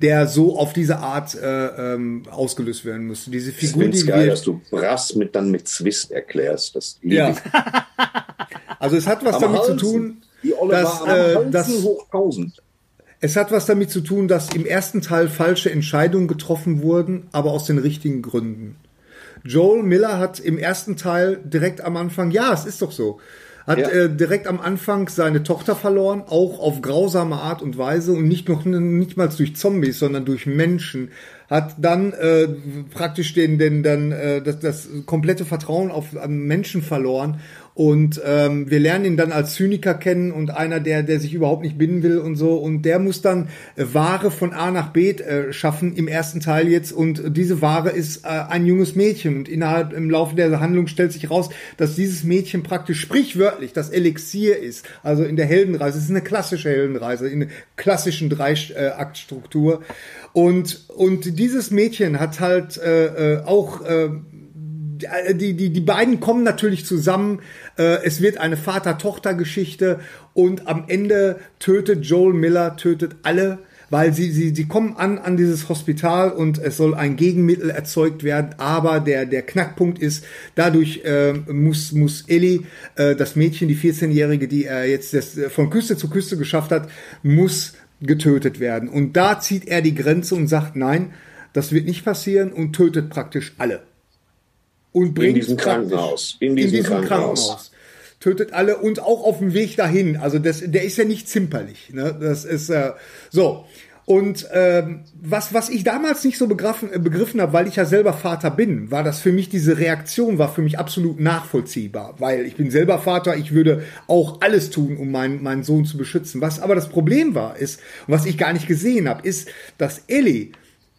der so auf diese Art äh, ähm, ausgelöst werden muss diese Ich Figur finde die geil, wir, dass du Brass mit, dann mit Zwist erklärst. Das liebe ja ich. also es hat was Am damit zu Halsen. tun Die Olle dass, äh, dass hoch 1000. Es hat was damit zu tun, dass im ersten Teil falsche Entscheidungen getroffen wurden, aber aus den richtigen Gründen. Joel Miller hat im ersten Teil direkt am Anfang, ja, es ist doch so, hat Ja. äh, direkt am Anfang seine Tochter verloren, auch auf grausame Art und Weise und nicht noch nicht mal durch Zombies, sondern durch Menschen. Hat dann äh, praktisch den, den dann äh, das, das komplette Vertrauen auf an Menschen verloren und ähm, wir lernen ihn dann als Zyniker kennen und einer, der, der sich überhaupt nicht binden will und so. Und der muss dann äh, Ware von A nach B äh, schaffen im ersten Teil jetzt. Und diese Ware ist äh, ein junges Mädchen. Und innerhalb im Laufe der Handlung stellt sich raus, dass dieses Mädchen praktisch sprichwörtlich das Elixier ist. Also in der Heldenreise. Es ist eine klassische Heldenreise, in einer klassischen Drei-Akt-Struktur. Und, und dieses Mädchen hat halt äh, äh, auch äh, die, die, die beiden kommen natürlich zusammen. Äh, es wird eine Vater-Tochter-Geschichte und am Ende tötet Joel Miller, tötet alle, weil sie, sie, sie kommen an, an dieses Hospital und es soll ein Gegenmittel erzeugt werden. Aber der, der Knackpunkt ist, dadurch äh, muss, muss Ellie, äh, das Mädchen, die 14-Jährige, die er jetzt das, äh, von Küste zu Küste geschafft hat, muss getötet werden. Und da zieht er die Grenze und sagt, nein, das wird nicht passieren und tötet praktisch alle und bringt diesem praktisch- Krankenhaus. In diesem Krankenhaus. Tötet alle und auch auf dem Weg dahin. Also das, der ist ja nicht zimperlich. Ne? Das ist äh, so. Und ähm, was, was ich damals nicht so begriffen, äh, begriffen habe, weil ich ja selber Vater bin, war das für mich, diese Reaktion war für mich absolut nachvollziehbar. Weil ich bin selber Vater, ich würde auch alles tun, um meinen, meinen Sohn zu beschützen. Was aber das Problem war, ist, und was ich gar nicht gesehen habe, ist, dass Ellie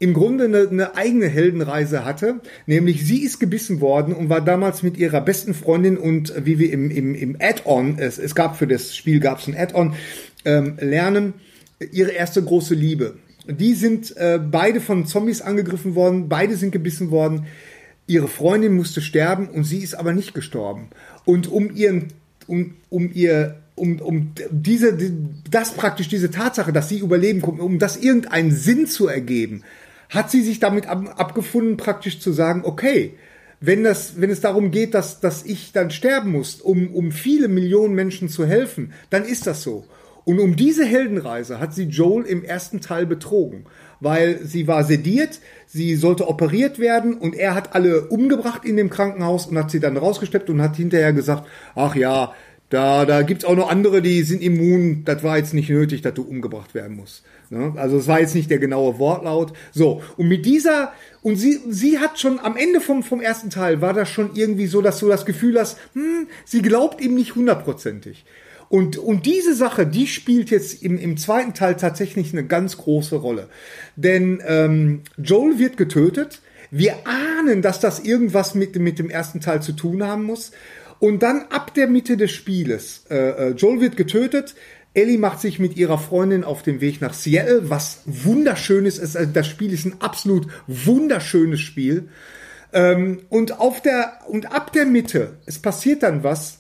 im Grunde eine, eine eigene Heldenreise hatte, nämlich sie ist gebissen worden und war damals mit ihrer besten Freundin und wie wir im, im, im Add-on, es, es gab für das Spiel gab es ein Add-on, ähm, lernen, ihre erste große Liebe. Die sind äh, beide von Zombies angegriffen worden, beide sind gebissen worden. Ihre Freundin musste sterben und sie ist aber nicht gestorben. Und um ihren, um, um ihr um, um diese, das praktisch, diese Tatsache, dass sie überleben kommt, um das irgendeinen Sinn zu ergeben, hat sie sich damit ab, abgefunden, praktisch zu sagen, okay, wenn das, wenn es darum geht, dass, dass ich dann sterben muss, um, um viele Millionen Menschen zu helfen, dann ist das so. Und um diese Heldenreise hat sie Joel im ersten Teil betrogen, weil sie war sediert, sie sollte operiert werden und er hat alle umgebracht in dem Krankenhaus und hat sie dann rausgesteppt und hat hinterher gesagt, ach ja, da, da gibt's auch noch andere, die sind immun, das war jetzt nicht nötig, dass du umgebracht werden musst. Ne? Also es war jetzt nicht der genaue Wortlaut. So, und mit dieser, und sie, sie hat schon am Ende vom, vom ersten Teil, war das schon irgendwie so, dass du das Gefühl hast, hm, sie glaubt ihm nicht hundertprozentig. Und, und diese Sache, die spielt jetzt im, im zweiten Teil tatsächlich eine ganz große Rolle. Denn ähm, Joel wird getötet. Wir ahnen, dass das irgendwas mit, mit dem ersten Teil zu tun haben muss. Und dann ab der Mitte des Spieles, äh, äh, Joel wird getötet, Ellie macht sich mit ihrer Freundin auf den Weg nach Seattle, was wunderschönes ist. Also das Spiel ist ein absolut wunderschönes Spiel. Ähm, und auf der und ab der Mitte, es passiert dann was,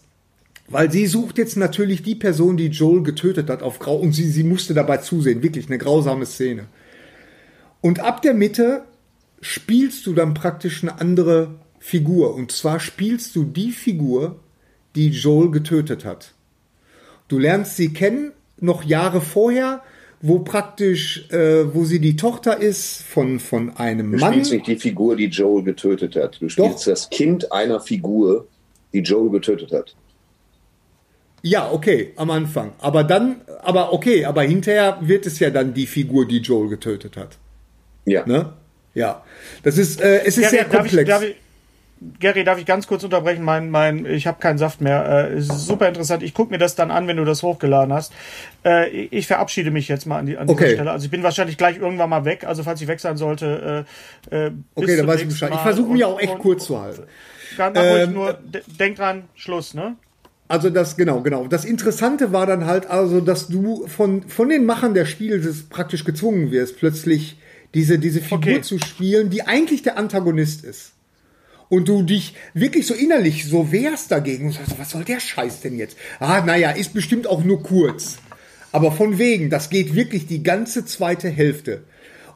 weil sie sucht jetzt natürlich die Person, die Joel getötet hat, auf Grau und sie sie musste dabei zusehen, wirklich eine grausame Szene. Und ab der Mitte spielst du dann praktisch eine andere Figur. Und zwar spielst du die Figur, die Joel getötet hat. Du lernst sie kennen, noch Jahre vorher, wo praktisch, äh, wo sie die Tochter ist von, von einem Du Mann. spielst nicht die Figur, die Joel getötet hat. Du spielst das Kind einer Figur, die Joel getötet hat. Ja, okay, am Anfang. Aber dann aber okay, aber hinterher wird es ja dann die Figur, die Joel getötet hat. Ja. Ne? Ja. Das ist, äh, es ist sehr darf ich, komplex. darf ich, Gary, darf ich ganz kurz unterbrechen? Mein, mein, ich habe keinen Saft mehr. Äh, es ist super interessant. Ich gucke mir das dann an, wenn du das hochgeladen hast. Äh, ich verabschiede mich jetzt mal an, die, an dieser Okay. Stelle. Also ich bin wahrscheinlich gleich irgendwann mal weg. Also falls ich weg sein sollte. Äh, äh, bis okay, dann weiß ich Bescheid. Ich versuche mich auch echt und- kurz zu halten. Ganz Ähm, nur, de- denk dran, Schluss, ne? Also das, genau, genau. Das Interessante war dann halt also, dass du von, von den Machern der Spiele praktisch gezwungen wirst, plötzlich diese, diese Figur Okay. zu spielen, die eigentlich der Antagonist ist. Und du dich wirklich so innerlich so wehrst dagegen und sagst, was soll der Scheiß denn jetzt? Ah, naja, ist bestimmt auch nur kurz. Aber von wegen, das geht wirklich die ganze zweite Hälfte.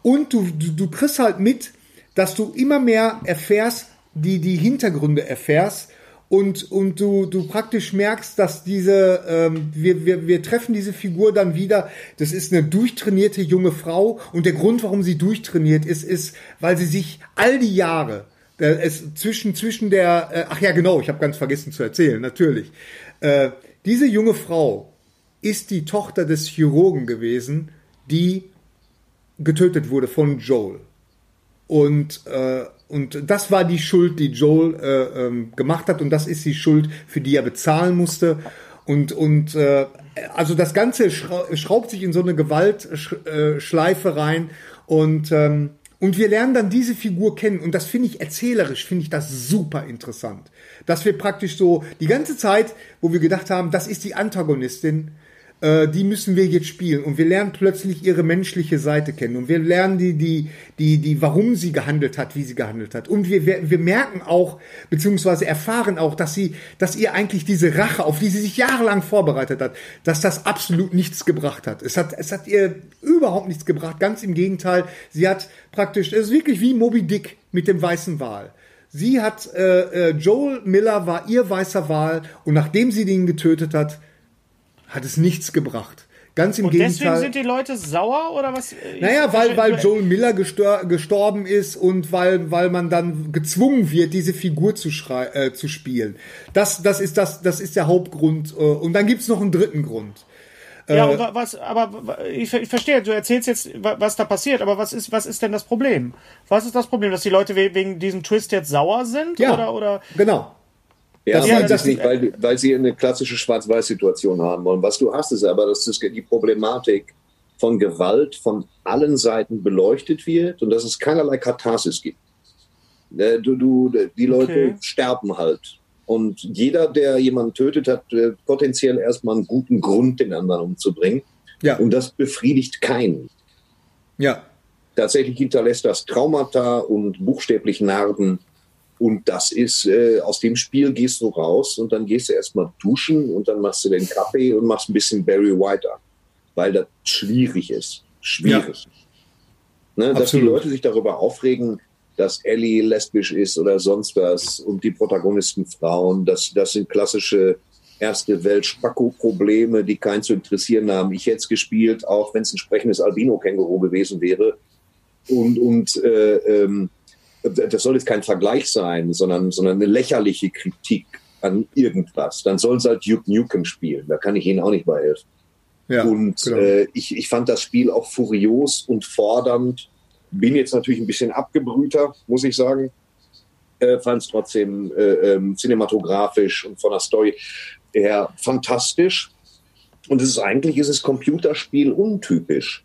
Und du, du, du kriegst halt mit, dass du immer mehr erfährst, die, die Hintergründe erfährst und, und du, du praktisch merkst, dass diese, ähm, wir, wir, wir treffen diese Figur dann wieder, das ist eine durchtrainierte junge Frau und der Grund, warum sie durchtrainiert ist, ist, weil sie sich all die Jahre, es zwischen, zwischen der, äh, ach ja genau, ich habe ganz vergessen zu erzählen, natürlich, äh, diese junge Frau ist die Tochter des Chirurgen gewesen, die getötet wurde von Joel. Und, äh, und das war die Schuld, die Joel äh, ähm, gemacht hat. Und das ist die Schuld, für die er bezahlen musste. Und, und äh, also das Ganze schra schraubt sich in so eine Gewaltschleife äh, rein. Und, ähm, und wir lernen dann diese Figur kennen. Und das finde ich erzählerisch, finde ich das super interessant. Dass wir praktisch so die ganze Zeit, wo wir gedacht haben, das ist die Antagonistin, äh, die müssen wir jetzt spielen und wir lernen plötzlich ihre menschliche Seite kennen und wir lernen die, die, die, die, warum sie gehandelt hat, wie sie gehandelt hat und wir, wir, wir merken auch beziehungsweise erfahren auch, dass sie, dass ihr eigentlich diese Rache, auf die sie sich jahrelang vorbereitet hat, dass das absolut nichts gebracht hat. Es hat, es hat ihr überhaupt nichts gebracht. Ganz im Gegenteil, sie hat praktisch, es ist wirklich wie Moby Dick mit dem weißen Wal. Sie hat äh, äh, Joel Miller war ihr weißer Wal und nachdem sie den getötet hat, hat es nichts gebracht. Ganz im Und deswegen Gegenteil. sind die Leute sauer oder was? Naja, weil, weil Joel Miller gestor gestorben ist und weil, weil man dann gezwungen wird, diese Figur zu, äh, zu spielen. Das, das, ist das, das ist der Hauptgrund. Äh, und dann gibt's noch einen dritten Grund. Ja, Äh, was, aber ich, ich verstehe, du erzählst jetzt, wa- was da passiert, aber was ist, was ist denn das Problem? Was ist das Problem, dass die Leute we- wegen diesem Twist jetzt sauer sind? Ja, Oder, oder? genau. Ja, Das- weil, das- sie nicht, weil, weil sie eine klassische Schwarz-Weiß-Situation haben wollen. Was du hast, ist aber, dass das die Problematik von Gewalt von allen Seiten beleuchtet wird und dass es keinerlei Katharsis gibt. Äh, Du, du, die Leute Okay. sterben halt. Und jeder, der jemanden tötet, hat äh, potenziell erstmal einen guten Grund, den anderen umzubringen. Ja, Und das befriedigt keinen. ja. Tatsächlich hinterlässt das Traumata und buchstäblich Narben. Und das ist, äh, aus dem Spiel gehst du raus und dann gehst du erstmal duschen und dann machst du den Kaffee und machst ein bisschen Barry White an. Weil das schwierig ist. Schwierig. Ne, dass die. Leute sich darüber aufregen, dass Ellie lesbisch ist oder sonst was und die Protagonisten Frauen, das, das sind klassische erste Welt Spacko-Probleme, die keinen zu interessieren haben. Ich hätte es gespielt, auch wenn es ein sprechendes Albino-Känguru gewesen wäre. Und, und äh, ähm, das soll jetzt kein Vergleich sein, sondern, sondern eine lächerliche Kritik an irgendwas. Dann soll es halt Duke Nukem spielen. Da kann ich Ihnen auch nicht bei helfen. ja und genau. äh, ich, ich fand das Spiel auch furios und fordernd. Bin jetzt natürlich ein bisschen abgebrühter, muss ich sagen. Äh, fand es trotzdem äh, ähm, cinematografisch und von der Story her fantastisch. Und es ist eigentlich ist es Computerspiel untypisch,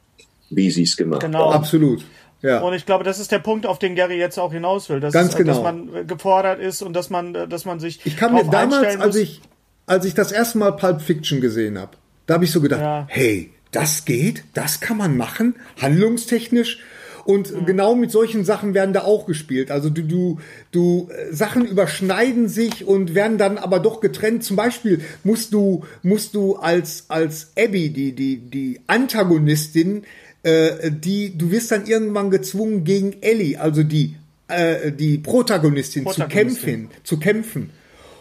wie sie es gemacht Genau. haben. Absolut. Ja. Und ich glaube, das ist der Punkt, auf den Gary jetzt auch hinaus will, dass, Ganz dass genau. man äh, gefordert ist und dass man, äh, dass man sich Ich kann mir damals, als ich, als ich das erste Mal Pulp Fiction gesehen habe, da habe ich so gedacht, Ja. hey, das geht, das kann man machen, handlungstechnisch. Und genau mit solchen Sachen werden da auch gespielt. Also du, du, du, äh, Sachen überschneiden sich und werden dann aber doch getrennt. Zum Beispiel musst du, musst du als, als Abby, die, die, die Antagonistin, äh, die, du wirst dann irgendwann gezwungen gegen Ellie, also die, äh, die Protagonistin, zu Protagonistin. kämpfen, zu kämpfen.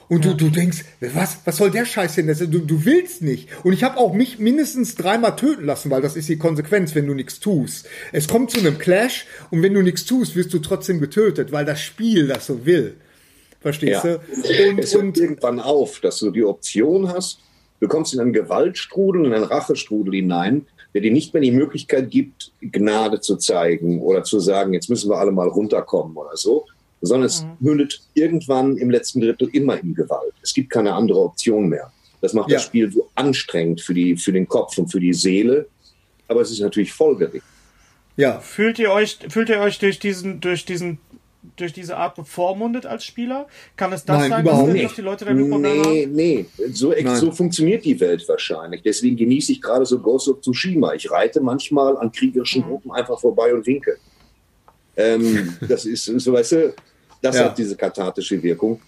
Und du, du denkst, was, was soll der Scheiß denn? Das, du, du willst nicht. Und ich habe auch mich mindestens dreimal töten lassen, weil das ist die Konsequenz, wenn du nichts tust. Es kommt zu einem Clash und wenn du nichts tust, wirst du trotzdem getötet, weil das Spiel das so will. Verstehst Ja. du? Und, es hört und irgendwann auf, dass du die Option hast, Du kommst in einen Gewaltstrudel, in einen Rachestrudel hinein, der dir nicht mehr die Möglichkeit gibt, Gnade zu zeigen oder zu sagen, jetzt müssen wir alle mal runterkommen oder so, sondern es mündet irgendwann im letzten Drittel immer in Gewalt. Es gibt keine andere Option mehr. Das macht Ja. das Spiel so anstrengend für, die, für den Kopf und für die Seele. Aber es ist natürlich folgerichtig. Ja, Fühlt ihr euch, fühlt ihr euch durch diesen, durch diesen, durch diese Art bevormundet als Spieler? Kann es das Nein, sein, überhaupt dass, nicht. die Leute da Probleme Nee, haben? nee. So, Nein. so funktioniert die Welt wahrscheinlich. Deswegen genieße ich gerade so Ghost of Tsushima. Ich reite manchmal an kriegerischen Gruppen einfach vorbei und winke. Ähm, das ist, so weißt du, das Ja. hat diese kathartische Wirkung.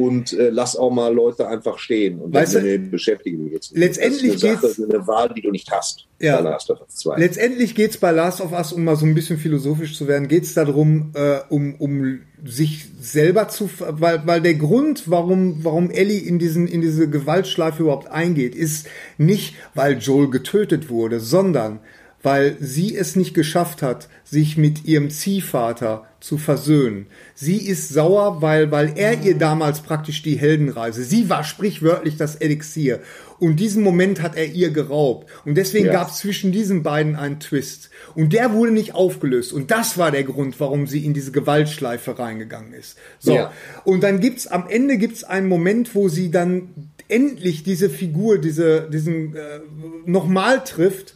Und äh, lass auch mal Leute einfach stehen und Weißt du, damit beschäftigen wir jetzt. letztendlich das ist eine, Sache, eine Wahl, die du nicht hast. Ja. Bei Last of Us 2. Letztendlich geht's bei Last of Us, um mal so ein bisschen philosophisch zu werden, geht's darum, äh, um, um sich selber zu, weil, weil der Grund, warum, warum Ellie in diesen, in diese Gewaltschleife überhaupt eingeht, ist nicht, weil Joel getötet wurde, sondern weil sie es nicht geschafft hat, sich mit ihrem Ziehvater zu versöhnen. Sie ist sauer, weil, weil er ihr damals praktisch die Heldenreise, sie war sprichwörtlich das Elixier. Und diesen Moment hat er ihr geraubt. Und deswegen Ja. gab es zwischen diesen beiden einen Twist. Und der wurde nicht aufgelöst. Und das war der Grund, warum sie in diese Gewaltschleife reingegangen ist. So. Ja. Und dann gibt's am Ende gibt's einen Moment, wo sie dann endlich diese Figur, diese, diesen äh, nochmal trifft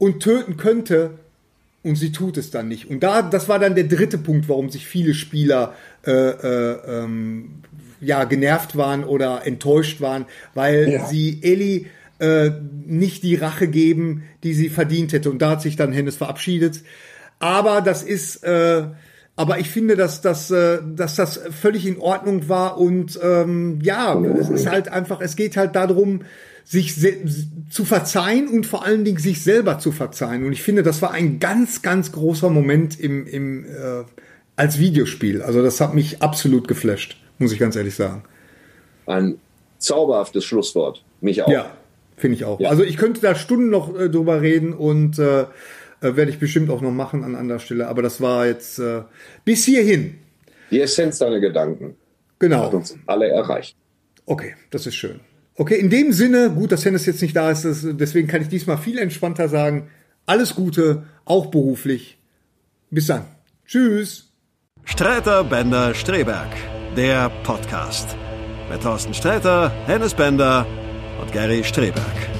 und töten könnte. Und sie tut es dann nicht. Und da, das war dann der dritte Punkt, warum sich viele Spieler äh, äh, ähm, ja genervt waren oder enttäuscht waren, weil Ja. sie Ellie äh, nicht die Rache geben, die sie verdient hätte. Und da hat sich dann Hennes verabschiedet. Aber das ist, äh, aber ich finde, dass, dass, äh, dass das völlig in Ordnung war und ähm, ja, es ist halt einfach, es geht halt darum, sich zu verzeihen und vor allen Dingen sich selber zu verzeihen. Und ich finde, das war ein ganz, ganz großer Moment im, im äh, als Videospiel. Also das hat mich absolut geflasht, muss ich ganz ehrlich sagen. Ein zauberhaftes Schlusswort. Mich auch. Ja, finde ich auch. Ja. Also ich könnte da Stunden noch äh, drüber reden und äh, äh, werde ich bestimmt auch noch machen an anderer Stelle. Aber das war jetzt äh, bis hierhin. Die Essenz deiner Gedanken hat Genau. uns alle erreicht. Okay, das ist schön. Okay, in dem Sinne, gut, dass Hennes jetzt nicht da ist, deswegen kann ich diesmal viel entspannter sagen. Alles Gute, auch beruflich. Bis dann. Tschüss. Streiter Bender Streberg, der Podcast. Mit Thorsten Sträter, Hennes Bender und Gary Streberg.